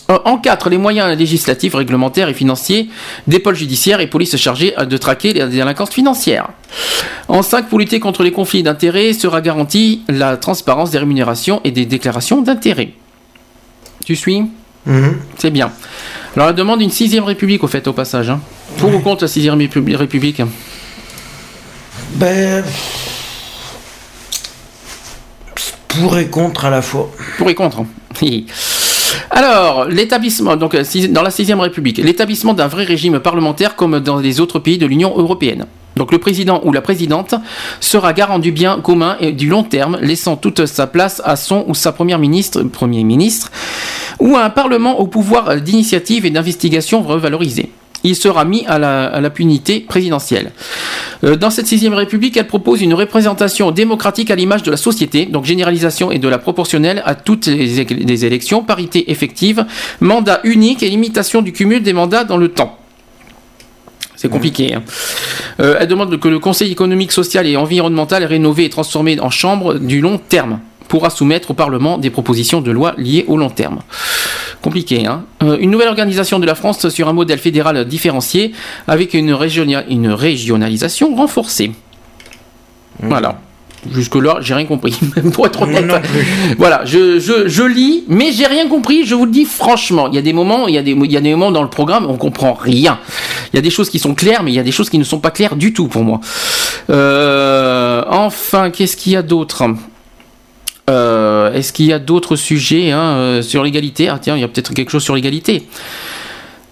Euh, en 4, les moyens législatifs, réglementaires et financiers des pôles judiciaires et polices chargées de traquer les délinquances financières. En 5, pour lutter contre les conflits d'intérêts, sera garantie la transparence des rémunérations et des déclarations d'intérêts. Tu suis mhm. C'est bien. Alors, elle demande une sixième république, au fait, au passage. Hein. Pour ou contre la sixième république? Ben. Pour et contre à la fois. Pour et contre. [LAUGHS] Alors, l'établissement, donc dans la sixième république, l'établissement d'un vrai régime parlementaire comme dans les autres pays de l'Union européenne. Donc le président ou la présidente sera garant du bien commun et du long terme, laissant toute sa place à son ou sa première ministre, premier ministre, ou à un parlement au pouvoir d'initiative et d'investigation revalorisé. Il sera mis à la, punité présidentielle. Euh, dans cette sixième république, elle propose une représentation démocratique à l'image de la société, donc généralisation et de la proportionnelle à toutes les, les élections, parité effective, mandat unique et limitation du cumul des mandats dans le temps. C'est compliqué. Hein. Euh, elle demande que le Conseil économique, social et environnemental rénové et transformé en chambre du long terme pourra soumettre au Parlement des propositions de loi liées au long terme. Compliqué, hein euh, Une nouvelle organisation de la France sur un modèle fédéral différencié avec une, une régionalisation renforcée. Mmh. Voilà. Jusque-là, j'ai rien compris, [LAUGHS] pour être honnête. Voilà, je, je, je, lis, mais j'ai rien compris, je vous le dis franchement. Il y a des moments, il y a des, il y a des moments dans le programme où on comprend rien. Il y a des choses qui sont claires, mais il y a des choses qui ne sont pas claires du tout pour moi. Euh, enfin, qu'est-ce qu'il y a d'autre? Euh, Est-ce qu'il y a d'autres sujets hein, euh, sur l'égalité? Ah tiens, il y a peut-être quelque chose sur l'égalité.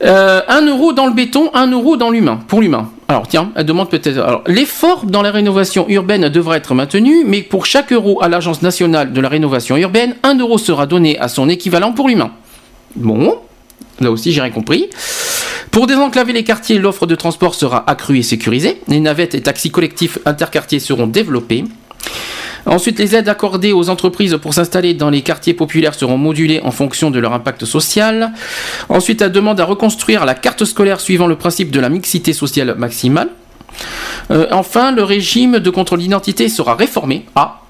Euh, un euro dans le béton, un euro dans l'humain, pour l'humain. Alors tiens, elle demande peut-être. Alors l'effort dans la rénovation urbaine devra être maintenu, mais pour chaque euro à l'Agence nationale de la rénovation urbaine, un euro sera donné à son équivalent pour l'humain. Bon, là aussi j'ai rien compris. Pour désenclaver les quartiers, l'offre de transport sera accrue et sécurisée. Les navettes et taxis collectifs interquartiers seront développés. Ensuite, les aides accordées aux entreprises pour s'installer dans les quartiers populaires seront modulées en fonction de leur impact social. Ensuite, la demande à reconstruire la carte scolaire suivant le principe de la mixité sociale maximale. Euh, enfin, le régime de contrôle d'identité sera réformé. Ah,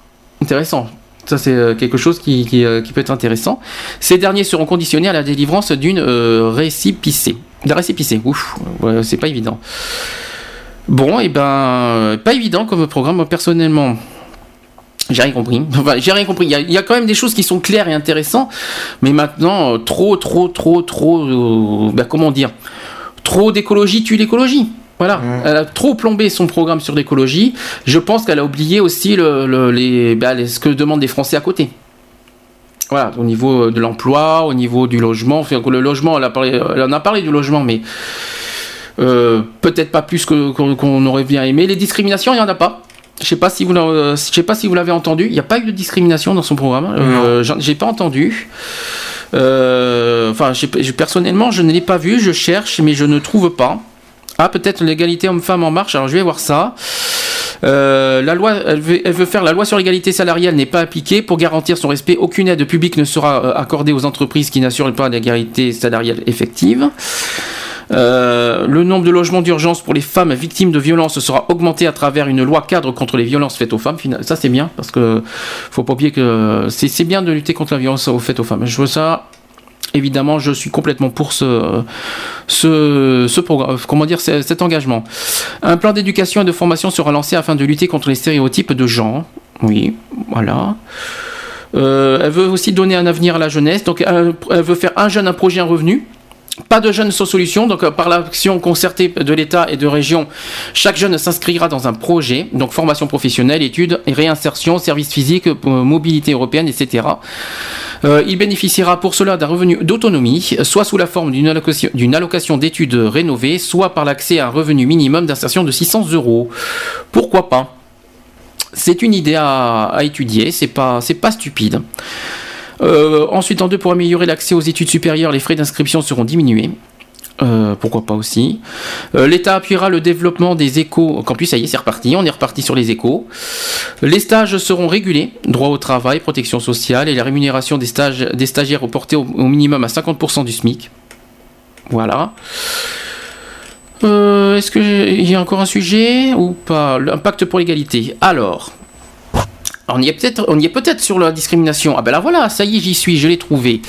intéressant. Ça, c'est euh, quelque chose qui, euh, qui, peut être intéressant. Ces derniers seront conditionnés à la délivrance d'une récipicée. D'un récipicé, ouf, c'est pas évident. Bon, et eh ben, pas évident comme programme, personnellement. J'ai rien compris. [LAUGHS] Enfin, j'ai rien compris. Il y, a, quand même des choses qui sont claires et intéressantes, mais maintenant, euh, trop, trop, trop, trop, euh, ben, comment dire, trop d'écologie tue l'écologie. Voilà, elle a trop plombé son programme sur l'écologie. Je pense qu'elle a oublié aussi le, les, ce que demandent les Français à côté. Voilà, au niveau de l'emploi, au niveau du logement. Enfin, le logement, elle, a parlé, elle en a parlé du logement, mais euh, peut-être pas plus qu'on aurait bien aimé. Les discriminations, il n'y en a pas. Je sais pas si vous je sais pas si vous l'avez entendu. Il n'y a pas eu de discrimination dans son programme. Euh, j'ai pas entendu. Euh, enfin, personnellement, je ne l'ai pas vu. Je cherche, mais je ne trouve pas. Ah, peut-être l'égalité homme-femme en marche. Alors je vais voir ça. Euh, la loi, elle veut, faire la loi sur l'égalité salariale n'est pas appliquée. Pour garantir son respect, aucune aide publique ne sera euh, accordée aux entreprises qui n'assurent pas l'égalité salariale effective. Euh, le nombre de logements d'urgence pour les femmes victimes de violences sera augmenté à travers une loi cadre contre les violences faites aux femmes. Ça c'est bien parce que faut pas oublier que c'est bien de lutter contre la violence faites aux femmes. Je veux ça évidemment, je suis complètement pour ce, programme, comment dire, cet engagement. Un plan d'éducation et de formation sera lancé afin de lutter contre les stéréotypes de genre. Oui, voilà. Euh, elle veut aussi donner un avenir à la jeunesse. Donc, elle, veut faire un jeune, un projet, un revenu. Pas de jeunes sans solution, donc euh, par l'action concertée de l'État et de région, chaque jeune s'inscrira dans un projet, donc formation professionnelle, études réinsertion, services physiques, euh, mobilité européenne, etc. Euh, il bénéficiera pour cela d'un revenu d'autonomie, soit sous la forme d'une allocation, d'études rénovée, soit par l'accès à un revenu minimum d'insertion de 600 euros. Pourquoi pas? C'est une idée à, étudier, c'est pas, c'est pas stupide. Euh, ensuite, en deux, pour améliorer l'accès aux études supérieures, les frais d'inscription seront diminués. Euh, pourquoi pas aussi. Euh, L'État appuiera le développement des échos campus. Ça y est, c'est reparti. On est reparti sur les échos. Les stages seront régulés. Droit au travail, protection sociale et la rémunération des, stages, des stagiaires reportée au, minimum à 50% du SMIC. Voilà. Est-ce y a encore un sujet ou pas? L'impact pour l'égalité. Alors, on y est peut-être, on est peut-être sur la discrimination. Ah ben là voilà, ça y est, j'y suis, je l'ai trouvé.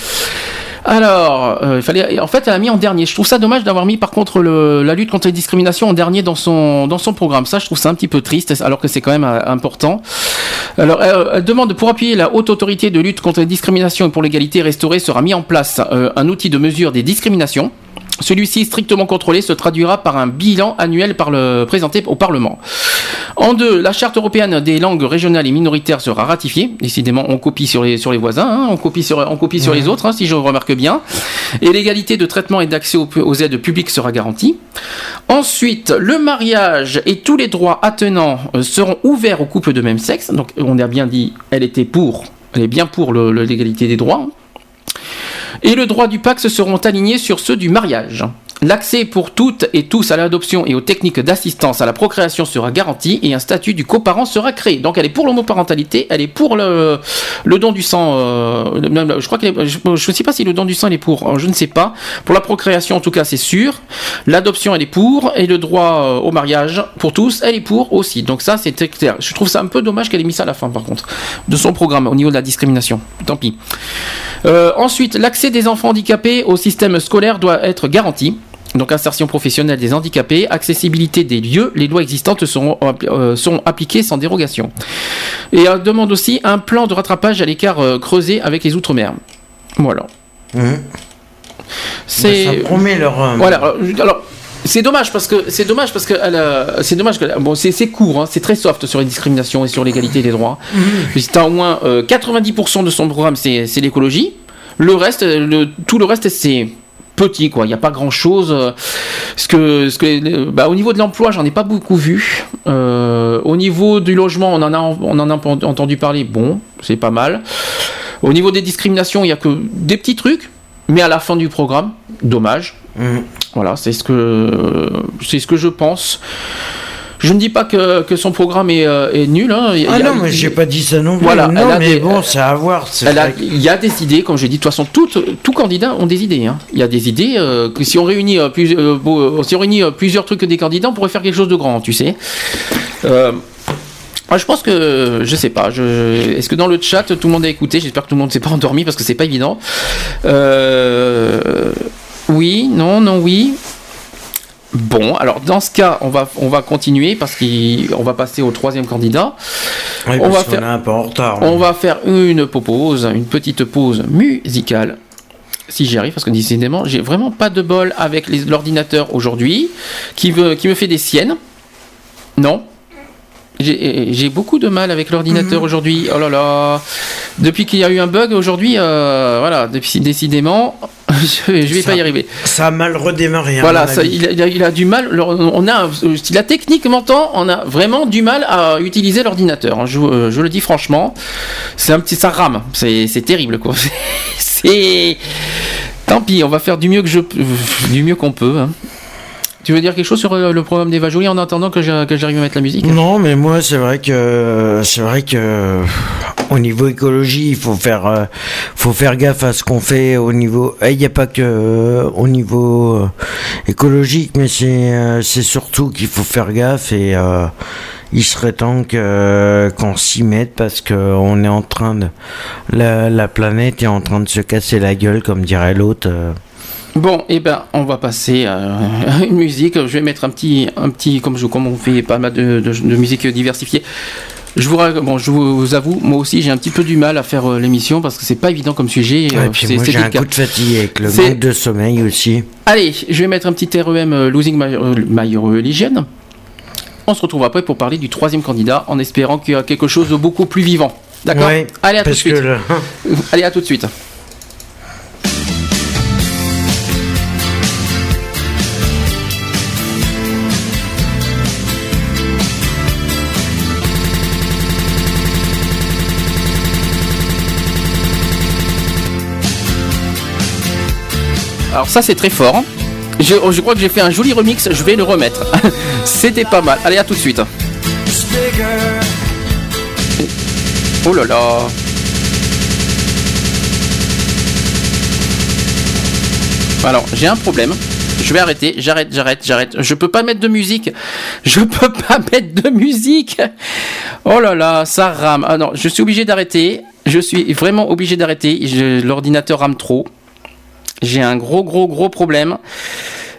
Alors, euh, il fallait, en fait, elle a mis en dernier. Je trouve ça dommage d'avoir mis par contre la lutte contre les discriminations en dernier dans son dans son programme. Ça, je trouve ça un petit peu triste, alors que c'est quand même euh, important. Alors, elle, demande pour appuyer la haute autorité de lutte contre les discriminations et pour l'égalité restaurée sera mis en place euh, un outil de mesure des discriminations celui-ci, strictement contrôlé, se traduira par un bilan annuel par le, présenté au Parlement. En deux, la charte européenne des langues régionales et minoritaires sera ratifiée. Décidément, on copie sur les, sur les voisins, hein. on copie sur, on copie sur les autres, hein, si je remarque bien. Et l'égalité de traitement et d'accès aux, aides publiques sera garantie. Ensuite, le mariage et tous les droits attenants euh, seront ouverts aux couples de même sexe. Donc, on a bien dit, elle était pour, elle est bien pour l'égalité des droits. Et le droit du Pax seront alignés sur ceux du mariage. L'accès pour toutes et tous à l'adoption et aux techniques d'assistance à la procréation sera garanti et un statut du coparent sera créé. Donc elle est pour l'homoparentalité, elle est pour le, don du sang. Euh, je ne sais pas si le don du sang est pour, euh, je ne sais pas. Pour la procréation en tout cas c'est sûr. L'adoption elle est pour et le droit euh, au mariage pour tous elle est pour aussi. Donc ça c'est clair. Je trouve ça un peu dommage qu'elle ait mis ça à la fin par contre de son programme au niveau de la discrimination. Tant pis. ensuite l'accès des enfants handicapés au système scolaire doit être garanti. Donc insertion professionnelle des handicapés, accessibilité des lieux, les lois existantes seront, euh, appliquées sans dérogation. Et elle demande aussi un plan de rattrapage à l'écart euh, creusé avec les Outre-mer. Voilà. Mmh. C'est. Ça promet leur. Euh, voilà. Alors. C'est dommage parce que c'est dommage parce que c'est dommage que bon c'est court hein, c'est très soft sur les discriminations et sur l'égalité des droits. Mmh. C'est au moins 90% de son programme c'est l'écologie. Le reste le, tout le reste c'est petit quoi. Il n'y a pas grand chose. Euh, ce que, ce que, bah, au niveau de l'emploi, j'en ai pas beaucoup vu. Euh, au niveau du logement, on en a, on en a entendu parler. Bon, c'est pas mal. Au niveau des discriminations, il y a que des petits trucs, mais à la fin du programme, dommage. Mmh. Voilà, c'est ce que, c'est ce que je pense. Je ne dis pas que, que son programme est, euh, est nul. Hein. ah non, mais j'ai pas dit ça non plus. Voilà, non, mais bon, c'est à voir. Il y a des idées, comme j'ai dit. De toute façon, tout, tout candidat ont des idées. Hein. Il y a des idées euh, que si on réunit, euh, plus, si on réunit plusieurs trucs des candidats, on pourrait faire quelque chose de grand, tu sais. je pense que je sais pas. Je... Est-ce que dans le chat tout le monde a écouté? J'espère que tout le monde s'est pas endormi parce que c'est pas évident. Oui, non, non, oui. Bon, alors dans ce cas, on va, on va continuer parce qu'on va passer au troisième candidat. on, va faire, un peu en retard. On va faire une pause, une petite pause musicale. Si j'y arrive, parce que décidément, j'ai vraiment pas de bol avec l'ordinateur aujourd'hui, qui, qui me fait des siennes. Non, j'ai beaucoup de mal avec l'ordinateur mhm. aujourd'hui. Oh là là. Depuis qu'il y a eu un bug aujourd'hui, euh, voilà, décidément, [LAUGHS] je, ne vais pas y arriver. Ça a mal redémarré. Voilà, il, a, du mal. On a, la technique m'entend, on a vraiment du mal à utiliser l'ordinateur. Hein. Je, je, le dis franchement, c'est un petit, ça rame. C'est terrible, quoi. [LAUGHS] C'est, tant pis, on va faire du mieux que je, du mieux qu'on peut. Hein. Tu veux dire quelque chose sur euh, le programme d'Eva Jolie en attendant que j'arrive à mettre la musique? Non, mais moi c'est vrai que c'est vrai que au niveau écologie, il faut faire euh, faut faire gaffe à ce qu'on fait au niveau. Eh, il n'y a pas que euh, au niveau écologique, mais c'est c'est surtout qu'il faut faire gaffe et il serait temps qu'on s'y mette parce qu'on est en train de la, planète est en train de se casser la gueule, comme dirait l'autre. Bon, et eh ben, on va passer à [LAUGHS] une musique. Je vais mettre un petit, un petit, comme je, comme on fait pas mal de, de, musique diversifiée. Je vous, bon, je vous avoue, moi aussi, j'ai un petit peu du mal à faire euh, l'émission parce que c'est pas évident comme sujet. Ouais, puis moi, j'ai un coup de fatigue avec le manque de sommeil aussi. Allez, je vais mettre un petit REM euh, Losing My, euh, My Religion. On se retrouve après pour parler du troisième candidat en espérant qu'il y a quelque chose de beaucoup plus vivant. D'accord [LAUGHS] Allez, à tout de suite. Allez, à tout de suite. Alors ça c'est très fort. Je, crois que j'ai fait un joli remix, je vais le remettre. [LAUGHS] C'était pas mal. Allez, à tout de suite. Oh là là. Alors, j'ai un problème. Je vais arrêter, j'arrête, j'arrête, j'arrête. Je peux pas mettre de musique. Je peux [LAUGHS] pas mettre de musique. Oh là là, ça rame. Ah non, je suis obligé d'arrêter. Je suis vraiment obligé d'arrêter. L'ordinateur rame trop. J'ai un gros, gros, gros problème.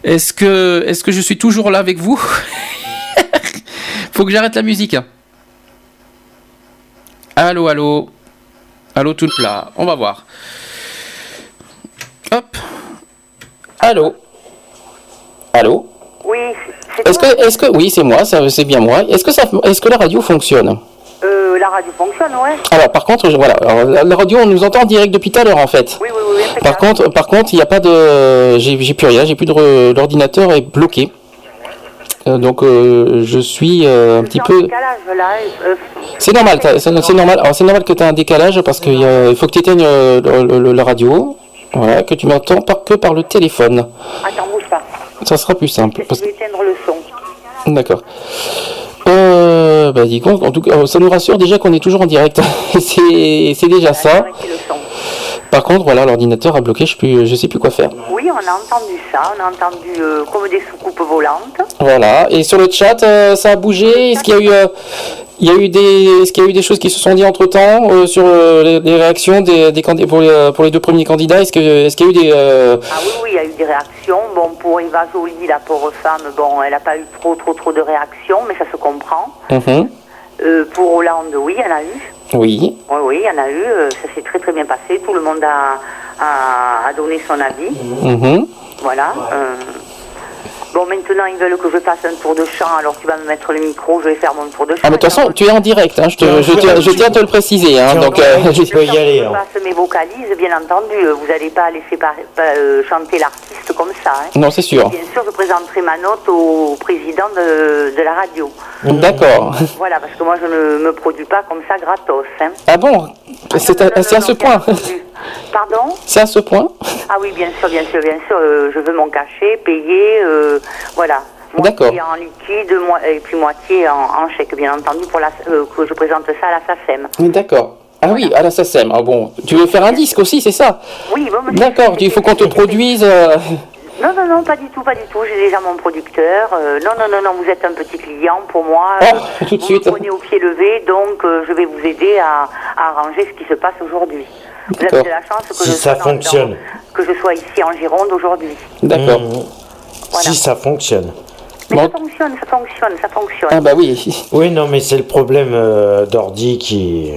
Est-ce que, est-ce que je suis toujours là avec vous [LAUGHS] Faut que j'arrête la musique. Allô, allô. Allô, tout plat. On va voir. Hop. Allô. Allô. Oui. Est-ce que, est-ce que, oui, c'est moi. C'est bien moi. Est-ce que ça, est-ce que la radio fonctionne? Euh, la radio fonctionne, ouais. Alors par contre, voilà, la radio, on nous entend en direct depuis tout à l'heure en fait. Oui, oui, oui. Par contre, par contre, il n'y a pas de, j'ai plus rien, j'ai plus de, l'ordinateur est bloqué. Euh, donc euh, je suis un petit peu. C'est normal, c'est normal. Alors c'est normal que tu aies un décalage parce qu'il faut que tu éteignes la radio, voilà, que tu m'entends que par le téléphone. Attends, bouge pas. Ça sera plus simple. Parce... Je vais éteindre le son. D'accord. Euh, bah dis en tout cas, ça nous rassure déjà qu'on est toujours en direct. [LAUGHS] c'est déjà ça. Par contre, voilà, l'ordinateur a bloqué, je ne sais plus quoi faire. Oui, on a entendu ça, on a entendu euh, comme des soucoupes volantes. Voilà, et sur le chat, euh, ça a bougé. Est-ce qu'il y a eu, euh, il y a eu des, est-ce qu'il y a eu des choses qui se sont dites entre temps sur les, réactions des, des pour, les, pour les deux premiers candidats? Est-ce que, est-ce qu'il y a eu des Ah oui, oui, il y a eu des réactions. Pour Eva Jolie, la pauvre femme, bon, elle n'a pas eu trop, trop, trop de réactions, mais ça se comprend. Mhm. pour Hollande, oui, elle a eu. Oui. Oui, oui, il y en a eu. Euh, ça s'est très très bien passé. Tout le monde a, a, donné son avis. Mhm. Voilà. Euh, Bon, maintenant, ils veulent que je fasse un tour de chant, alors tu vas me mettre le micro, je vais faire mon tour de chant. Ah, mais de toute façon, tu es en direct, hein, je, te, je, tiens, je, tiens, à te le préciser. Hein, donc, euh, je peux y aller. Je hein. passe mes vocalises, bien entendu, vous n'allez pas laisser euh, chanter l'artiste comme ça. Hein. Non, c'est sûr. Bien sûr, je présenterai ma note au président de, de la radio. D'accord. Voilà, parce que moi, je ne me produis pas comme ça gratos. Hein. Ah bon? C'est à, à, ce point Pardon? C'est à ce point Ah oui, bien sûr, bien sûr, bien sûr. Euh, je veux mon cachet, payer, euh, voilà. D'accord. en liquide et puis moitié en, chèque, bien entendu, pour la, euh, que je présente ça à la SACEM. D'accord. Ah oui, à la SACEM. Ah bon, tu veux faire un disque aussi, c'est ça Oui, bon, D'accord, il faut qu'on te produise. [LAUGHS] Non, non, non, pas du tout, pas du tout. J'ai déjà mon producteur. non, non, non, non, vous êtes un petit client pour moi. Oh, [LAUGHS] tout de vous suite. Vous prenez au pied levé, donc je vais vous aider à, à arranger ce qui se passe aujourd'hui. Vous avez de la chance que, si je, ça fonctionne. que je sois ici en Gironde aujourd'hui. D'accord. Mmh. Si ça fonctionne. Mais ça fonctionne, ça fonctionne, ça fonctionne. Ah bah oui. Oui, non, mais c'est le problème euh, d'ordi qui...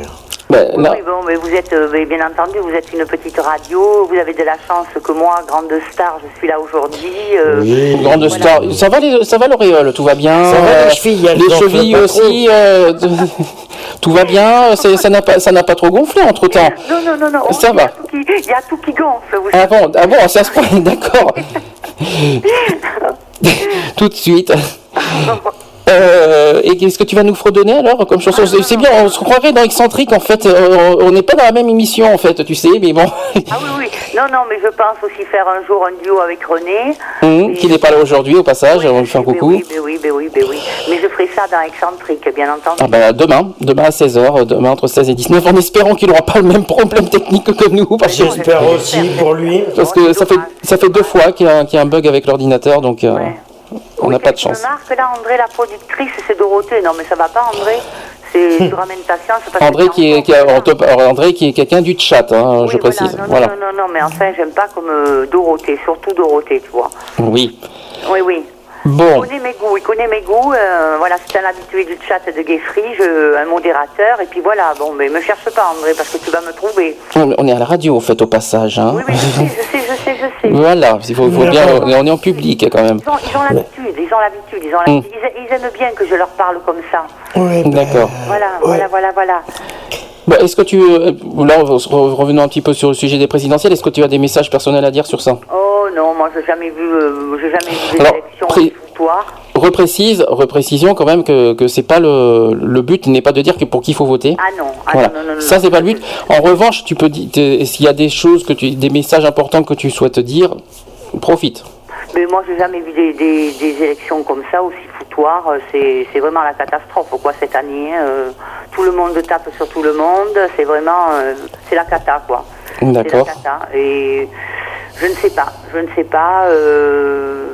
Ben, oui, bon, mais vous êtes, euh, bien entendu, vous êtes une petite radio, vous avez de la chance que moi, grande star, je suis là aujourd'hui. Euh, oui, grande star. Ça va, les, ça va l'auréole, tout va bien. Ça va les chevilles, les chevilles aussi. Euh, [LAUGHS] tout va bien, ça n'a pas, ça n'a pas trop gonflé entre temps. Non, non, non, non. Ça va. Il y a tout qui gonfle. Vous ah bon, ah bon, ça se point, [LAUGHS] d'accord. [LAUGHS] tout de suite. [LAUGHS] Euh, et qu'est-ce que tu vas nous fredonner alors comme chanson? Ah, C'est bien, on se croirait dans Excentrique en fait. on n'est pas dans la même émission en fait, tu sais, mais bon. ah oui, oui. Non, non, mais je pense aussi faire un jour un duo avec René. Hum, qui n'est pas là aujourd'hui au passage, on lui fait un coucou. Oui, mais oui, mais oui, mais oui. Mais je ferai ça dans Excentrique, bien entendu. Ah ben, demain, demain à 16h, demain entre 16 et 19, en espérant qu'il n'aura pas le même problème technique que nous. J'espère aussi pour lui. Parce que ça fait, ça fait deux fois qu'il y, a un bug avec l'ordinateur, donc euh, on n'a pas de chance. Je là, André, la productrice, c'est Dorothée. Non, mais ça va pas, André c'est [LAUGHS] hum. André qui est, qui André qui est quelqu'un du chat, hein, je précise. Non, non, non, non, mais enfin, j'aime pas comme euh, Dorothée, surtout Dorothée, tu vois. Oui. Oui, oui. Bon. Il connaît mes goûts, il connaît mes goûts. Euh, voilà, c'est un habitué du chat de Gueffry, un modérateur. Et puis voilà, bon, mais me cherche pas, André, parce que tu vas me trouver. On est à la radio, au fait, au passage. Hein. Oui, oui, je sais, je sais, je sais, je sais. Voilà, il faut, bien, on est en public quand même. Ils ont l'habitude, ils ont l'habitude, ils, ont hmm. ils, aiment bien que je leur parle comme ça. Oui, d'accord. Voilà, voilà, voilà, voilà. Bah, est-ce que tu. Euh, là, revenons un petit peu sur le sujet des présidentielles, est-ce que tu as des messages personnels à dire sur ça? Oh non, moi, j'ai jamais vu, euh, j'ai jamais vu des élections pré reprécise, reprécision quand même que, que c'est pas le, le but n'est pas de dire que pour qui il faut voter. Ah non, ah non, non, non, ça c'est pas le but. En revanche, tu peux dire s'il y a des choses que tu, des messages importants que tu souhaites dire, profite. Mais moi, j'ai jamais vu des, des, des, élections comme ça aussi foutoirs. C'est, c'est vraiment la catastrophe, quoi, cette année. Euh, tout le monde tape sur tout le monde. C'est vraiment, euh, c'est la cata, quoi. D'accord. C'est la cata. Et je ne sais pas, je ne sais pas. Euh,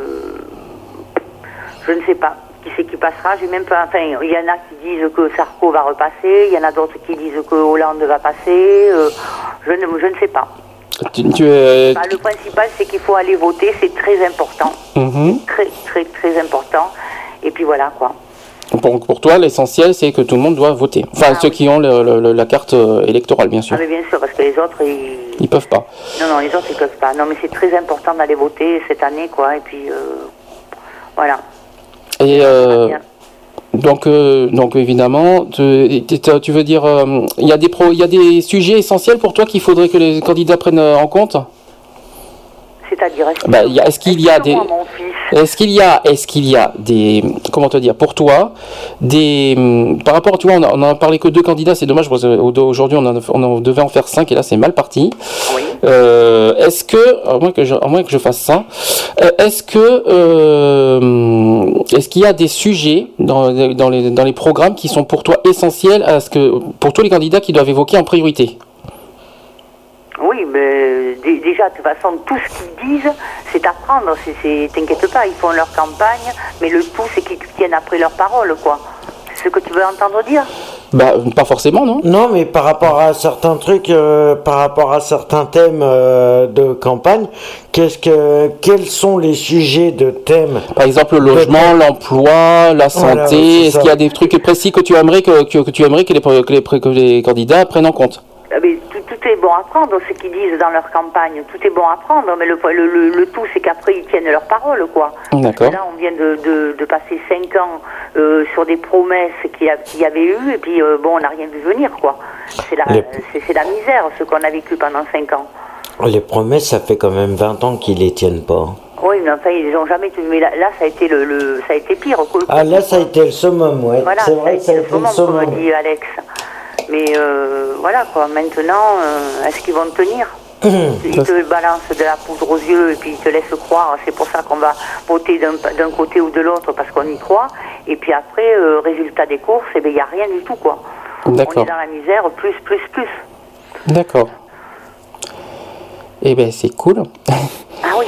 je ne sais pas qui c'est qui passera. J'ai même pas. Enfin, il y en a qui disent que Sarko va repasser. Il y en a d'autres qui disent que Hollande va passer. Euh, je, ne, je ne sais pas. Tu, es... Bah, le principal, c'est qu'il faut aller voter. C'est très important. Mhm. Très, très, très important. Et puis voilà, quoi. Pour, pour toi, l'essentiel, c'est que tout le monde doit voter. Enfin, ah ceux qui ont le, la carte euh, électorale, bien sûr. Ah, mais bien sûr, parce que les autres, ils... Ils peuvent pas. Non, non, les autres, ils peuvent pas. Non, mais c'est très important d'aller voter cette année, quoi. Et puis, euh, voilà. Et euh, donc, euh, donc évidemment, tu, tu veux dire, il y a des pro, il y a des sujets essentiels pour toi qu'il faudrait que les candidats prennent en compte? C'est-à-dire, est-ce bah, qu'il y a des, est-ce qu'il y a, est-ce qu'il y a des, comment te dire, pour toi, des, hum, par rapport, tu vois, on a, on a parlé que deux candidats, c'est dommage, aujourd'hui on, on, devait en faire cinq et là c'est mal parti. Oui. Euh, est-ce que, à moins que je, à moins que je fasse ça, euh, est-ce que, euh, est-ce qu'il y a des sujets dans, dans, les, dans les programmes qui sont pour toi essentiels à ce que, pour tous les candidats qui doivent évoquer en priorité? Oui, mais déjà, de toute façon, tout ce qu'ils disent, c'est à prendre. T'inquiète pas, ils font leur campagne, mais le tout, c'est qu'ils tiennent après leur parole, quoi. C'est ce que tu veux entendre dire? Bah, pas forcément, non? Non, mais par rapport à certains trucs, euh, par rapport à certains thèmes euh, de campagne, qu'est-ce que, quels sont les sujets de thèmes? Par exemple, le logement, l'emploi, la santé. Est-ce qu'il y a des trucs précis que tu aimerais que, que, tu aimerais que les, que les, que les candidats prennent en compte? Ah, bon à prendre, ce qu'ils disent dans leur campagne, tout est bon à prendre, mais le, le, le, tout, c'est qu'après, ils tiennent leur parole, quoi. D'accord. Là, on vient de, de, passer cinq ans euh, sur des promesses qu'il y, avait eu, et puis, euh, bon, on n'a rien vu venir, quoi. C'est la, c'est, la misère, ce qu'on a vécu pendant cinq ans. Les promesses, ça fait quand même 20 ans qu'ils les tiennent pas. Oui, mais enfin, ils n'ont jamais tenu. Mais là, ça a été le, ça a été pire. ah, là, ça a été le summum, ouais. Voilà, c'est vrai ça a été, le summum, comme dit Alex. Mais euh, voilà quoi, maintenant, euh, est-ce qu'ils vont tenir? Ils te balancent de la poudre aux yeux et puis ils te laissent croire. C'est pour ça qu'on va voter d'un côté ou de l'autre parce qu'on y croit. Et puis après, euh, résultat des courses, il eh n'y a rien du tout quoi. On est dans la misère, plus, plus, plus. D'accord. Eh bien, c'est cool. ah oui.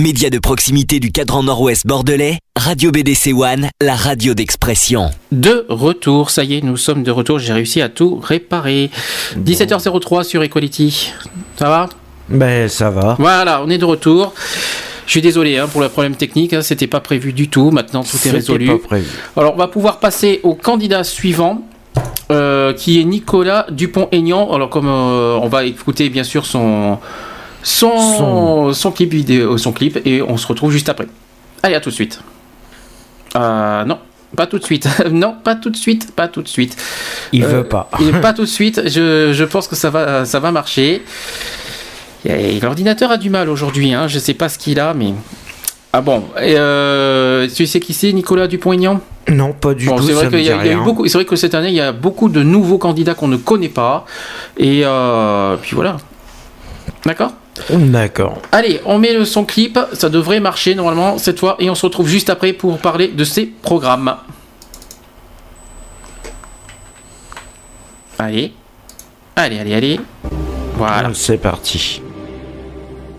Média de proximité du cadran nord-ouest bordelais, Radio BDC One, la radio d'expression. De retour, ça y est, nous sommes de retour, j'ai réussi à tout réparer. 17h03 sur Equality. Ça va? Ben ça va. Voilà, on est de retour. Je suis désolé hein, pour le problème technique, hein, c'était pas prévu du tout. Maintenant tout est résolu. Pas prévu. Alors on va pouvoir passer au candidat suivant. Euh, qui est Nicolas Dupont-Aignan. Alors comme euh, on va écouter bien sûr son, son, son... clip vidéo, son clip, et on se retrouve juste après. Allez, à tout de suite. Euh, non, pas tout de suite. [LAUGHS] non, pas tout de suite, pas tout de suite. Il veut pas. Il [LAUGHS] pas tout de suite. Je, je, pense que ça va, ça va marcher. L'ordinateur a du mal aujourd'hui. Hein. Je sais pas ce qu'il a, mais Ah bon, et euh, tu sais qui c'est, Nicolas Dupont-Aignan? Non, pas du tout. C'est vrai, y a, y a eu beaucoup. Vrai que cette année, il y a beaucoup de nouveaux candidats qu'on ne connaît pas. Et euh, puis voilà. D'accord? D'accord. Allez, on met le son clip. Ça devrait marcher normalement cette fois, et on se retrouve juste après pour parler de ces programmes. Allez, allez, allez, allez. Voilà. C'est parti.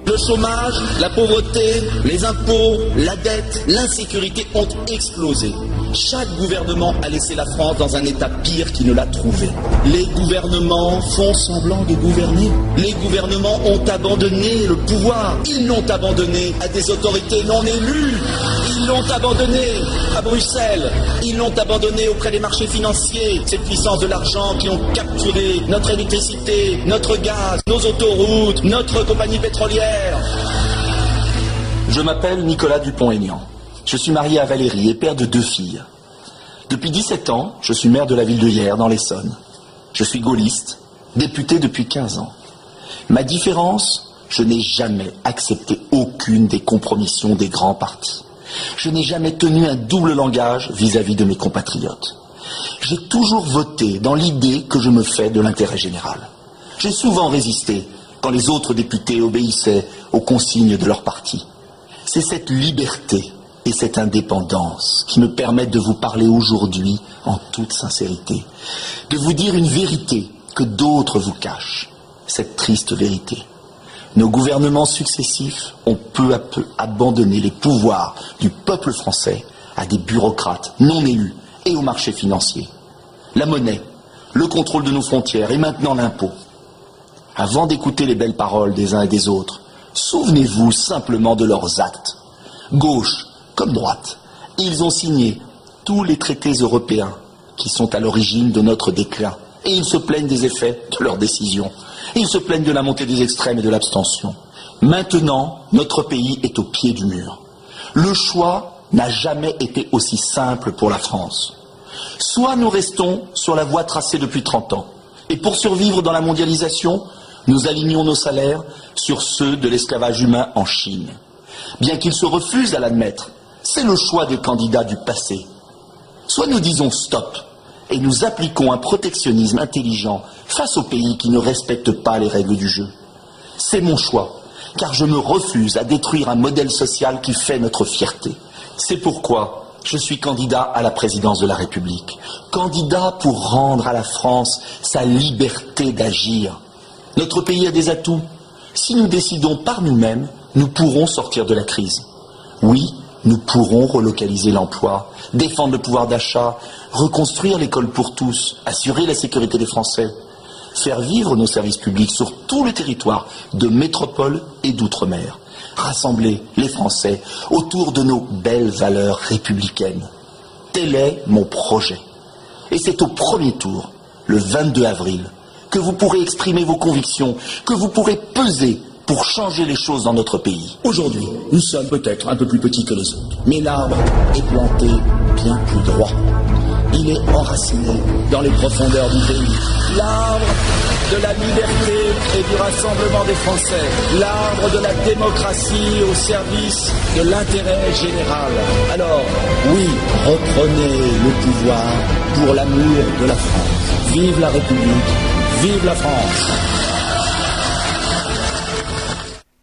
Le chômage, la pauvreté, les impôts, la dette, l'insécurité ont explosé. Chaque gouvernement a laissé la France dans un état pire qu'il ne l'a trouvé. Les gouvernements font semblant de gouverner. Les gouvernements ont abandonné le pouvoir. Ils l'ont abandonné à des autorités non élues. Ils l'ont abandonné à Bruxelles. Ils l'ont abandonné auprès des marchés financiers. Ces puissances de l'argent qui ont capturé notre électricité, notre gaz, nos autoroutes, notre compagnie pétrolière. Je m'appelle Nicolas Dupont-Aignan. Je suis marié à Valérie et père de deux filles. Depuis 17 ans, je suis maire de la ville de Hyères, dans l'Essonne. Je suis gaulliste, député depuis 15 ans. Ma différence, je n'ai jamais accepté aucune des compromissions des grands partis. Je n'ai jamais tenu un double langage vis-à-vis de mes compatriotes. J'ai toujours voté dans l'idée que je me fais de l'intérêt général. J'ai souvent résisté quand les autres députés obéissaient aux consignes de leur parti. C'est cette liberté et cette indépendance qui me permettent de vous parler aujourd'hui en toute sincérité, de vous dire une vérité que d'autres vous cachent, cette triste vérité. Nos gouvernements successifs ont peu à peu abandonné les pouvoirs du peuple français à des bureaucrates non élus et au marché financier. La monnaie, le contrôle de nos frontières et maintenant l'impôt. Avant d'écouter les belles paroles des uns et des autres, souvenez-vous simplement de leurs actes. Gauche comme droite, ils ont signé tous les traités européens qui sont à l'origine de notre déclin. Et ils se plaignent des effets de leurs décisions. Ils se plaignent de la montée des extrêmes et de l'abstention. Maintenant, notre pays est au pied du mur. Le choix n'a jamais été aussi simple pour la France. Soit nous restons sur la voie tracée depuis 30 ans, et pour survivre dans la mondialisation, nous alignons nos salaires sur ceux de l'esclavage humain en Chine. Bien qu'ils se refusent à l'admettre, c'est le choix des candidats du passé. Soit nous disons stop et nous appliquons un protectionnisme intelligent face aux pays qui ne respectent pas les règles du jeu. C'est mon choix, car je me refuse à détruire un modèle social qui fait notre fierté. C'est pourquoi je suis candidat à la présidence de la République. Candidat pour rendre à la France sa liberté d'agir. Notre pays a des atouts. Si nous décidons par nous-mêmes, nous pourrons sortir de la crise. Oui, nous pourrons relocaliser l'emploi, défendre le pouvoir d'achat, reconstruire l'école pour tous, assurer la sécurité des Français, faire vivre nos services publics sur tout le territoire de métropole et d'outre-mer, rassembler les Français autour de nos belles valeurs républicaines. Tel est mon projet. Et c'est au premier tour, le 22 avril, que vous pourrez exprimer vos convictions, que vous pourrez peser pour changer les choses dans notre pays. Aujourd'hui, nous sommes peut-être un peu plus petits que les autres, mais l'arbre est planté bien plus droit. Il est enraciné dans les profondeurs du pays. L'arbre de la liberté et du rassemblement des Français. L'arbre de la démocratie au service de l'intérêt général. Alors, oui, reprenez le pouvoir pour l'amour de la France. Vive la République, vive la France.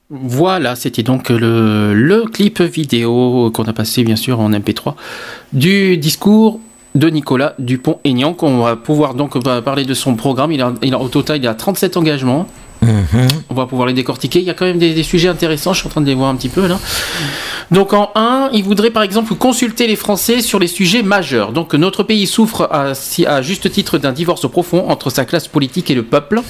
Voilà, c'était donc le, clip vidéo qu'on a passé bien sûr en MP3 du discours de Nicolas Dupont-Aignan qu'on va pouvoir donc parler de son programme. A, au total, il a 37 engagements. On va pouvoir les décortiquer. Il y a quand même des, sujets intéressants. Je suis en train de les voir un petit peu là. Donc en 1, il voudrait par exemple consulter les Français sur les sujets majeurs. Donc notre pays souffre à, juste titre d'un divorce profond entre sa classe politique et le peuple.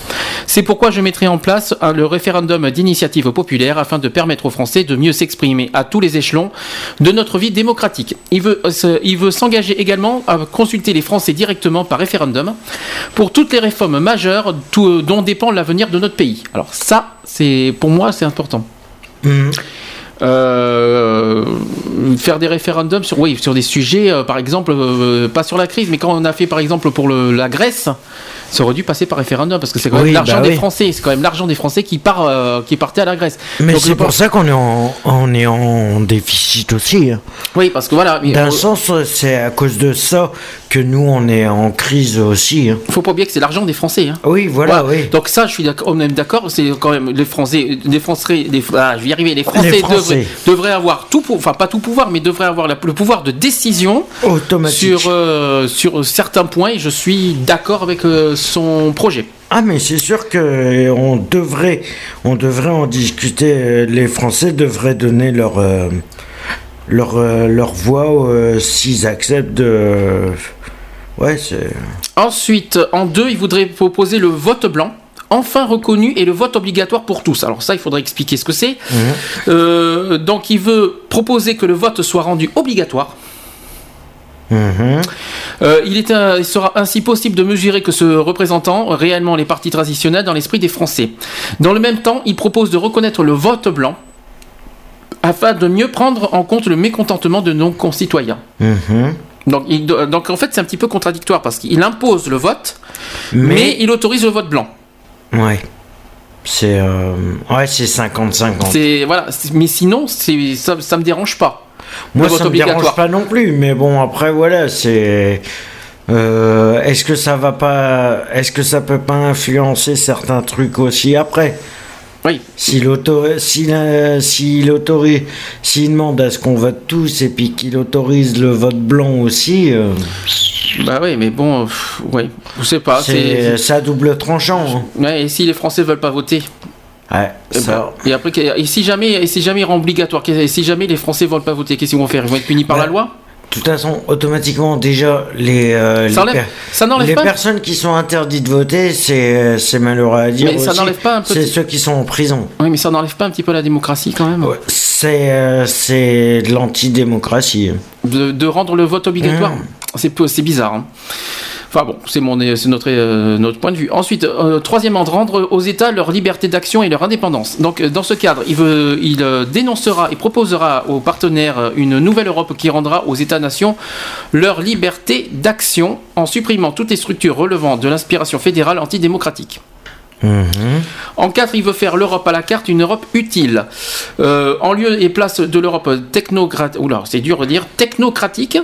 C'est pourquoi je mettrai en place le référendum d'initiative populaire afin de permettre aux Français de mieux s'exprimer à tous les échelons de notre vie démocratique. Il veut, euh, s'engager également à consulter les Français directement par référendum pour toutes les réformes majeures dont dépend l'avenir de notre pays. Alors ça, c'est pour moi, c'est important. Mmh. Euh, faire des référendums sur, oui, sur des sujets, par exemple, pas sur la crise, mais quand on a fait par exemple pour la Grèce, ça aurait dû passer par référendum parce que c'est quand même l'argent bah des Français, c'est quand même l'argent des Français qui part, euh, qui partait à la Grèce. Mais c'est pour ça qu'on est en, on est en déficit aussi. Hein. Oui, parce que voilà. D'un sens, c'est à cause de ça que nous on est en crise aussi. Hein. Faut pas oublier que c'est l'argent des Français. Hein. Oui, voilà, oui. Donc ça, je suis d'accord, on est d'accord, c'est quand même les Français, les Français, les, ah, je vais y arriver, les Français, Devraient, avoir tout, enfin pas tout pouvoir, mais devraient avoir le pouvoir de décision sur euh, sur certains points. Et je suis d'accord avec euh, son projet. Ah mais c'est sûr que on devrait, on devrait en discuter. Les Français devraient donner leur euh, leur, euh, leur voix euh, s'ils acceptent de. Ouais, c'est. Ensuite, en deux, il voudrait proposer le vote blanc enfin reconnu et le vote obligatoire pour tous. Alors ça, il faudrait expliquer ce que c'est. Mhm. donc il veut proposer que le vote soit rendu obligatoire. Mhm. Euh, il, est il, sera ainsi possible de mesurer que ce représentant réellement les partis traditionnels dans l'esprit des Français. Dans le même temps, il propose de reconnaître le vote blanc afin de mieux prendre en compte le mécontentement de nos concitoyens. Mhm. Donc, donc, en fait, c'est un petit peu contradictoire parce qu'il impose le vote, mais, il autorise le vote blanc. Ouais. C'est euh, ouais, c'est 50-50. Voilà, mais sinon, ça, ça me dérange pas. Moi, ça me dérange pas non plus, mais bon, après, voilà, c'est. Euh, est-ce que ça va pas. Est-ce que ça peut pas influencer certains trucs aussi après? Oui. S'il s'il si autorise, s'il demande à ce qu'on vote tous et puis qu'il autorise le vote blanc aussi. Euh, bah oui, mais bon, oui, je sais pas. C'est ça double tranchant. Hein. Ouais, et si les Français veulent pas voter? Ouais, et, eh ben, et après, et si jamais, et si jamais il rend obligatoire, et si jamais les Français veulent pas voter, qu'est-ce qu'ils vont faire? Ils vont être punis par la loi? de toute façon, automatiquement, déjà, les, euh, les, personnes qui sont interdites de voter, c'est, c'est malheureux à dire. Mais ça n'enlève pas un peu. C'est ceux qui sont en prison. Oui, mais ça n'enlève pas un petit peu la démocratie quand même. c'est, euh, c'est de l'antidémocratie. De, de rendre le vote obligatoire? Mmh. C'est, bizarre. Hein. Enfin bon, c'est euh, notre point de vue. Ensuite, euh, troisièmement, de rendre aux États leur liberté d'action et leur indépendance. Donc, euh, dans ce cadre, il, veut, il dénoncera et proposera aux partenaires une nouvelle Europe qui rendra aux États-nations leur liberté d'action en supprimant toutes les structures relevant de l'inspiration fédérale antidémocratique. En 4, il veut faire l'Europe à la carte, une Europe utile. Euh, en lieu et place de l'Europe c'est dur de dire, technocratique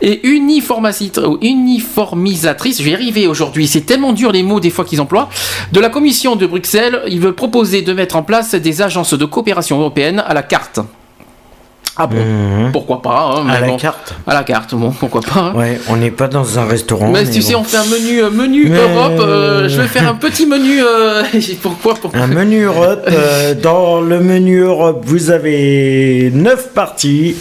et uniformisatrice, je vais arriver aujourd'hui, c'est tellement dur les mots des fois qu'ils emploient, de la Commission de Bruxelles, il veut proposer de mettre en place des agences de coopération européenne à la carte. Ah bon, mhm. pourquoi pas hein, À la carte. À la carte, bon, pourquoi pas. Hein. Ouais, on n'est pas dans un restaurant. Mais, tu sais, on fait un menu, euh, menu Europe. Euh, je vais faire un petit menu. Euh, [LAUGHS] pourquoi, pourquoi, Un menu Europe. [LAUGHS] dans le menu Europe, vous avez neuf parties.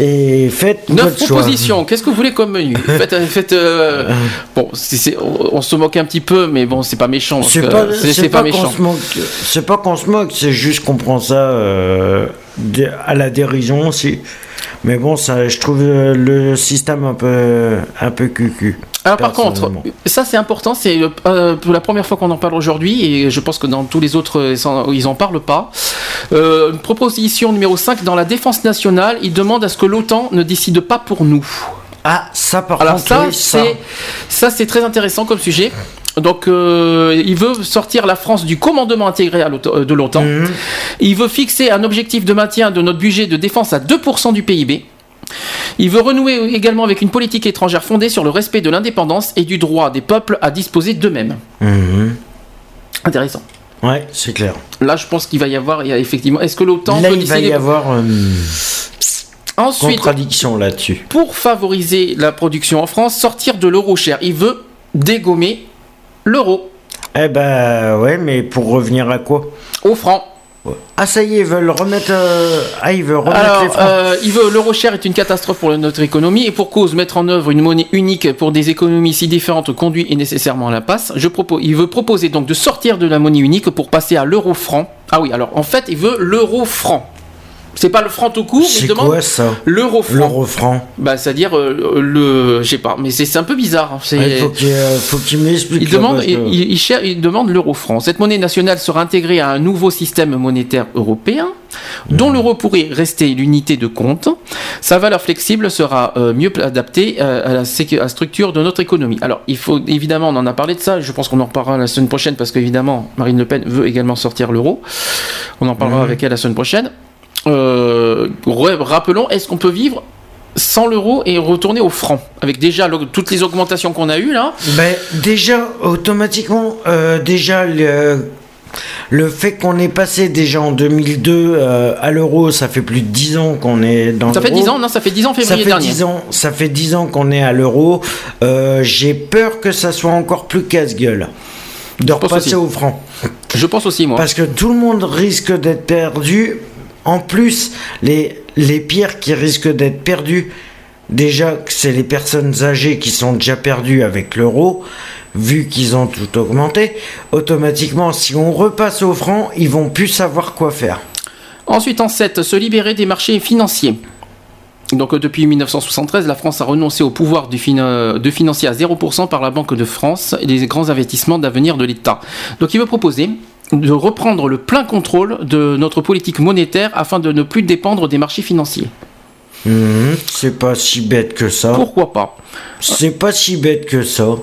Et faites Neuf propositions. Qu'est-ce que vous voulez comme menu? Faites, faites bon, on, se moque un petit peu, mais bon, c'est pas méchant. C'est pas, pas, méchant. C'est pas qu'on se moque, c'est juste qu'on prend ça à la dérision aussi. Mais bon, ça, je trouve le système un peu, un peu cucu. Alors par contre, ça c'est important, c'est euh, pour la première fois qu'on en parle aujourd'hui, et je pense que dans tous les autres, ils en parlent pas. Euh, proposition numéro 5, dans la défense nationale, il demande à ce que l'OTAN ne décide pas pour nous. Ah, ça par Alors ça, c'est ça c'est très intéressant comme sujet. Donc, euh, il veut sortir la France du commandement intégré euh, de l'OTAN. Mhm. Il veut fixer un objectif de maintien de notre budget de défense à 2% du PIB. Il veut renouer également avec une politique étrangère fondée sur le respect de l'indépendance et du droit des peuples à disposer d'eux-mêmes. Mhm. Intéressant. Ouais, c'est clair. Là, je pense qu'il va y avoir, il y a effectivement. Est-ce que l'OTAN Là, il va y avoir. Euh, Ensuite, contradiction là-dessus. Pour favoriser la production en France, sortir de l'euro cher. Il veut dégommer l'euro. Eh ben ouais, mais pour revenir à quoi? Au franc. Ah ça y est, ils veulent remettre. Euh, ah, ils veulent remettre les francs. Euh, il veut l'euro cher est une catastrophe pour notre économie et pour cause mettre en œuvre une monnaie unique pour des économies si différentes conduit et nécessairement à la passe. Je propose, il veut proposer donc de sortir de la monnaie unique pour passer à l'euro franc. Ah oui, alors en fait, il veut l'euro franc. C'est pas le franc tout court, mais il demande quoi, ça l'euro franc. L'euro franc. Bah, c'est-à-dire euh, le, je sais pas, mais c'est un peu bizarre. Hein. il faut qu'il qu m'explique. Il demande, il, il, demande l'euro franc. Cette monnaie nationale sera intégrée à un nouveau système monétaire européen, dont hmm. l'euro pourrait rester l'unité de compte. Sa valeur flexible sera euh, mieux adaptée euh, à, la, à structure de notre économie. Alors, il faut évidemment, on en a parlé de ça. Je pense qu'on en reparlera la semaine prochaine parce qu'évidemment, Marine Le Pen veut également sortir l'euro. On en parlera hmm. avec elle la semaine prochaine. Euh, rappelons, est-ce qu'on peut vivre sans l'euro et retourner au franc avec déjà toutes les augmentations qu'on a eues là ben, déjà automatiquement euh, déjà le, le fait qu'on est passé déjà en 2002 euh, à l'euro, ça fait plus de 10 ans qu'on est dans Ça fait 10 ans, non, ça fait 10 ans février ça fait dernier. 10 ans, ça fait 10 ans qu'on est à l'euro. J'ai peur que ça soit encore plus casse-gueule de repasser au franc. Je pense aussi, moi. Parce que tout le monde risque d'être perdu en plus, les, les pires qui risquent d'être perdus, déjà c'est les personnes âgées qui sont déjà perdues avec l'euro, vu qu'ils ont tout augmenté, automatiquement, si on repasse au franc, ils vont plus savoir quoi faire. Ensuite, en 7, se libérer des marchés financiers. Donc depuis 1973, la France a renoncé au pouvoir de financer à 0% par la Banque de France et les grands investissements d'avenir de l'État. Donc il veut proposer de reprendre le plein contrôle de notre politique monétaire afin de ne plus dépendre des marchés financiers. Mhm, c'est pas si bête que ça. Pourquoi pas C'est pas si bête que ça.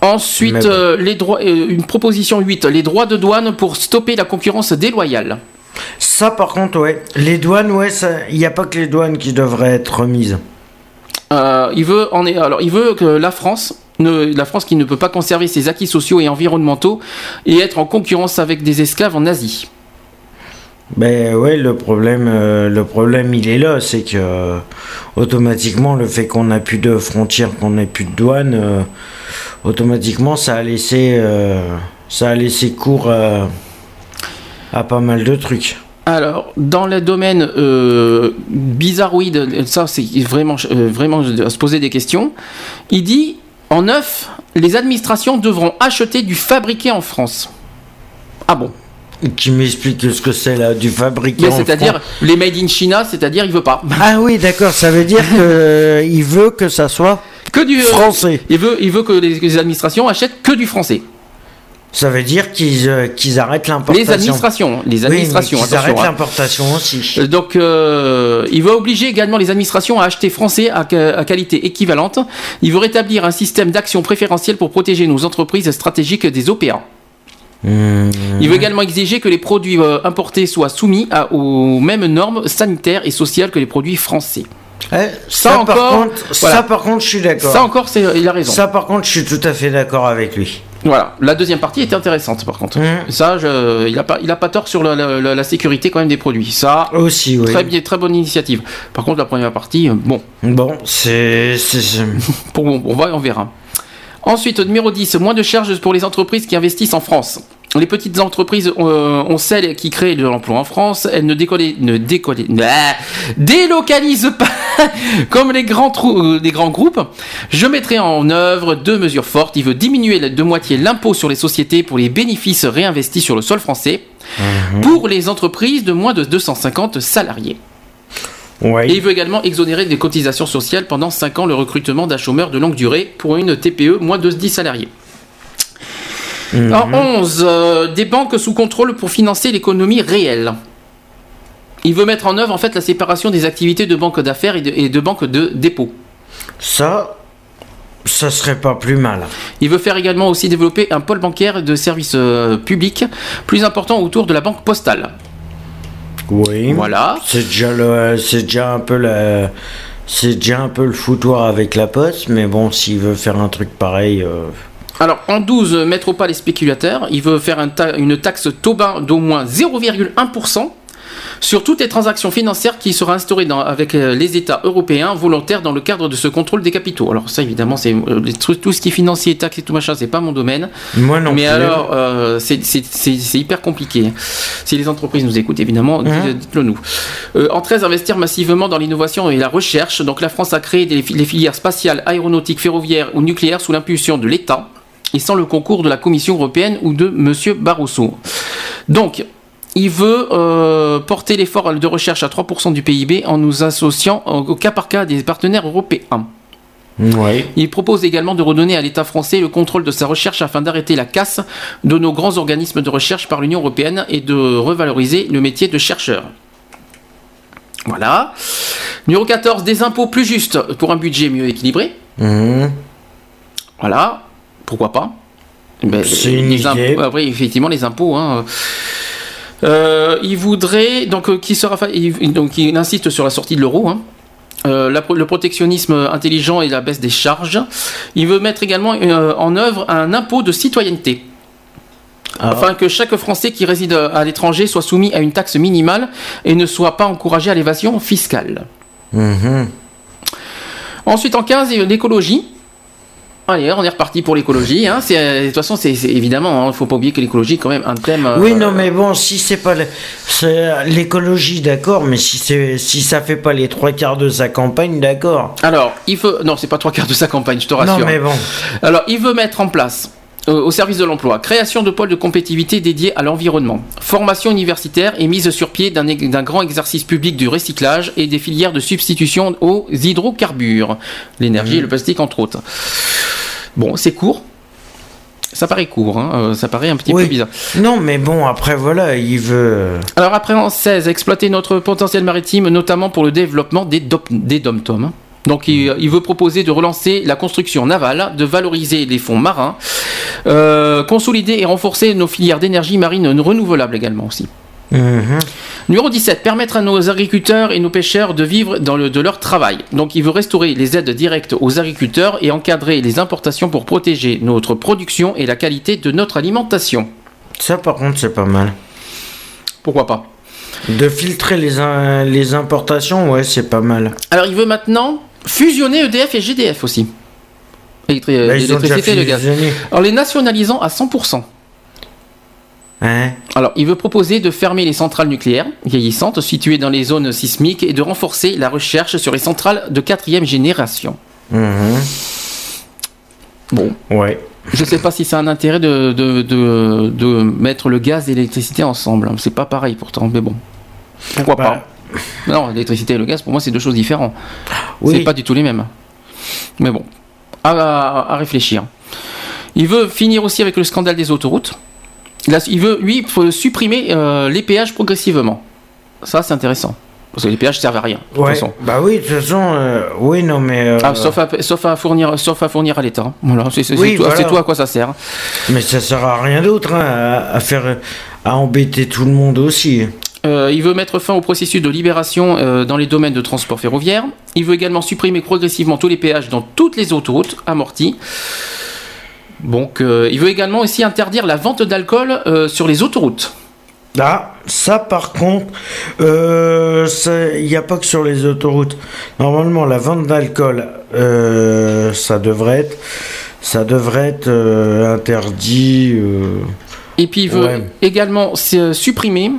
Ensuite, euh, les droits, euh, une proposition 8, les droits de douane pour stopper la concurrence déloyale. Ça, par contre, ouais. Les douanes, ouais, il n'y a pas que les douanes qui devraient être remises. Euh, il veut, en alors, il veut que la France la France qui ne peut pas conserver ses acquis sociaux et environnementaux et être en concurrence avec des esclaves en Asie. Ben ouais, le problème, euh, le problème il est là, c'est que euh, automatiquement le fait qu'on n'a plus de frontières, qu'on n'ait plus de douane, euh, automatiquement ça a laissé, ça a laissé cours à pas mal de trucs. Alors, dans le domaine bizarroïde, ça c'est vraiment, vraiment à se poser des questions. Il dit en neuf, les administrations devront acheter du fabriqué en France. Ah bon qui m'explique ce que c'est là, du fabriqué en C'est-à-dire les made in China, c'est-à-dire il veut pas. Ah oui, d'accord, ça veut dire qu'il euh, veut que ça soit que du euh, français. il veut, il veut que les administrations achètent que du français. Ça veut dire qu'ils euh, qu'ils arrêtent l'importation. Les administrations, les administrations. ils arrêtent hein. l'importation aussi. Euh, donc, euh, il veut obliger également les administrations à acheter français à, qualité équivalente. Il veut rétablir un système d'action préférentielle pour protéger nos entreprises stratégiques des OPA. Mmh. Il veut également exiger que les produits importés soient soumis à, aux mêmes normes sanitaires et sociales que les produits français. Eh, ça, encore, par contre, ça par contre, je suis d'accord. Ça encore, il a raison. Ça par contre, je suis tout à fait d'accord avec lui. Voilà, la deuxième partie était intéressante par contre. Mmh. Ça, il n'a pas, il a pas tort sur la, sécurité quand même des produits. Ça, aussi, oui. Très bien, très bonne initiative. Par contre, la première partie, euh, bon. Bon, c'est, [LAUGHS] bon, on va, on verra. Ensuite, numéro 10, moins de charges pour les entreprises qui investissent en France les petites entreprises euh, ont celles qui créent de l'emploi en France. Elles ne, ne [LAUGHS] délocalisent pas [LAUGHS] comme les grands, euh, les grands groupes. Je mettrai en œuvre deux mesures fortes. Il veut diminuer de moitié l'impôt sur les sociétés pour les bénéfices réinvestis sur le sol français mhm. pour les entreprises de moins de 250 salariés. Et il veut également exonérer des cotisations sociales pendant 5 ans le recrutement d'un chômeur de longue durée pour une TPE moins de 10 salariés. En 11, euh, des banques sous contrôle pour financer l'économie réelle. Il veut mettre en œuvre en fait la séparation des activités de banques d'affaires et de, banques de dépôt. Ça, ça serait pas plus mal. Il veut faire également aussi développer un pôle bancaire de services euh, publics plus important autour de la banque postale. Oui. Voilà. C'est déjà un peu c'est déjà un peu le foutoir avec la poste, mais bon, s'il veut faire un truc pareil. Euh, alors, en 12, mettre au pas les spéculateurs. Il veut faire une taxe Tobin d'au moins 0,1% sur toutes les transactions financières qui sera instaurée avec euh, les États européens volontaires dans le cadre de ce contrôle des capitaux. Alors ça évidemment c'est euh, tout ce qui est financier, taxes et tout machin, c'est pas mon domaine. Moi non Mais alors euh, c'est hyper compliqué. Si les entreprises nous écoutent évidemment, hein dites-le nous. en 13, investir massivement dans l'innovation et la recherche. Donc la France a créé les filières spatiales, aéronautiques, ferroviaires ou nucléaires sous l'impulsion de l'État et sans le concours de la Commission européenne ou de M. Barroso. Donc, il veut euh, porter l'effort de recherche à 3% du PIB en nous associant au cas par cas des partenaires européens. Il propose également de redonner à l'État français le contrôle de sa recherche afin d'arrêter la casse de nos grands organismes de recherche par l'Union européenne et de revaloriser le métier de chercheur. Voilà. Numéro 14, des impôts plus justes pour un budget mieux équilibré. Mmh. Voilà. Pourquoi pas? Ben, C'est une idée. Après, effectivement, les impôts. Hein, euh, il voudrait donc euh, qui sera donc il insiste sur la sortie de l'euro. Hein. Euh, le protectionnisme intelligent et la baisse des charges. Il veut mettre également en œuvre un impôt de citoyenneté. Ah. Afin que chaque Français qui réside à l'étranger soit soumis à une taxe minimale et ne soit pas encouragé à l'évasion fiscale. Mhm. Ensuite, en 15, l'écologie. Allez, on est reparti pour l'écologie. Hein. Euh, de toute façon, c'est évidemment, il hein, ne faut pas oublier que l'écologie est quand même un thème. Oui, euh, non, mais bon, si c'est pas l'écologie, d'accord, mais si c'est si ça fait pas les trois quarts de sa campagne, d'accord. Alors, il faut non, c'est pas trois quarts de sa campagne, je te rassure. Non, mais bon. Alors, il veut mettre en place euh, au service de l'emploi, création de pôles de compétitivité dédiés à l'environnement, formation universitaire et mise sur pied d'un grand exercice public du recyclage et des filières de substitution aux hydrocarbures, l'énergie et le mmh. plastique entre autres. Bon, c'est court. Ça paraît court, hein. Euh, ça paraît un petit peu bizarre. Non, mais bon, après voilà, il veut. Alors après en 16, exploiter notre potentiel maritime, notamment pour le développement des, des dom hein. Donc il, veut proposer de relancer la construction navale, de valoriser les fonds marins, euh, consolider et renforcer nos filières d'énergie marine renouvelable également aussi. Mhm. Numéro 17, permettre à nos agriculteurs et nos pêcheurs de vivre dans le, de leur travail. Donc il veut restaurer les aides directes aux agriculteurs et encadrer les importations pour protéger notre production et la qualité de notre alimentation. Ça par contre c'est pas mal. Pourquoi pas? De filtrer les, les importations, ouais c'est pas mal. Alors il veut maintenant fusionner EDF et GDF aussi. L'électricité bah, et le gaz. En les nationalisant à 100%. Hein? Alors, il veut proposer de fermer les centrales nucléaires vieillissantes situées dans les zones sismiques et de renforcer la recherche sur les centrales de quatrième génération. Mhm. Bon. Ouais. Je ne sais pas si c'est un intérêt de, de, de, mettre le gaz et l'électricité ensemble. C'est pas pareil pourtant, mais bon. Pourquoi pas? bah, [LAUGHS] non, l'électricité et le gaz, pour moi, c'est deux choses différentes. Oui. C'est pas du tout les mêmes. Mais bon, à, réfléchir. Il veut finir aussi avec le scandale des autoroutes. Il veut, lui, supprimer euh, les péages progressivement. Ça, c'est intéressant. Parce que les péages servent à rien. De façon. Bah oui, de toute façon, euh, oui, non, mais. Euh, ah, sauf, à, fournir, sauf à fournir à l'État. Voilà, c'est tout, à quoi ça sert. Mais ça sert à rien d'autre, hein, à, faire, à embêter tout le monde aussi. Euh, il veut mettre fin au processus de libération euh, dans les domaines de transport ferroviaire. Il veut également supprimer progressivement tous les péages dans toutes les autoroutes amorties. Donc, euh, il veut également aussi interdire la vente d'alcool sur les autoroutes. Ah, ça par contre, il n'y a pas que sur les autoroutes. Normalement, la vente d'alcool, ça devrait être, ça devrait être interdit. Et puis il veut également supprimer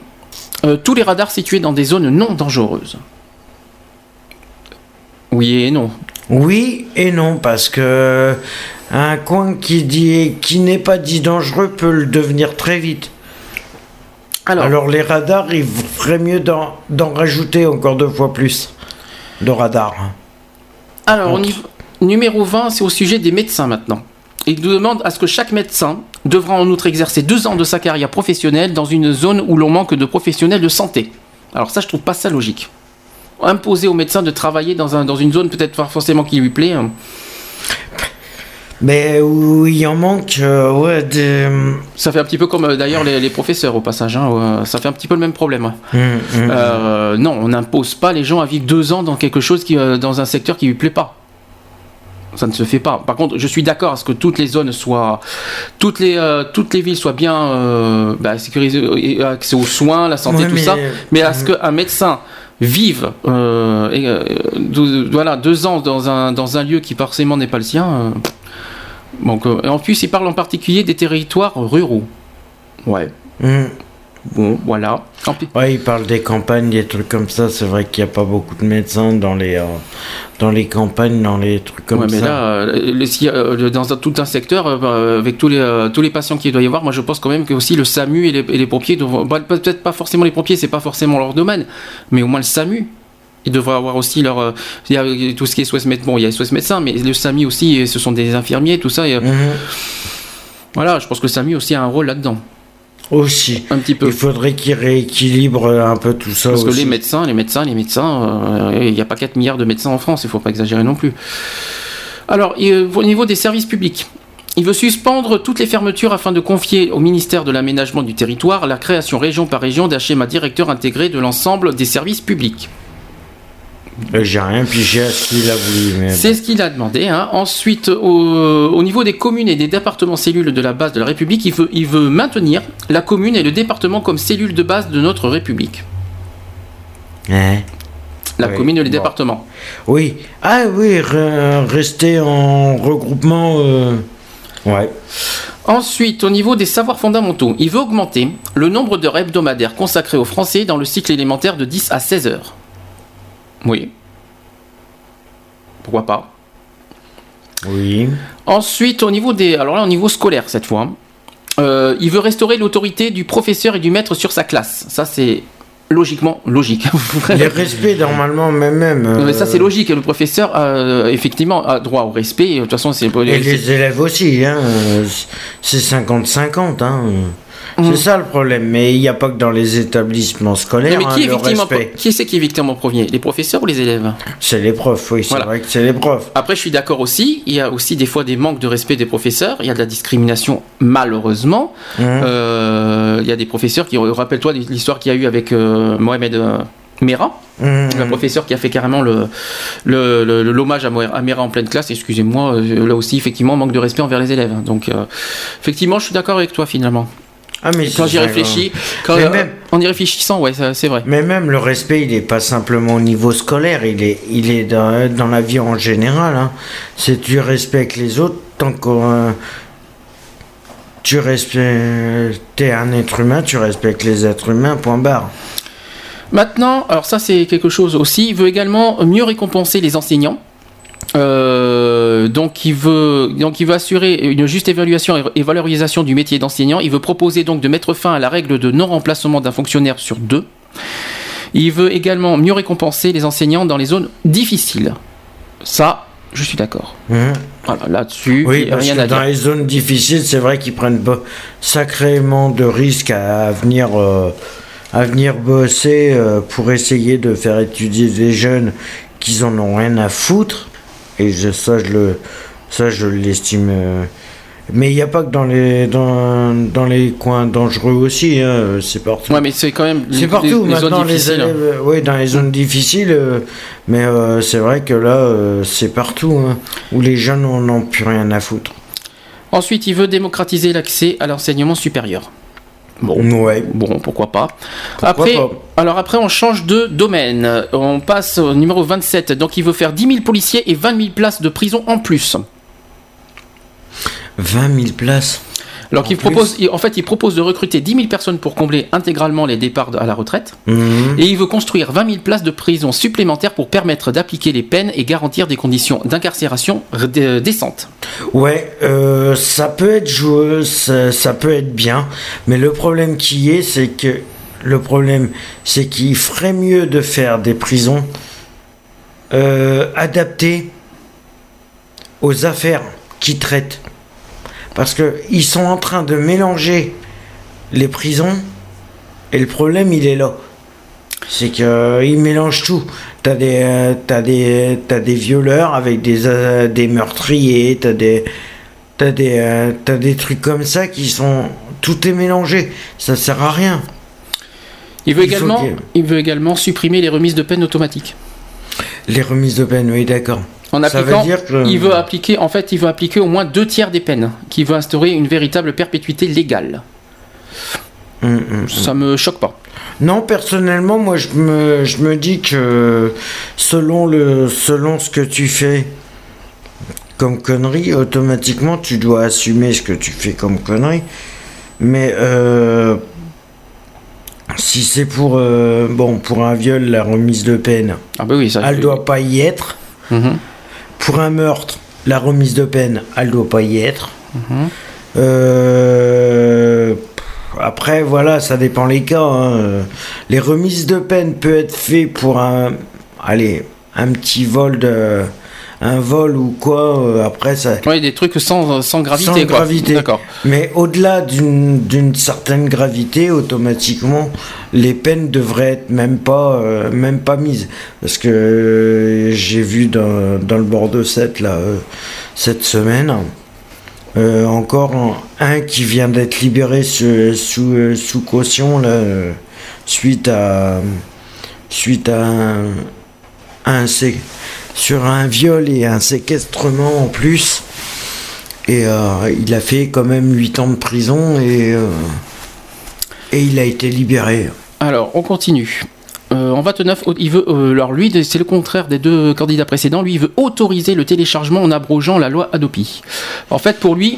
euh, tous les radars situés dans des zones non dangereuses. Oui et non. Oui et non, parce que un coin qui, dit, qui n'est pas dit dangereux peut le devenir très vite. Alors, les radars, il ferait mieux d'en rajouter encore deux fois plus de radars. Alors, numéro 20, c'est au sujet des médecins maintenant. Il nous demande à ce que chaque médecin devra en outre exercer deux ans de sa carrière professionnelle dans une zone où l'on manque de professionnels de santé. Alors ça, je trouve pas ça logique. Imposer aux médecins de travailler dans, un, dans une zone peut-être pas forcément qui lui plaît. Hein. Mais où il en manque, euh, ouais. Des... Ça fait un petit peu comme euh, d'ailleurs les, professeurs au passage. Hein, ça fait un petit peu le même problème. Mmh, mmh. Euh, non, on n'impose pas les gens à vivre deux ans dans quelque chose qui, dans un secteur qui lui plaît pas ça ne se fait pas. Par contre, je suis d'accord à ce que toutes les zones soient, toutes les, euh, toutes les villes soient bien euh, bah, sécurisées, accès aux soins, la santé, tout ça. Mais à ce qu'un médecin vive, euh, voilà, deux ans dans un, dans un lieu qui forcément n'est pas le sien. donc, en plus, il parle en particulier des territoires ruraux. Ouais. Mmh. Bon, voilà. Ouais, il parle des campagnes, des trucs comme ça. C'est vrai qu'il n'y a pas beaucoup de médecins dans les, euh, dans les campagnes, dans les trucs comme ouais, mais là, euh, dans tout un secteur, avec tous les, tous les patients qu'il doit y avoir, moi je pense quand même que aussi le SAMU et les, pompiers, bah, peut-être pas forcément les pompiers, c'est pas forcément leur domaine, mais au moins le SAMU ils devraient avoir aussi leur. Euh, il y a tout ce qui est SOS médecin. Bon, il y a SOS médecin, mais le SAMI aussi, ce sont des infirmiers, tout ça. Mhm. Voilà, je pense que le SAMI aussi a un rôle là-dedans. Aussi. Un petit peu. Il faudrait qu'il rééquilibre un peu tout ça. Parce que les médecins, les médecins, les médecins, euh, il n'y a pas 4 milliards de médecins en France, il ne faut pas exagérer non plus. Alors, au niveau des services publics, il veut suspendre toutes les fermetures afin de confier au ministère de l'Aménagement du Territoire la création région par région d'un schéma directeur intégré de l'ensemble des services publics. Euh, j'ai rien pigé à ce qu'il a voulu. C'est ce qu'il a demandé. Hein. Ensuite, au, niveau des communes et des départements cellules de la base de la République, il veut, il veut maintenir la commune et le département comme cellules de base de notre République. Hein? La commune et les départements. Oui. Ah oui, rester en regroupement. Euh, ouais. Ensuite, au niveau des savoirs fondamentaux, il veut augmenter le nombre d'heures hebdomadaires consacrées aux Français dans le cycle élémentaire de 10 à 16 heures. Oui. Pourquoi pas Oui. Ensuite, au niveau des. Alors là, au niveau scolaire, cette fois. Euh, il veut restaurer l'autorité du professeur et du maître sur sa classe. Ça, c'est logiquement logique. [LAUGHS] Le respect, normalement, même. même Mais ça, c'est euh, logique. Le professeur, euh, effectivement, a droit au respect. De toute façon, c'est. Et les élèves aussi. Hein. C'est 50-50. Hein. C'est mhm. ça le problème, mais il n'y a pas que dans les établissements scolaires. mais qui, hein, est qui c'est qui est victime en premier Les professeurs ou les élèves? C'est les profs, oui, c'est vrai que c'est les profs. Après, je suis d'accord aussi, il y a aussi des fois des manques de respect des professeurs, il y a de la discrimination, malheureusement. Mhm. Euh, il y a des professeurs qui. Rappelle-toi l'histoire qu'il y a eu avec euh, Mohamed. Euh, Mera, mhm. le professeur qui a fait carrément le, l'hommage à, à Mera en pleine classe. Excusez-moi, là aussi, effectivement, manque de respect envers les élèves. Donc, effectivement, je suis d'accord avec toi finalement. Ah, mais quand j'y réfléchis, quand, même, en y réfléchissant, ouais, c'est vrai. Mais même le respect, il n'est pas simplement au niveau scolaire, il est, il est dans, dans la vie en général. Hein. C'est tu respectes les autres tant que euh, tu respectes, es un être humain, tu respectes les êtres humains, point barre. Maintenant, alors ça c'est quelque chose aussi, il veut également mieux récompenser les enseignants. Euh, donc, il veut, donc, il veut assurer une juste évaluation et valorisation du métier d'enseignant. Il veut proposer donc de mettre fin à la règle de non-remplacement d'un fonctionnaire sur deux. Il veut également mieux récompenser les enseignants dans les zones difficiles. Ça, je suis d'accord. Mmh. Voilà, là-dessus, oui, rien à dire. Dans les zones difficiles, c'est vrai qu'ils prennent sacrément de risques à, venir. Euh, à venir bosser euh, pour essayer de faire étudier des jeunes qui en ont rien à foutre et ça, je le, ça, je l'estime. Euh, mais il n'y a pas que dans les, dans, dans les coins dangereux aussi, hein, c'est partout. Ouais, mais c'est quand même. C'est partout, maintenant, les élèves. Hein. Oui, dans les zones difficiles, euh, mais euh, c'est vrai que là, c'est partout, hein, où les jeunes n'ont plus rien à foutre. Ensuite, il veut démocratiser l'accès à l'enseignement supérieur. Bon, ouais. bon, pourquoi pas. après, alors après, on change de domaine. On passe au numéro 27. Donc, il veut faire 10 000 policiers et 20 000 places de prison en plus. 20 000 places alors qu'il propose, en fait, il propose de recruter 10 000 personnes pour combler intégralement les départs à la retraite. Mhm. Et il veut construire 20 000 places de prison supplémentaires pour permettre d'appliquer les peines et garantir des conditions d'incarcération décentes. Ouais, euh, ça peut être joueux, ça, peut être bien, mais le problème qui est, c'est que le problème, c'est qu'il ferait mieux de faire des prisons euh, adaptées aux affaires qui traitent. Parce qu'ils sont en train de mélanger les prisons et le problème il est là. C'est qu'ils euh, mélangent tout. T'as des, euh, as des, as des violeurs avec des, euh, des meurtriers, t'as des, as des, as des trucs comme ça qui sont. Tout est mélangé. Ça sert à rien. Il veut, également, il veut également supprimer les remises de peine automatiques. Les remises de peine, oui, d'accord. En appliquant, il veut appliquer, en fait, il veut appliquer au moins deux tiers des peines, qui veut instaurer une véritable perpétuité légale. Ça hum, hum, hum. Ça me choque pas. Non, personnellement, moi, je me, je me dis que selon, le, selon ce que tu fais comme connerie, automatiquement, tu dois assumer ce que tu fais comme connerie. Mais euh, Si c'est pour, bon, pour un viol, la remise de peine, ah bah oui, ça, elle doit pas y être. Mhm. Pour un meurtre, la remise de peine, elle doit pas y être. Mhm. après, voilà, ça dépend les cas. Hein. Les remises de peine peuvent être faites pour un, allez, un petit vol de un vol ou quoi, euh, après ça. Oui, des trucs sans, sans gravité. Sans gravité. D'accord. Mais au-delà d'une certaine gravité, automatiquement, les peines devraient être même pas, euh, même pas mises. Parce que euh, j'ai vu dans, dans, le Bordeaux 7, là, cette semaine, encore un, qui vient d'être libéré sous, sous, sous, caution, là, suite à, suite à un, un sur un viol et un séquestrement en plus. Et euh, il a fait quand même 8 ans de prison et, euh, et il a été libéré. Alors, on continue. Euh, en 29, il veut, alors lui, c'est le contraire des deux candidats précédents. Lui, il veut autoriser le téléchargement en abrogeant la loi Adopi. En fait, pour lui,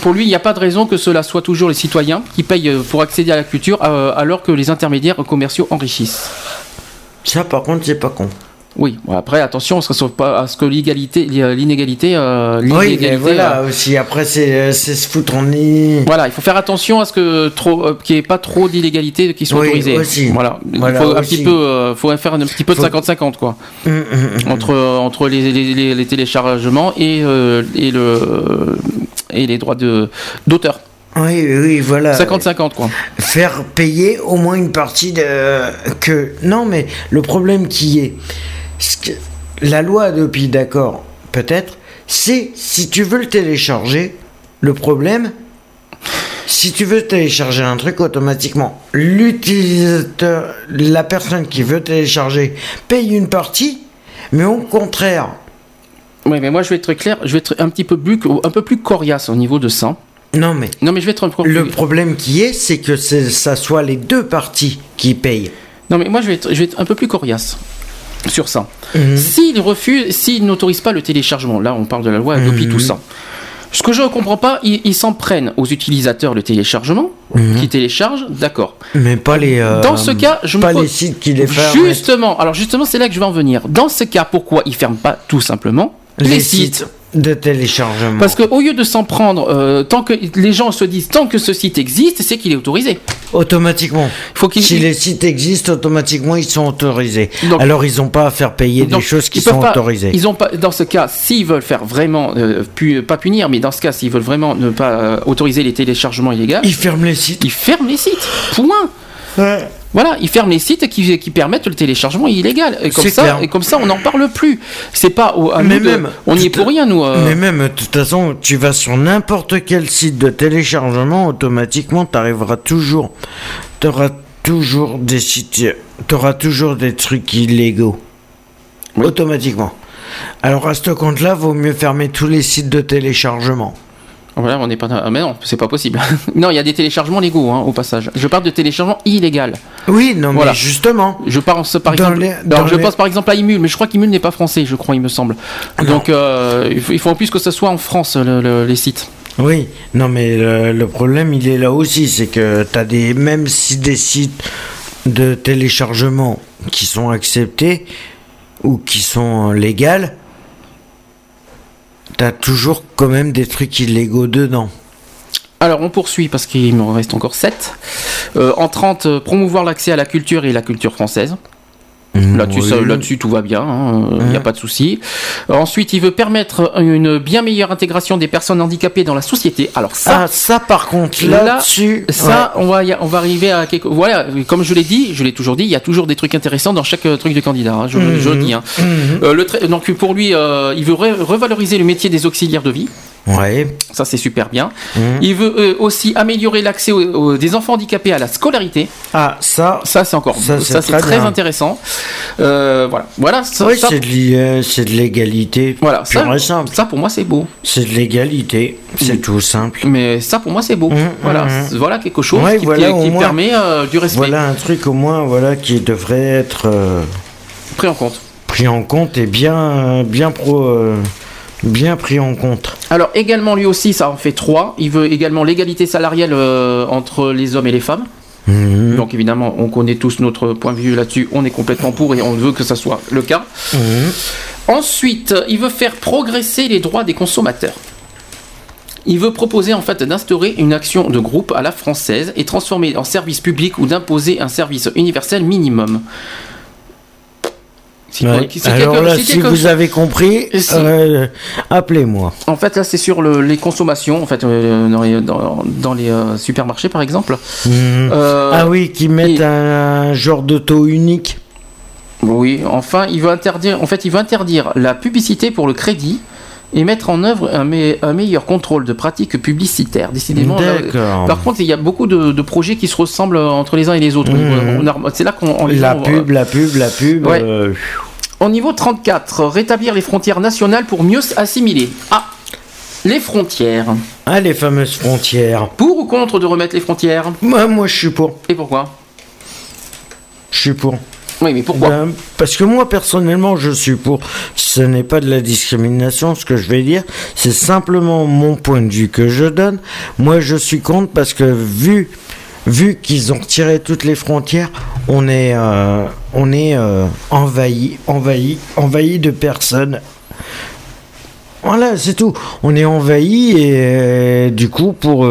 pour lui, il n'y a pas de raison que cela soit toujours les citoyens qui payent pour accéder à la culture, alors que les intermédiaires commerciaux enrichissent. Ça, par contre, c'est pas con. Oui, après attention, on se pas à ce que l'égalité, l'inégalité, euh, oui, voilà euh, aussi. Après, c'est se foutre en Voilà, il faut faire attention à ce que trop, euh, qu'il n'y ait pas trop d'illégalité qui soit oui, autorisée. Aussi. Voilà, il faut un petit peu, faut faire un petit peu de 50-50 quoi, hum, hum, hum, entre entre les, les, les, téléchargements et et le et les droits de d'auteur. Oui, oui, voilà. 50-50, quoi. Faire payer au moins une partie de. que. Non, mais le problème qui est la loi Adopi, d'accord, peut-être, c'est si tu veux le télécharger, le problème, si tu veux télécharger un truc automatiquement, l'utilisateur, la personne qui veut télécharger paye une partie, mais au contraire. Oui, mais moi je vais être clair, je vais être un petit peu plus, un peu plus coriace au niveau de ça. Non mais, non mais je vais être le problème qui est, c'est que ça soit les deux parties qui payent. Non mais moi je vais je vais être un peu plus coriace sur ça. Mhm. S'il refuse, s'il n'autorise pas le téléchargement, là on parle de la loi Adopi, tout mhm. ça. Ce que je ne comprends pas, ils s'en prennent aux utilisateurs le téléchargement, mhm. qui téléchargent, d'accord. Mais pas les. Euh, Dans ce cas, je pas les sites qui les ferment. Justement, alors justement, c'est là que je vais en venir. Dans ce cas, pourquoi ils ferment pas tout simplement les, sites de téléchargement. Parce qu'au lieu de s'en prendre, euh, tant que les gens se disent tant que ce site existe, c'est qu'il est autorisé. Automatiquement. Faut si les sites existent, automatiquement ils sont autorisés. Alors ils n'ont pas à faire payer des choses qui sont autorisées. Ils ont pas, dans ce cas, s'ils veulent faire vraiment, euh, pas punir, mais dans ce cas, s'ils veulent vraiment ne pas euh, autoriser les téléchargements illégaux, ils ferment les sites. Ils ferment les sites. Point. Ouais. Voilà, ils ferment les sites qui, qui permettent le téléchargement illégal. Et comme, ça, et comme ça, on n'en parle plus. C'est pas mais même, on n'y est pour rien, nous. Euh. Mais même, de toute façon, tu vas sur n'importe quel site de téléchargement, automatiquement, tu arriveras toujours. Tu auras toujours des sites. Tu auras toujours des trucs illégaux. Automatiquement. Alors, à ce compte-là, vaut mieux fermer tous les sites de téléchargement. Voilà, on n'est pas. Mais non, c'est pas possible. [LAUGHS] non, il y a des téléchargements légaux, hein, au passage. Je parle de téléchargement illégal. Oui, non, mais justement. Je pense par exemple. je pense par exemple à Imul, mais je crois qu'Imul n'est pas français, je crois, il me semble. Donc, euh, il faut en plus que ce soit en France les sites. Oui, non, mais le, problème, il est là aussi, c'est que tu as des. Même si des sites de téléchargement qui sont acceptés ou qui sont légaux, t'as toujours quand même des trucs illégaux dedans. Alors on poursuit parce qu'il me reste encore 7. Euh, en 30, euh, promouvoir l'accès à la culture et la culture française. Mmh, là-dessus, tout va bien, hein, il n'y a mmh. pas de souci. Ensuite, il veut permettre une bien meilleure intégration des personnes handicapées dans la société. Alors ça, ah, ça par contre, là-dessus, ça, on va, on va arriver à quelque. Voilà, comme je l'ai dit, je l'ai toujours dit, il y a toujours des trucs intéressants dans chaque euh, truc de candidat. Hein, je, le dis. Hein. Euh, le donc pour lui, euh, il veut revaloriser le métier des auxiliaires de vie. Ouais. Ça, c'est super bien. Mmh. Il veut euh, aussi améliorer l'accès des enfants handicapés à la scolarité. Ah, ça. Ça, c'est encore. Ça, c'est très, intéressant. Euh, voilà. Voilà. Ça, oui, c'est de l'égalité. Voilà. Ça, simple. ça, pour moi, c'est beau. C'est de l'égalité. C'est tout simple. Mais ça, pour moi, c'est beau. Mmh, voilà. Mmh, voilà quelque chose qui, permet euh, du respect. Voilà un truc au moins, voilà, qui devrait être pris en compte. Pris en compte et bien, bien pro bien pris en compte. Alors également lui aussi, ça en fait trois. Il veut également l'égalité salariale euh, entre les hommes et les femmes. Mhm. Donc évidemment, on connaît tous notre point de vue là-dessus. On est complètement pour et on veut que ça soit le cas. Mhm. Ensuite, il veut faire progresser les droits des consommateurs. Il veut proposer en fait d'instaurer une action de groupe à la française et transformer en service public ou d'imposer un service universel minimum. Alors là, si, vous avez compris, euh, appelez-moi. En fait, là, c'est sur les consommations, en fait, euh, dans les, euh, supermarchés, par exemple. Mhm. ah oui, qui mettent un, genre de taux unique. Oui, enfin, il veut interdire, en fait, il veut interdire la publicité pour le crédit et mettre en œuvre un, meilleur contrôle de pratiques publicitaires. Décidément, par contre, il y a beaucoup de, projets qui se ressemblent entre les uns et les autres. Mhm. C'est là qu'on la, pub, la pub, la pub, euh, Au niveau 34, rétablir les frontières nationales pour mieux assimiler. Ah, les frontières. Ah, les fameuses frontières. Pour ou contre de remettre les frontières? Moi, moi, je suis pour. Et pourquoi? Je suis pour. Oui, mais pourquoi ben, Parce que moi, personnellement, je suis pour. Ce n'est pas de la discrimination, ce que je vais dire. C'est simplement mon point de vue que je donne. Moi, je suis contre parce que vu, vu qu'ils ont retiré toutes les frontières, on est, euh, on est euh, envahi, envahi, envahi de personnes voilà, c'est tout. On est envahi et euh, du coup, pour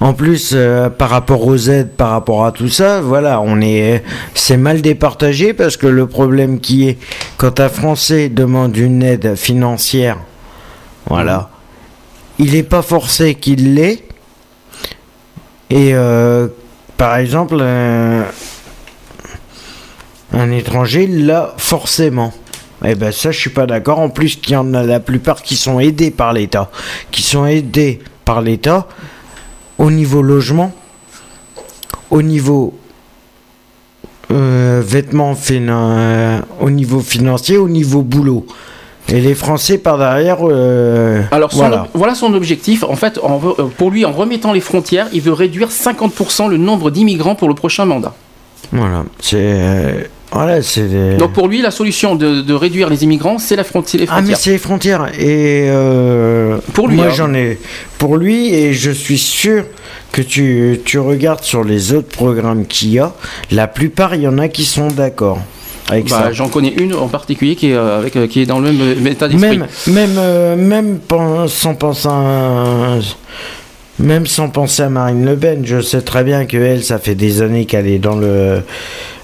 en plus, euh, par rapport aux aides, par rapport à tout ça, voilà, on est, c'est mal départagé parce que le problème qui est quand un Français demande une aide financière, voilà, il n'est pas forcé qu'il l'ait. Et euh, par exemple, un, étranger l'a forcément. Eh ben ça, je suis pas d'accord. En plus, qu'il y en a la plupart qui sont aidés par l'État, qui sont aidés par l'État au niveau logement, au niveau euh, vêtements, euh, au niveau financier, au niveau boulot. Et les Français par derrière. Euh, Alors voilà. son objectif. En fait, pour lui, en remettant les frontières, il veut réduire 50% le nombre d'immigrants pour le prochain mandat. Voilà, c'est donc pour lui, la solution de, réduire les immigrants, c'est la frontière. Ah mais c'est les frontières. Et euh, pour lui, moi j'en ai pour lui et je suis sûr que tu, tu regardes sur les autres programmes qu'il y a, la plupart il y en a qui sont d'accord. Avec bah, J'en connais une en particulier qui est, euh, avec, euh, qui est dans le même état d'esprit. Même, même, même sans penser à, même sans penser à Marine Le Pen, je sais très bien que elle, ça fait des années qu'elle est dans le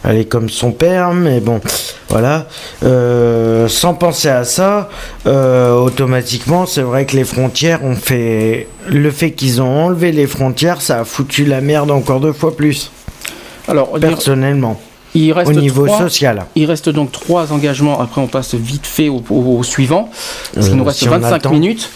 elle est comme son père, mais bon, voilà. Euh, sans penser à ça, euh, automatiquement, c'est vrai que les frontières ont fait. Le fait qu'ils ont enlevé les frontières, ça a foutu la merde encore deux fois plus. Alors, personnellement. Il reste au niveau social. Il reste donc trois engagements. Après, on passe vite fait au, suivant. Parce qu'il nous euh, reste 25 minutes.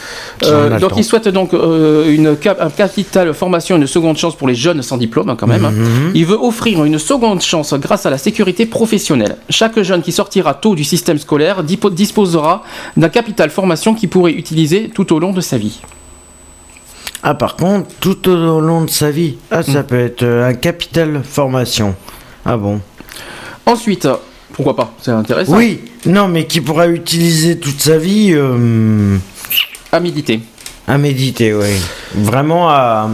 Euh, donc, il souhaite donc euh, une cap un capital formation, une seconde chance pour les jeunes sans diplôme, hein, quand même. Hein. Mhm. Il veut offrir une seconde chance grâce à la sécurité professionnelle. Chaque jeune qui sortira tôt du système scolaire disposera d'un capital formation qu'il pourrait utiliser tout au long de sa vie. Ah, par contre, tout au long de sa vie. Ah, ça mm. peut être un capital formation. Ah bon Ensuite, pourquoi pas C'est intéressant. Oui, non, mais qui pourra utiliser toute sa vie. Euh, à méditer. À méditer, oui. Vraiment à.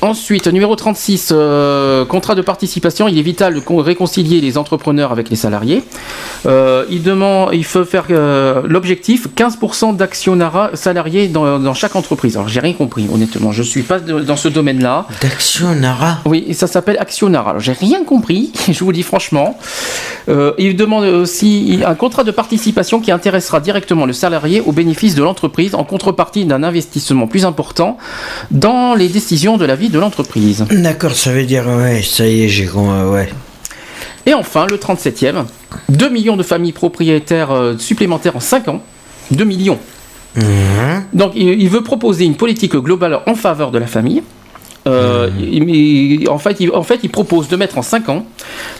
Ensuite, numéro 36, euh, contrat de participation. Il est vital de réconcilier les entrepreneurs avec les salariés. Euh, il demande, il faut faire euh, l'objectif 15% d'actionnariat salariés dans, chaque entreprise. Alors, j'ai rien compris, honnêtement. Je suis pas dans ce domaine-là. D'actionnariat? Oui, ça s'appelle actionnariat. Alors, j'ai rien compris, [LAUGHS] je vous dis franchement. il demande aussi un contrat de participation qui intéressera directement le salarié au bénéfice de l'entreprise en contrepartie d'un investissement plus important dans les décisions de la vie de l'entreprise. D'accord, ça veut dire, ouais, ça y est, j'ai ouais. Et enfin, le 37e, 2 millions de familles propriétaires euh, supplémentaires en 5 ans. 2 millions. Mmh. Donc, il, veut proposer une politique globale en faveur de la famille. Euh, en, fait, il, propose de mettre en 5 ans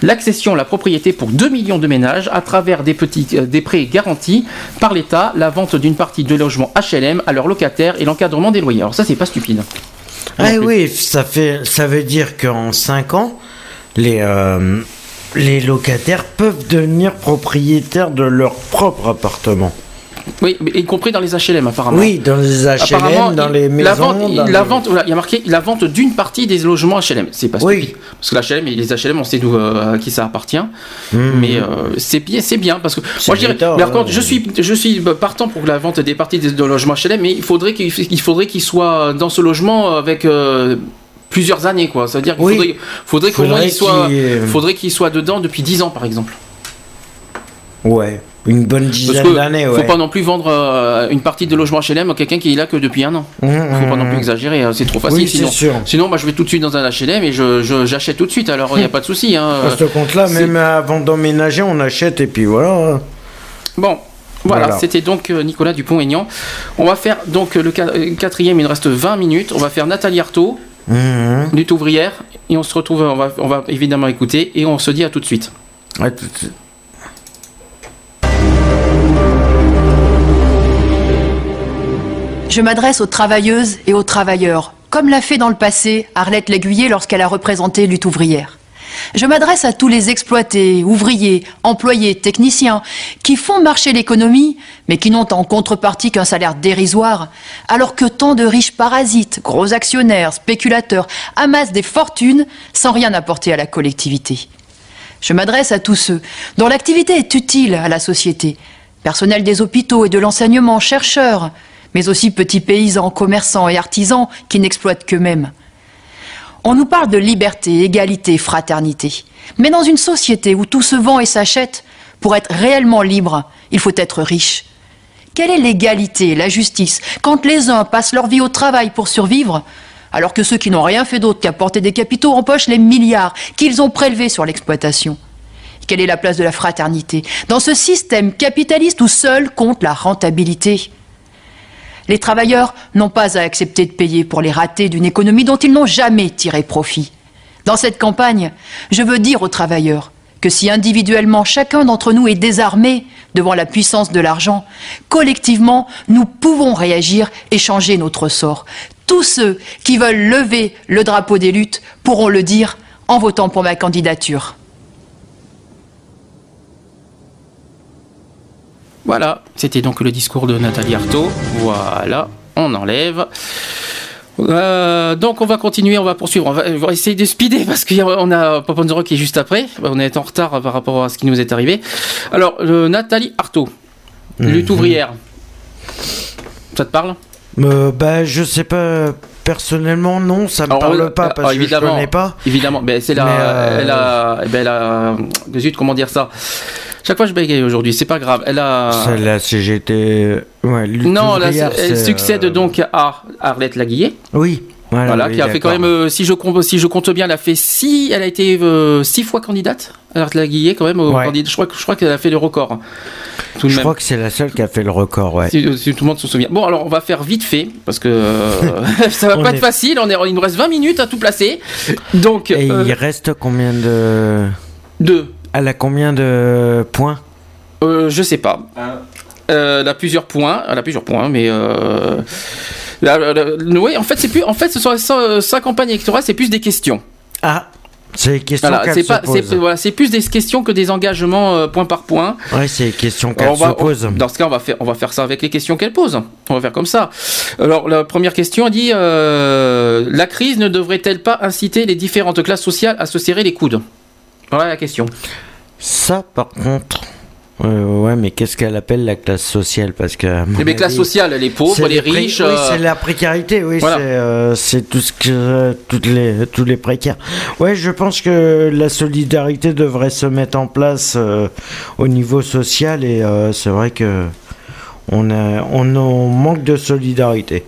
l'accession à la propriété pour 2 millions de ménages à travers euh, des prêts garantis par l'État, la vente d'une partie de logements HLM à leurs locataires et l'encadrement des loyers. Alors ça, c'est pas stupide. Ah oui, ça, fait, veut dire qu'en 5 ans, les, euh, les locataires peuvent devenir propriétaires de leur propre appartement. Oui, y compris dans les HLM apparemment. Oui, dans les HLM, dans les maisons. La vente, la vente il y a marqué la vente d'une partie des logements HLM. C'est pas stupide. Parce que l'HLM les HLM, on sait d'où euh, à qui ça appartient. Mhm. Mais euh, c'est bien, c'est bien parce que moi je dirais. par contre, je suis, je suis partant pour la vente des parties des, logements HLM, mais il faudrait qu'il faudrait qu'il soit dans ce logement avec. Euh, plusieurs années quoi, ça veut dire qu'il faudrait, faudrait, qu'au moins il soit, faudrait qu'il soit dedans depuis 10 ans par exemple. Ouais. Une bonne dizaine d'années, ouais. Faut pas non plus vendre euh, une partie de logement HLM à quelqu'un qui est là que depuis un an. Mmh, faut pas non plus mmh. exagérer, hein, c'est trop facile. sinon, sinon, moi je vais tout de suite dans un HLM et je, j'achète tout de suite. Alors il n'y a pas de souci. Hein. À ce compte-là, même avant d'emménager, on achète et puis voilà. Bon, voilà, c'était donc euh, Nicolas Dupont-Aignan. On va faire donc le quatrième, il nous reste 20 minutes. On va faire Nathalie Artaud, mmh. lutte ouvrière, et on se retrouve, on va, on va évidemment écouter, et on se dit à tout de suite. À tout de suite. Je m'adresse aux travailleuses et aux travailleurs, comme l'a fait dans le passé Arlette Léguyer lorsqu'elle a représenté lutte ouvrière. Je m'adresse à tous les exploités, ouvriers, employés, techniciens, qui font marcher l'économie, mais qui n'ont en contrepartie qu'un salaire dérisoire, alors que tant de riches parasites, gros actionnaires, spéculateurs, amassent des fortunes sans rien apporter à la collectivité. Je m'adresse à tous ceux dont l'activité est utile à la société, personnel des hôpitaux et de l'enseignement, chercheurs, mais aussi petits paysans, commerçants et artisans qui n'exploitent qu'eux-mêmes. On nous parle de liberté, égalité, fraternité. Mais dans une société où tout se vend et s'achète, pour être réellement libre, il faut être riche. Quelle est l'égalité, la justice, quand les uns passent leur vie au travail pour survivre, alors que ceux qui n'ont rien fait d'autre qu'apporter des capitaux empochent les milliards qu'ils ont prélevés sur l'exploitation? Quelle est la place de la fraternité dans ce système capitaliste où seul compte la rentabilité? Les travailleurs n'ont pas à accepter de payer pour les ratés d'une économie dont ils n'ont jamais tiré profit. Dans cette campagne, je veux dire aux travailleurs que si individuellement chacun d'entre nous est désarmé devant la puissance de l'argent, collectivement, nous pouvons réagir et changer notre sort. Tous ceux qui veulent lever le drapeau des luttes pourront le dire en votant pour ma candidature. Voilà, c'était donc le discours de Nathalie Arthaud. Voilà, on enlève. Euh, donc on va continuer, on va poursuivre, on va, essayer de speeder parce qu'on a Poponzoro qui est juste après. On est en retard par rapport à ce qui nous est arrivé. Alors, Nathalie Arthaud, lutte mhm. ouvrière. Ça te parle? Euh, bah, je sais pas. Personnellement, non, ça me parle pas parce que je connais pas. Évidemment, mais c'est la, euh, elle a, eh ben, elle a, comment dire ça? Chaque fois, je bégaye aujourd'hui, c'est pas grave. Elle a. C'est la CGT. Ouais, non, elle succède euh, donc à Arlette Laguillet. Oui. Voilà, qui a fait quand même, euh, si je compte, si je compte bien, elle a fait six, elle a été euh, six fois candidate. Arlette Laguillet quand même, je crois, je crois qu'elle a fait le record. Tout je crois que c'est la seule qui a fait le record, ouais. Si, tout le monde se souvient. Bon, alors on va faire vite fait parce que [LAUGHS] ça va pas être facile. On est, il nous reste 20 minutes à tout placer. Donc. Et il reste combien de. Deux. Elle a combien de points? Euh, Je sais pas. Euh, elle a plusieurs points. Elle a plusieurs points, mais. Euh, oui, en fait, c'est plus. En fait, ce sont, sa, campagne électorale, c'est plus des questions. Ah. C'est questions c'est pas, voilà, c'est plus des questions que des engagements euh, point par point. Oui, c'est des questions qu'elle se pose. Dans ce cas, on va faire, on va faire ça avec les questions qu'elle pose. On va faire comme ça. Alors, la première question dit la crise ne devrait-elle pas inciter les différentes classes sociales à se serrer les coudes? Voilà la question. Ça, par contre. Euh, ouais, mais qu'est-ce qu'elle appelle la classe sociale? Parce que. Les eh classes sociales, les pauvres, les, riches. Oui, c'est euh, la précarité, oui, euh, c'est tout ce que. toutes les, tous les précaires. Ouais, je pense que la solidarité devrait se mettre en place au niveau social et c'est vrai que. On, a, on manque de solidarité.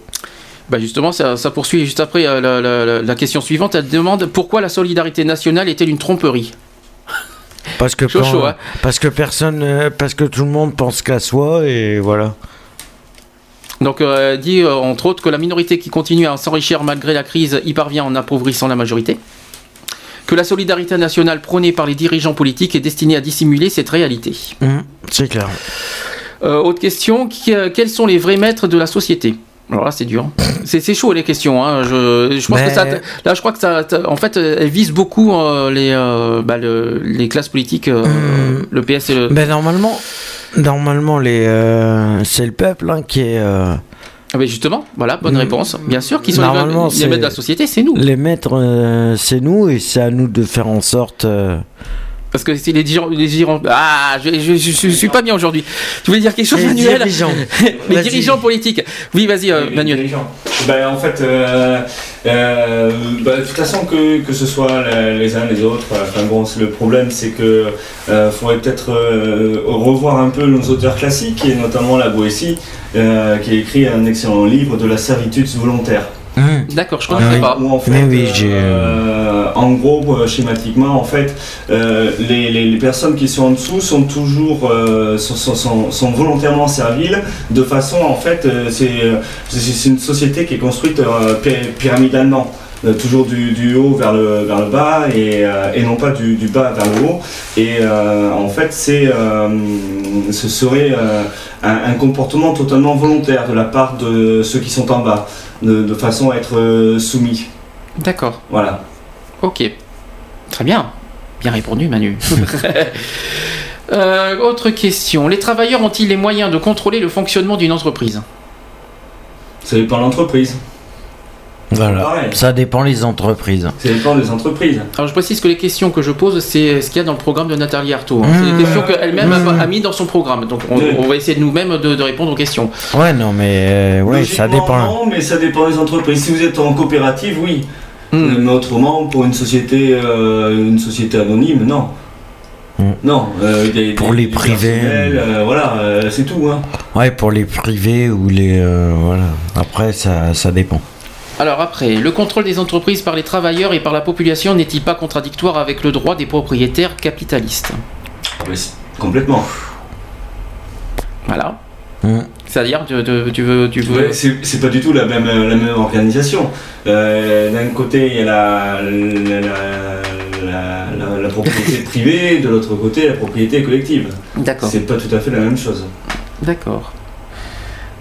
Bah justement, ça, poursuit juste après la, la, question suivante. Elle demande pourquoi la solidarité nationale est-elle une tromperie? Parce que, hein. parce que personne, euh, parce que tout le monde pense qu'à soi et voilà. Donc, euh, elle dit euh, entre autres que la minorité qui continue à s'enrichir malgré la crise y parvient en appauvrissant la majorité. Que la solidarité nationale prônée par les dirigeants politiques est destinée à dissimuler cette réalité. Mmh, c'est clair. autre question quels sont les vrais maîtres de la société? Alors là, c'est dur. C'est chaud les questions. Hein. Je, je pense que ça. Là, je crois que ça. En fait, elle vise beaucoup euh, les, euh, bah, les classes politiques, euh, hmm. le PS et le. Ben normalement. Normalement, les, c'est le peuple hein, qui est. Ah ben justement, voilà, bonne mm. réponse. Bien sûr, qui sont Normalement, les, maîtres de la société, c'est nous. Les maîtres, c'est nous, et c'est à nous de faire en sorte parce que c'est les dirigeants. Ah, je, je, suis pas bien aujourd'hui. Tu voulais dire quelque chose, les Manuel dirigeants. [LAUGHS] Les dirigeants politiques. Oui, vas-y, euh, Manuel. Ben, en fait, euh, euh, ben, de toute façon, que, que ce soit les uns les autres, enfin bon, le problème, c'est que faudrait peut-être revoir un peu nos auteurs classiques, et notamment la Boétie, qui a écrit un excellent livre de la servitude volontaire. Mmh. D'accord, je ne connaissais pas. en, fait, oui, euh, en gros, euh, schématiquement, en fait, euh, les, les, personnes qui sont en dessous sont toujours sont, sont, sont, volontairement serviles, de façon, en fait, c'est une société qui est construite pyramidalement. toujours du, du, haut vers le, vers le bas et, et non pas du, du, bas vers le haut. Et en fait, c'est, ce serait un, un, comportement totalement volontaire de la part de ceux qui sont en bas de, façon à être euh, soumis. D'accord. Voilà. Ok. Très bien. Bien répondu, Manu. [LAUGHS] Euh, autre question. Les travailleurs ont-ils les moyens de contrôler le fonctionnement d'une entreprise? Ça dépend de l'entreprise. Voilà. Ça dépend des entreprises. Ça dépend des entreprises. Alors je précise que les questions que je pose, c'est ce qu'il y a dans le programme de Nathalie Arthaud. Hein. C'est des mmh. questions qu'elle-même mmh. a, mis dans son programme. Donc on, va essayer de nous-mêmes de, répondre aux questions. Ouais, non, mais euh, ouais, ça dépend. Non, mais ça dépend des entreprises. Si vous êtes en coopérative, oui. Mmh. Mais autrement, pour une société, euh, une société anonyme, non. Non, euh, pour les privés. voilà, c'est tout. Hein. Ouais, pour les privés ou les. voilà. Après, ça, ça dépend. Alors après, le contrôle des entreprises par les travailleurs et par la population n'est-il pas contradictoire avec le droit des propriétaires capitalistes oui, Complètement. Voilà. Mmh. C'est-à-dire, tu, veux. Tu veux... c'est pas du tout la même, la même organisation. Euh, d'un côté, il y a la, la, propriété privée, de l'autre côté, la propriété collective. D'accord. C'est pas tout à fait la même chose. D'accord.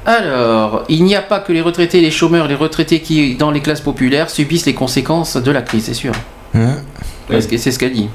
Alors, il n'y a pas que les retraités, les chômeurs, les retraités qui, dans les classes populaires, subissent les conséquences de la crise, c'est sûr. C'est ce qu'elle dit.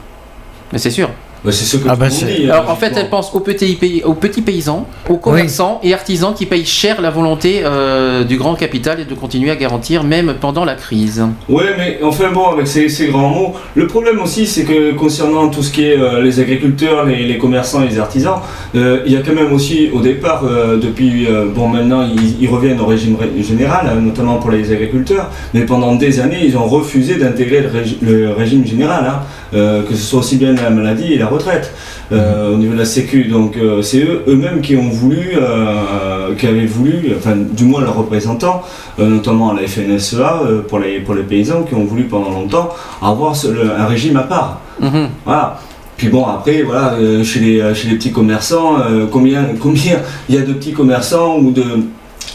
Mais c'est sûr. Bah, c'est ce que ah bah hein, Alors, en fait, elle pense aux petits, aux petits paysans, aux commerçants et artisans qui payent cher la volonté euh, du grand capital et de continuer à garantir même pendant la crise. Oui, mais enfin bon, avec ces, grands mots, le problème aussi, c'est que concernant tout ce qui est euh, les agriculteurs, les, commerçants et les artisans, euh, il y a quand même aussi au départ, depuis, bon maintenant ils, reviennent au régime général, hein, notamment pour les agriculteurs, mais pendant des années, ils ont refusé d'intégrer le, régime général, hein, que ce soit aussi bien la maladie et la retraite euh, au niveau de la Sécu. Donc euh, c'est eux eux-mêmes qui ont voulu, euh, qui avaient voulu, enfin du moins leurs représentants, notamment la FNSEA pour les pour les paysans, qui ont voulu pendant longtemps avoir un régime à part. Mhm. Voilà. Puis bon, après, voilà, chez, les, chez les petits commerçants, combien, [LAUGHS] combien il y a de petits commerçants ou de,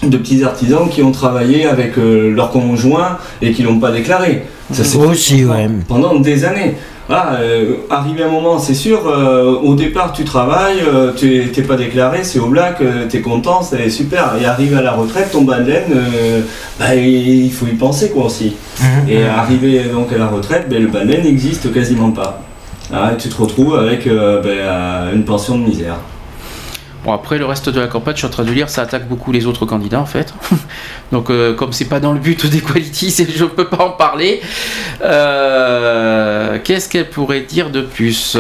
de petits artisans qui ont travaillé avec leurs conjoints et qui l'ont pas déclaré. Ça s'est aussi, ouais. pendant des années. Ah, euh, arrivé un moment, c'est sûr, euh, au départ tu travailles, euh, tu n'es pas déclaré, c'est au black, tu es content, c'est super. Et arrivé à la retraite, ton laine, bah, il faut y penser quoi aussi. Mhm. Et arrivé donc à la retraite, ben, le laine n'existe quasiment pas. Ah, tu te retrouves avec ben, une pension de misère. Bon, après, le reste de la campagne, je suis en train de lire, ça attaque beaucoup les autres candidats, en fait. [LAUGHS] Donc, euh, comme c'est pas dans le but d'Equality, je ne peux pas en parler. Euh, qu'est-ce qu'elle pourrait dire de plus?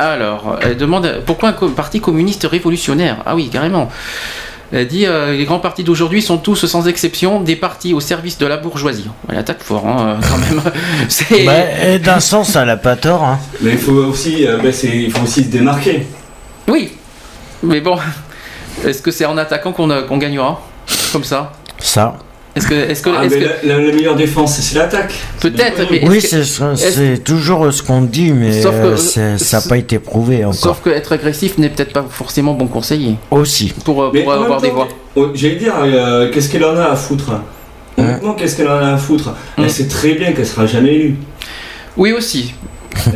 Alors, elle demande pourquoi un parti communiste révolutionnaire? Ah oui, carrément. Elle dit euh, les grands partis d'aujourd'hui sont tous, sans exception, des partis au service de la bourgeoisie. Elle attaque fort, hein, quand même. [LAUGHS] Bah, d'un sens, elle n'a pas tort. Hein. Mais il faut aussi, bah, il faut aussi se démarquer. Mais bon, est-ce que c'est en attaquant qu'on gagnera Comme ça? Ça. Est-ce que, est-ce que, ah, la, meilleure défense, c'est l'attaque. Peut-être, mais oui, c'est toujours ce qu'on dit, mais euh, ça n'a pas été prouvé encore. Sauf qu'être agressif n'est peut-être pas forcément bon conseiller. Aussi. Pour, euh, pour avoir des voix. Oh, j'allais dire, euh, qu'est-ce qu'elle en a à foutre hein? Honnêtement, qu'est-ce qu'elle en a à foutre? Elle hum. sait très bien qu'elle sera jamais élue. Oui aussi.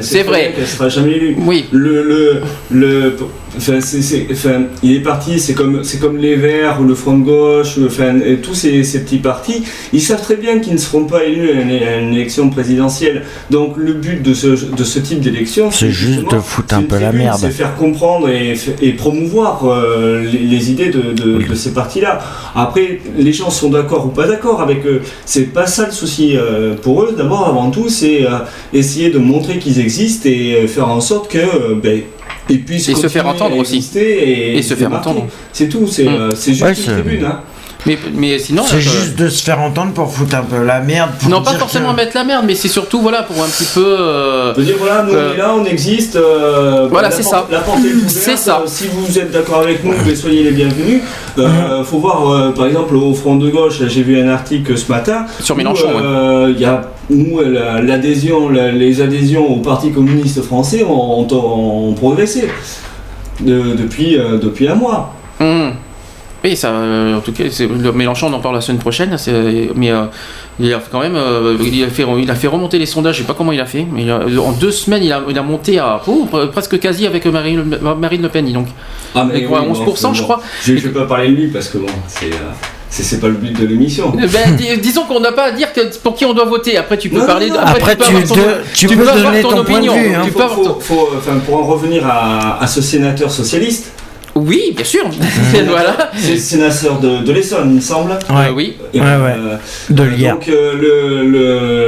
C'est vrai. Elle sera jamais élue. Oui. Le, le, le, enfin, c'est, c'est- enfin, il est parti, c'est comme, c'est comme les Verts ou le Front de gauche, enfin, et tous ces, ces petits partis, ils savent très bien qu'ils ne seront pas élus à une, à une élection présidentielle. Donc le but de ce, de ce type d'élection, C'est juste de foutre un peu la merde. C'est faire comprendre et, promouvoir euh, les, les idées de, de- de ces partis-là. Après, les gens sont d'accord ou pas d'accord avec eux. C'est pas ça le souci euh, pour eux. D'abord, avant tout, c'est euh, essayer de montrer qu'ils existent et faire en sorte que ben, Et se faire entendre aussi. et, Et se faire entendre. C'est tout. C'est euh, juste Ouais, une tribune. Hein. Mais, mais sinon. C'est euh, juste de se faire entendre pour foutre un peu la merde. Pour Non, pas forcément que- mettre la merde, mais c'est surtout voilà pour un petit peu. euh, De dire voilà, nous on Euh, est là, on existe. euh, Voilà, la c'est porte- ça. La porte est ouverte. C'est ça. euh, Si vous êtes d'accord avec nous, ben, soyez les bienvenus. Euh, faut voir, euh, par exemple, au Front de gauche, j'ai vu un article ce matin. Sur où, Mélenchon, euh, Il y a où euh, la- l'adhésion, la- les adhésions au Parti communiste français ont, ont- ont progressé de- depuis, euh, depuis un mois. hum. Oui, ça, euh, en tout cas, c'est- le Mélenchon, on en parle la semaine prochaine, c'est- mais euh, il a quand même, euh, il, a fait, il a fait remonter les sondages, je sais pas comment il a fait, mais il a- en deux semaines, il a, il a monté à oh, presque quasi avec Marine, Le- Marine Le Pen, donc. Ah, Avec quoi, 11%, je crois. Je ne vais pas parler de lui parce que bon, c'est euh, c'est- c'est pas le but de l'émission. Eh Ben, dis- disons qu'on n'a pas à dire que, pour qui on doit voter. Après, tu peux Non, parler. non, non. Après, peux tu avoir ton- de- tu peux avoir donner ton point de opinion. vue, hein. Tu Faut- peux avoir faut- ton- faut- enfin, pour en revenir à, à ce sénateur socialiste, Oui, bien sûr. [LAUGHS] voilà. c'est sénateur de, de l'Essonne, il me semble. Ouais. Euh, oui. Et, Ouais, ouais. euh, De euh, lire. Donc, euh,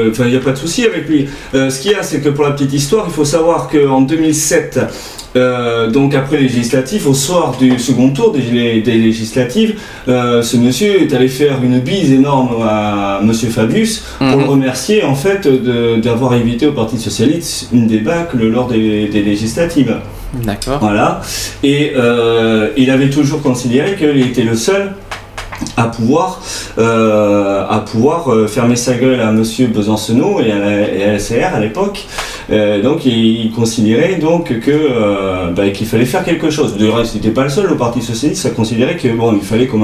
le, il n'y a pas de souci avec lui. Euh, ce qu'il y a, c'est que pour la petite histoire, il faut savoir qu'en 2007, euh, donc après les législatives, au soir du second tour des, des législatives, euh, ce monsieur est allé faire une bise énorme à monsieur Fabius pour Mhm. le remercier en fait d'avoir évité au Parti Socialiste une débâcle lors des, des législatives. D'accord. Voilà. Et euh, il avait toujours considéré qu'il était le seul à pouvoir, à pouvoir fermer sa gueule à Monsieur Besancenot et à la, et à la LCR à l'époque. Euh, donc il, considérait donc que euh, bah, qu'il fallait faire quelque chose. Reste, il n'était pas le seul au Parti socialiste à considérer que bon, il fallait quand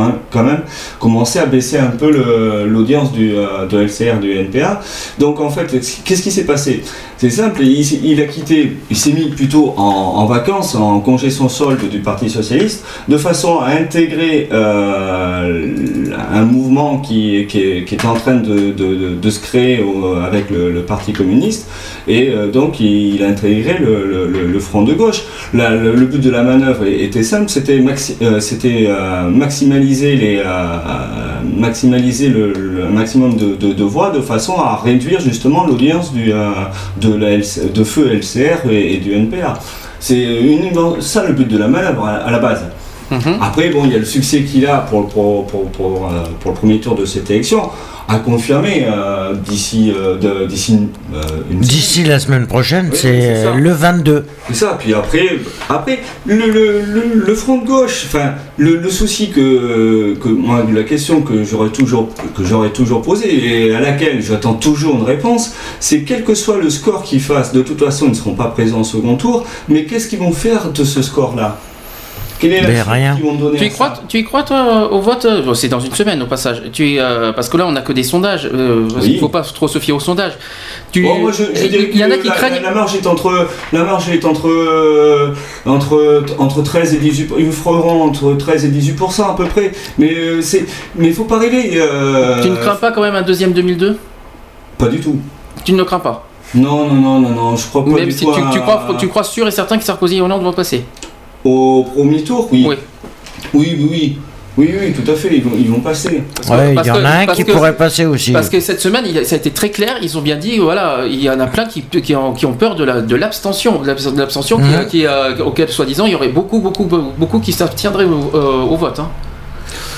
même, commencer à baisser un peu le- l'audience du euh, de LCR du NPA. Donc en fait, qu'est-ce qui s'est passé? C'est simple. Il, a quitté, il s'est mis plutôt en, vacances, en congé sans solde du Parti socialiste, de façon à intégrer un mouvement qui, est, en train de, se créer avec le, le Parti communiste. Et donc il, il a intégré le, le- le- le front de gauche. La- le, le but de la manœuvre était simple, c'était maxi- euh, euh, maximaliser, les, euh, maximaliser le, maximum de, de- de voix de façon à réduire justement l'audience du, de, la LC de feu LCR et, et du NPA. C'est ça le but de la manœuvre à, à la base. Mhm. Après, bon, il y a le succès qu'il a pour, pour, pour, pour, pour le premier tour de cette élection, à confirmer euh, d'ici euh, d'ici euh, D'ici la semaine prochaine, Oui, c'est le 22. c'est ça, puis après, après le, le, le, le front de gauche, enfin, le, le souci que, que moi, la question que j'aurais toujours, que j'aurais toujours posée et à laquelle j'attends toujours une réponse, c'est quel que soit le score qu'ils fassent, de toute façon, ils ne seront pas présents au second tour, mais qu'est-ce qu'ils vont faire de ce score-là? Quelle est la Ben, suite rien. Tu y crois, ça tu y crois toi au vote Bon, C'est dans une semaine au passage. Tu, euh, parce que là on n'a que des sondages. euh, Oui. qu'il faut pas trop se fier aux sondages. Tu, Bon, moi, je, je il y en a qui la, craignent. la- la marge est entre la marge est entre euh, entre entre 13 et 18 ils feront entre 13 et 18% à peu près mais euh, c'est mais il faut pas rêver euh, Tu ne crains pas quand même un deuxième 2002 pas du tout Tu ne le crains pas? non non non non non je crois pas Même du si tout tu, à- tu crois, tu crois sûr et certain que Sarkozy et Hollande vont passer. Au premier tour oui Oui. oui oui oui oui, oui, tout à fait, ils vont, ils vont passer. Parce que- Ouais, il y en que- a un qui que- pourrait passer aussi. Parce que cette semaine, il a- ça a été très clair. Ils ont bien dit, voilà, il y en a plein qui, qui, ont, qui ont peur de la- de l'abstention, de l'abs- de l'abstention qui- Mhm. qui, euh, auquel soi-disant il y aurait beaucoup, beaucoup, beaucoup qui s'abstiendraient au, euh, au vote. hein.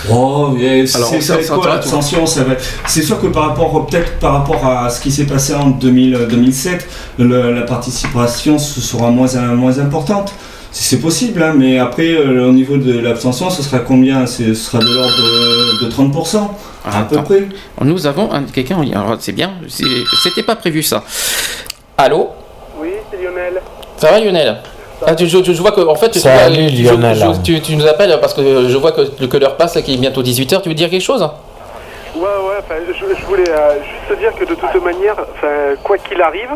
Oh, mais c'est quoi, t'aura l'abstention, ça va être- C'est sûr que par rapport, peut-être par rapport à ce qui s'est passé en 2000, 2007, le- la participation se- sera moins, moins importante. C'est possible, hein, mais après, euh, au niveau de l'abstention, ce sera combien? Ce sera de l'ordre de, de 30%, à peu Attends. près. Nous avons un- quelqu'un en ligne. Alors, c'est bien, c'était pas prévu ça. Allô? Oui, c'est Lionel. Ça va Lionel? Ah, tu, je, je vois que en fait tu, Salut, tu- Lionel. je- tu, tu nous appelles parce que je vois que, que l'heure passe et qu'il est bientôt 18h. Tu veux dire quelque chose? Ouais, je, voulais euh, juste te dire que de toute manière, quoi qu'il arrive,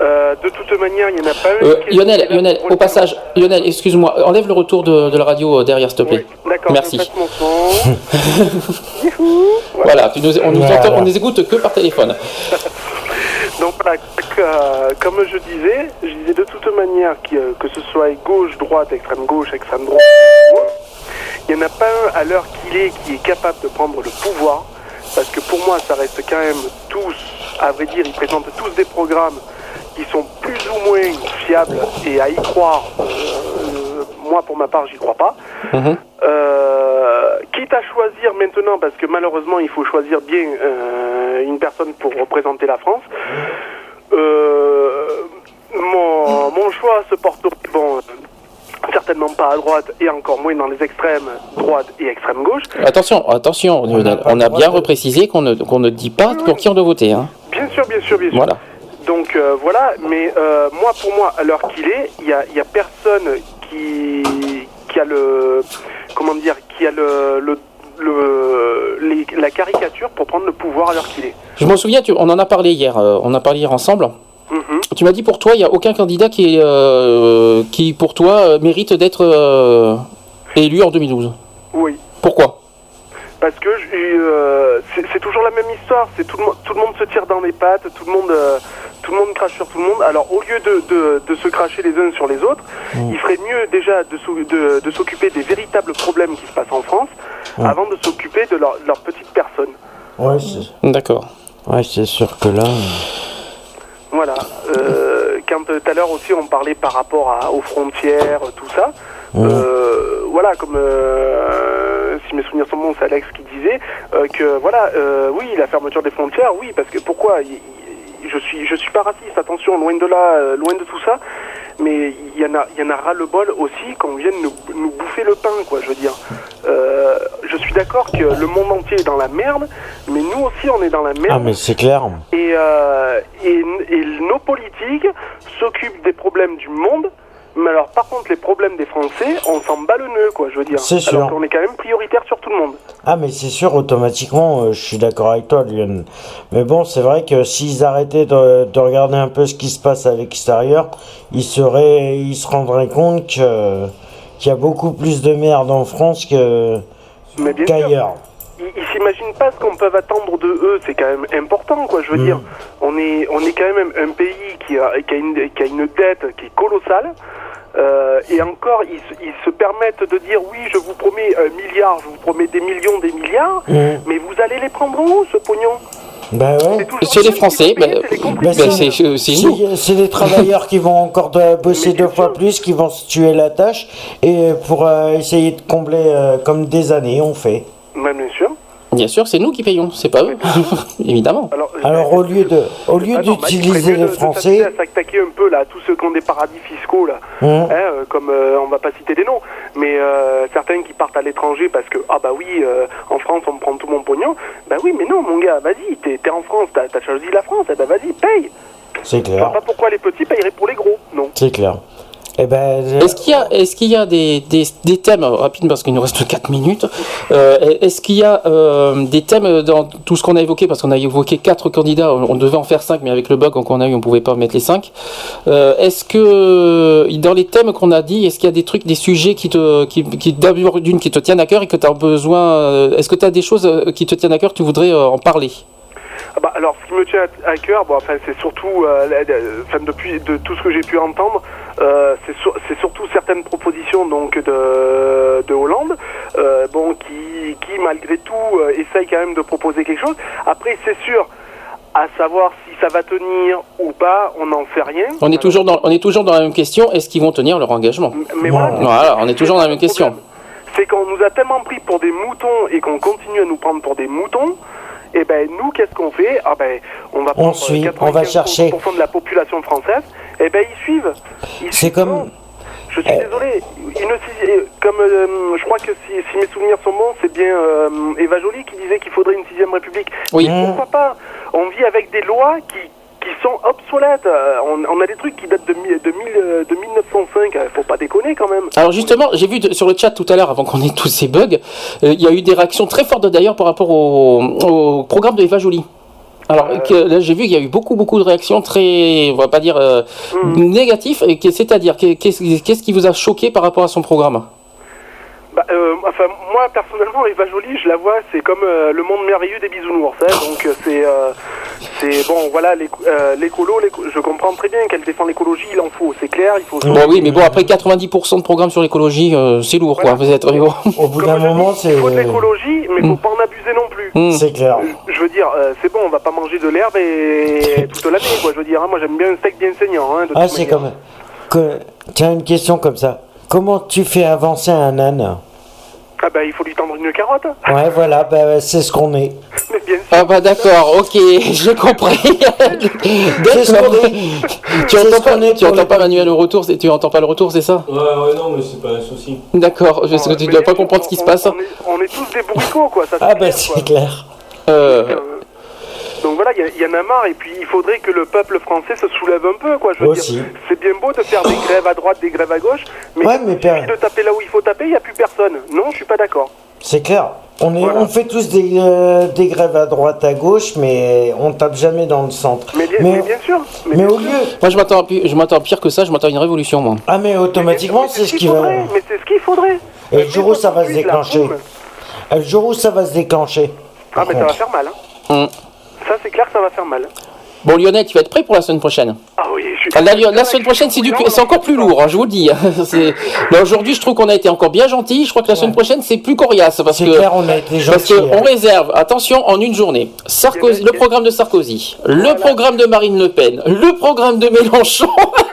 euh, de toute manière, il n'y en a pas un. Euh, Lionel, Lionel au passage, Lionel, excuse-moi, enlève le retour de, la radio derrière, s'il te plaît. D'accord, merci. [LAUGHS] voilà, tu nous, on, nous entend, on nous écoute que par téléphone. [LAUGHS] Donc voilà, comme je disais, je disais de toute manière que ce soit gauche, droite, extrême gauche, extrême droite, il n'y en a pas un à l'heure qu'il est qui est capable de prendre le pouvoir, parce que pour moi, ça reste quand même tous, à vrai dire, ils présentent tous des programmes qui sont plus ou moins fiables et à y croire. Euh, moi, pour ma part, j'y crois pas. Mhm. Euh, quitte à choisir maintenant, parce que malheureusement, il faut choisir bien euh, une personne pour représenter la France. mon, mon choix se porte bon, certainement pas à droite et encore moins dans les extrêmes droite et extrême gauche. Attention, attention, On a bien reprécisé qu'on ne, qu'on ne dit pas pour qui on doit voter. Hein. Bien sûr, bien sûr, bien sûr. Voilà. Donc euh, voilà, mais euh, moi, pour moi, à l'heure qu'il est, il n'y a, y a, personne qui, qui a le. Comment dire Qui a le, le la caricature pour prendre le pouvoir à l'heure qu'il est. Je m'en souviens, tu, on en a parlé hier, euh, on a parlé hier ensemble. Tu m'as dit pour toi, il n'y a aucun candidat qui, est, euh, qui pour toi, euh, mérite d'être euh, élu en 2012. Oui. Pourquoi? Parce que c'est toujours la même histoire. C'est tout, tout, le monde se tire dans les pattes, tout le monde, tout le monde crache sur tout le monde. Alors au lieu de, de, se cracher les uns sur les autres, mm. il ferait mieux déjà de, de s'occuper des véritables problèmes qui se passent en France mm. avant de s'occuper de leur, leur petite personne. Ouais, d'accord. Ouais, c'est sûr que là. Voilà. Euh, quand euh, tout à l'heure aussi on parlait par rapport aux frontières, tout ça. Euh, voilà, comme si mes souvenirs sont bons, c'est Alex qui disait que voilà, oui, la fermeture des frontières, oui, parce que pourquoi Je suis, je suis pas raciste, attention, loin de là, loin de tout ça mais il y en a, il y en a ras le bol aussi qu'on vienne nous, nous, bouffer le pain, quoi. Je veux dire, euh, je suis d'accord que le monde entier est dans la merde, mais nous aussi on est dans la merde. Ah mais c'est clair. Et, euh, et, et nos politiques s'occupent des problèmes du monde mais alors, par contre, les problèmes des Français, on s'en bat le nœud, quoi, je veux dire. C'est sûr. Alors qu'on est quand même prioritaire sur tout le monde. Ah, mais c'est sûr, automatiquement, euh, je suis d'accord avec toi, Lyon. Mais bon, c'est vrai que s'ils arrêtaient de, regarder un peu ce qui se passe à l'extérieur, ils, seraient, ils se rendraient compte qu'il y a beaucoup plus de merde en France que qu'ailleurs. Ils, ils s'imaginent pas ce qu'on peut attendre de eux, c'est quand même important, quoi. Je veux mm. dire, on est, on est quand même un pays qui a, qui a, une, qui a une dette qui est colossale. Euh, et encore, ils, se permettent de dire oui, je vous promets un milliard, je vous promets des millions, des milliards, mmh. mais vous allez les prendre où ce pognon? Bah ouais. C'est les Français, bah, bah, c'est les travailleurs qui vont encore bosser deux fois plus, qui vont se tuer la tâche, et pour euh, essayer de combler euh, comme des années on fait. Même bien sûr. Bien sûr, c'est nous qui payons, c'est pas eux, [LAUGHS] évidemment. Alors, au lieu de, au lieu d'utiliser les Français, de s'attaquer un peu là, tous ceux qui ont des paradis fiscaux là, mmh. hein, euh, comme euh, on va pas citer des noms, mais euh, certains qui partent à l'étranger parce que ah bah oui, en France on me prend tout mon pognon, bah oui, mais non mon gars, vas-y, t'es en France, t'as as choisi la France, eh bah vas-y, paye. C'est clair. pas pourquoi les petits payeraient pour les gros, non. C'est clair. Eh ben, est-ce qu'il y a, est-ce qu'il y a des, des, des thèmes rapides parce qu'il nous reste 4 minutes euh, Est-ce qu'il y a euh, des thèmes dans tout ce qu'on a évoqué parce qu'on a évoqué quatre candidats, on devait en faire 5 mais avec le bug qu'on a eu on pouvait pas mettre les 5 euh, Est-ce que dans les thèmes qu'on a dit, est-ce qu'il y a des trucs, des sujets qui te, qui, qui d'abord d'une qui te tiennent à cœur et que tu as besoin Est-ce que tu as des choses qui te tiennent à cœur, tu voudrais en parler? Ah bah, alors, ce qui me tient à cœur, bon, enfin, c'est surtout, euh, enfin, depuis de tout ce que j'ai pu entendre, euh, c'est surtout certaines propositions donc de, de Hollande, euh, bon, qui, qui malgré tout euh, essaye quand même de proposer quelque chose. Après, c'est sûr. À savoir si ça va tenir ou pas, on n'en sait rien. On est toujours dans, on est toujours dans la même question. Est-ce qu'ils vont tenir leur engagement? Mais voilà, voilà on est toujours dans la même question. C'est qu'on nous a tellement pris pour des moutons et qu'on continue à nous prendre pour des moutons et eh ben nous, qu'est-ce qu'on fait? Ah ben on va prendre on, on va chercher de la population française. Et eh ben ils suivent. C'est comme. Je suis désolé. Une, comme euh, je crois que si, si, mes souvenirs sont bons, c'est bien euh, Eva Joly qui disait qu'il faudrait une sixième république. Oui. Pourquoi pas On vit avec des lois qui qui sont obsolètes. Euh, on, a des trucs qui datent de, de, de 1905, faut pas déconner quand même. Alors justement, j'ai vu sur le chat tout à l'heure, avant qu'on ait tous ces bugs, euh, il y a eu des réactions très fortes d'ailleurs par rapport au, programme de Eva Jolie. Alors là, j'ai vu qu'il y a eu beaucoup beaucoup de réactions très, on va pas dire euh, hmm. négatives. C'est-à-dire, qu'est-ce qui vous a choqué par rapport à son programme? Bah, euh, enfin, moi personnellement, Eva Jolie, je la vois, c'est comme euh, le monde merveilleux des bisounours. Hein, donc euh, c'est, c'est bon, voilà, l'écolo, je comprends très bien qu'elle défend l'écologie, il en faut, c'est clair, il faut. Bon, oui, mais bon, après 90% de programmes sur l'écologie, c'est lourd, quoi. Vous êtes Au bout d'un moment, c'est. Il faut de l'écologie, mais il faut mm. pas en abuser non plus. Mm. C'est clair. Je veux dire, c'est bon, on va pas manger de l'herbe et [LAUGHS] toute l'année, quoi. Je veux dire, hein, moi j'aime bien un steak bien saignant. Hein, ah, c'est comme. Que... Tiens, une question comme ça. Comment tu fais avancer un âne ah bah il faut lui tendre une carotte. Ouais voilà, bah, c'est ce qu'on est. Mais bien sûr. Ah bah d'accord, ok, [LAUGHS] j'ai compris. tu entends pas, tu entends pas Manuel au retour, tu entends pas le retour, c'est ça Ouais ouais non mais c'est pas un souci. D'accord, parce que tu dois pas comprendre ce qui se passe. On est, tous des bourricots quoi, ça Ah bah c'est clair. Euh... Donc voilà, il y, en a marre, et puis il faudrait que le peuple français se soulève un peu, quoi. Je veux dire, c'est bien beau de faire des [LAUGHS] grèves à droite, des grèves à gauche, mais, ouais, mais de taper là où il faut taper, il n'y a plus personne. Non, je suis pas d'accord. C'est clair. On, est, on fait tous des, euh, des, grèves à droite, à gauche, mais on tape jamais dans le centre. Mais, bien, sûr. Mais, au lieu. Moi, je m'attends, je m'attends pire que ça. Je m'attends à une révolution, moi. Ah, mais automatiquement, c'est ce qu'il va. Mais c'est ce qu'il faudrait. Et le jour où ça va se déclencher. Le jour où ça va se déclencher. Ah, mais ça va faire mal. Hein. Hum. Ça, c'est clair que ça va faire mal. Bon, Lionel, tu vas être prêt pour la semaine prochaine Ah oui, je suis. La, la, semaine prochaine, c'est, du, c'est encore plus lourd, hein, je vous le dis. [LAUGHS] Mais aujourd'hui, je trouve qu'on a été encore bien gentil. Je crois que la semaine prochaine, c'est plus coriace. Parce c'est que, clair, on a été gentil. Parce qu'on hein. réserve, attention, en une journée, Sarkozy, le programme de Sarkozy, le programme de Marine Le Pen, le programme de Mélenchon. [LAUGHS]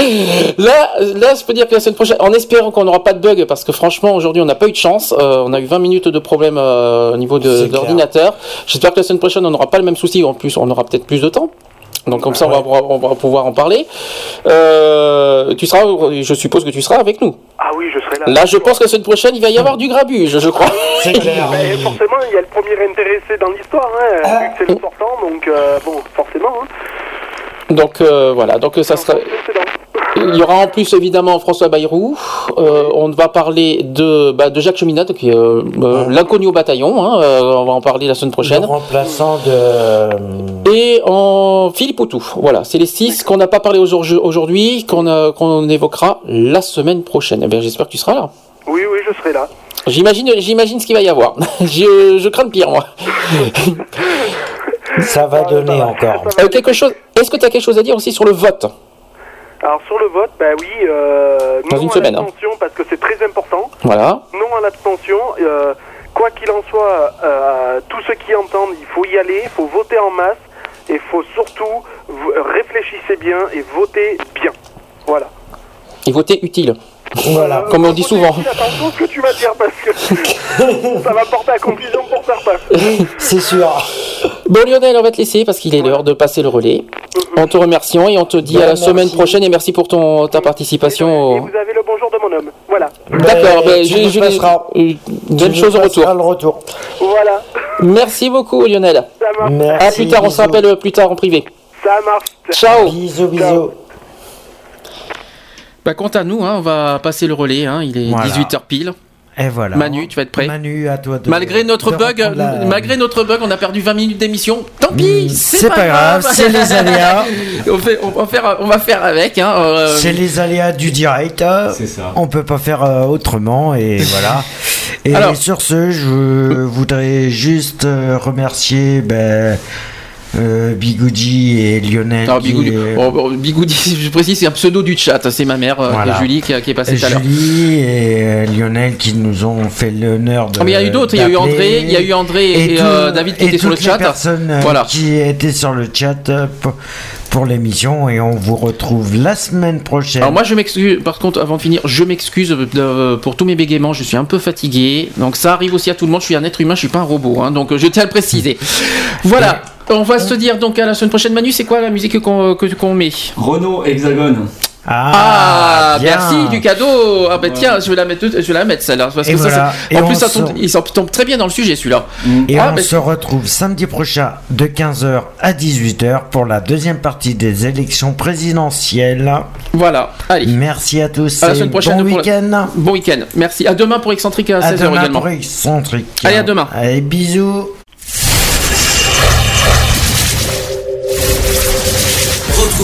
[LAUGHS] là, là, je peux dire que la semaine prochaine, en espérant qu'on n'aura pas de bug, parce que franchement, aujourd'hui, on n'a pas eu de chance. Euh, on a eu 20 minutes de problème euh, au niveau de, l'ordinateur. J'espère que la semaine prochaine, on n'aura pas le même souci. En plus, on aura peut-être plus de temps. Donc comme ça, on va, on va, pouvoir en parler. Euh, tu seras, je suppose que tu seras avec nous. Ah oui, je serai là. Là, je pense que la semaine prochaine, il va y avoir du grabuge, je crois. C'est [LAUGHS] clair. Mais forcément, il y a le premier intéressé dans l'histoire, hein, ah. vu que c'est le sortant, donc bon, forcément. Hein. Donc voilà, donc ça sera. Il y aura en plus évidemment François Bayrou. Euh, on va parler de, bah, de Jacques Cheminat, qui est euh, euh, l'inconnu au bataillon. Hein, on va en parler la semaine prochaine. Le remplaçant de. Et en Philippe Outou. Voilà, c'est les six qu'on n'a pas parlé aujourd'hui, qu'on qu'on évoquera la semaine prochaine. Eh j'espère que tu seras là. Oui, oui, je serai là. J'imagine, j'imagine ce qu'il va y avoir. [LAUGHS] je, je crains le pire, moi. [LAUGHS] Ça va donner encore. quelque chose. Est-ce que tu as quelque chose à dire aussi sur le vote? Alors sur le vote, bah oui, euh, non à hein. l'abstention parce que c'est très important. Voilà. Non à l'abstention. Euh, quoi qu'il en soit, euh, tous ceux qui entendent, il faut y aller, il faut voter en masse et il faut surtout réfléchissez bien et voter bien. Voilà. Et voter utile. Voilà, comme on dit souvent. Attention ce que tu vas dire parce que [LAUGHS] ça va porter à conclusion pour certains. C'est sûr. Bon Lionel, on va te laisser parce qu'il est l'heure de passer le relais. On te remercie et on te dit à la semaine prochaine et merci pour ton ta participation. Et vous avez le bonjour de mon homme. Voilà. D'accord, ben, je, je bonne chose au retour. le retour. Voilà. Merci beaucoup Lionel. Ça marche. Merci, à plus tard, on s'appelle plus tard en privé. Ça marche. Ciao. Bisous, bisous. Bah, quant à nous, hein, on va passer le relais. Hein, il est 18h pile. Et voilà. Manu, tu vas être prêt Manu, à toi de, Malgré notre bug, malgré notre bug, on a perdu 20 minutes d'émission. Tant pis, hmm, c'est pas, grave, c'est les aléas. [LAUGHS] on, fait, on, va faire, on va faire avec. Hein, euh. C'est les aléas du direct. C'est ça. On peut pas faire euh, autrement et [LAUGHS] voilà. Et Alors, sur ce, je voudrais juste euh, remercier. Ben, euh, Bigoudi et Lionel. Non, Bigoudi, oh, Bigoudi, [LAUGHS] je précise, c'est un pseudo du chat. C'est ma mère, euh, Julie, qui, est passée tout à l'heure. Julie et euh, Lionel qui nous ont fait l'honneur de. Oh, mais il y a eu d'autres. Il y a eu André, il y a eu André et, David qui étaient sur le chat. voilà. qui étaient sur le chat pour l'émission et on vous retrouve la semaine prochaine. Alors moi je m'excuse, par contre avant de finir, je m'excuse pour tous mes bégaiements, je suis un peu fatigué, donc ça arrive aussi à tout le monde, je suis un être humain, je suis pas un robot, hein, donc je tiens à le préciser. [LAUGHS] voilà. On va se dire donc à la semaine prochaine. Manu, c'est quoi la musique qu'on met? Renault Hexagone. Ah, ah merci du cadeau. Ah ben tiens, je vais la mettre, je vais la mettre celle-là parce que ça, en plus ça tombe, il tombe très bien dans le sujet celui-là. Et ah, on ben, se retrouve samedi prochain de 15h à 18h pour la deuxième partie des élections présidentielles. Voilà. Allez. Merci à tous. À la semaine prochaine. Bon week-end. Bon week-end. Merci. À demain pour Excentrique à, 16h également. Pour Excentrique. Allez à demain. Allez bisous.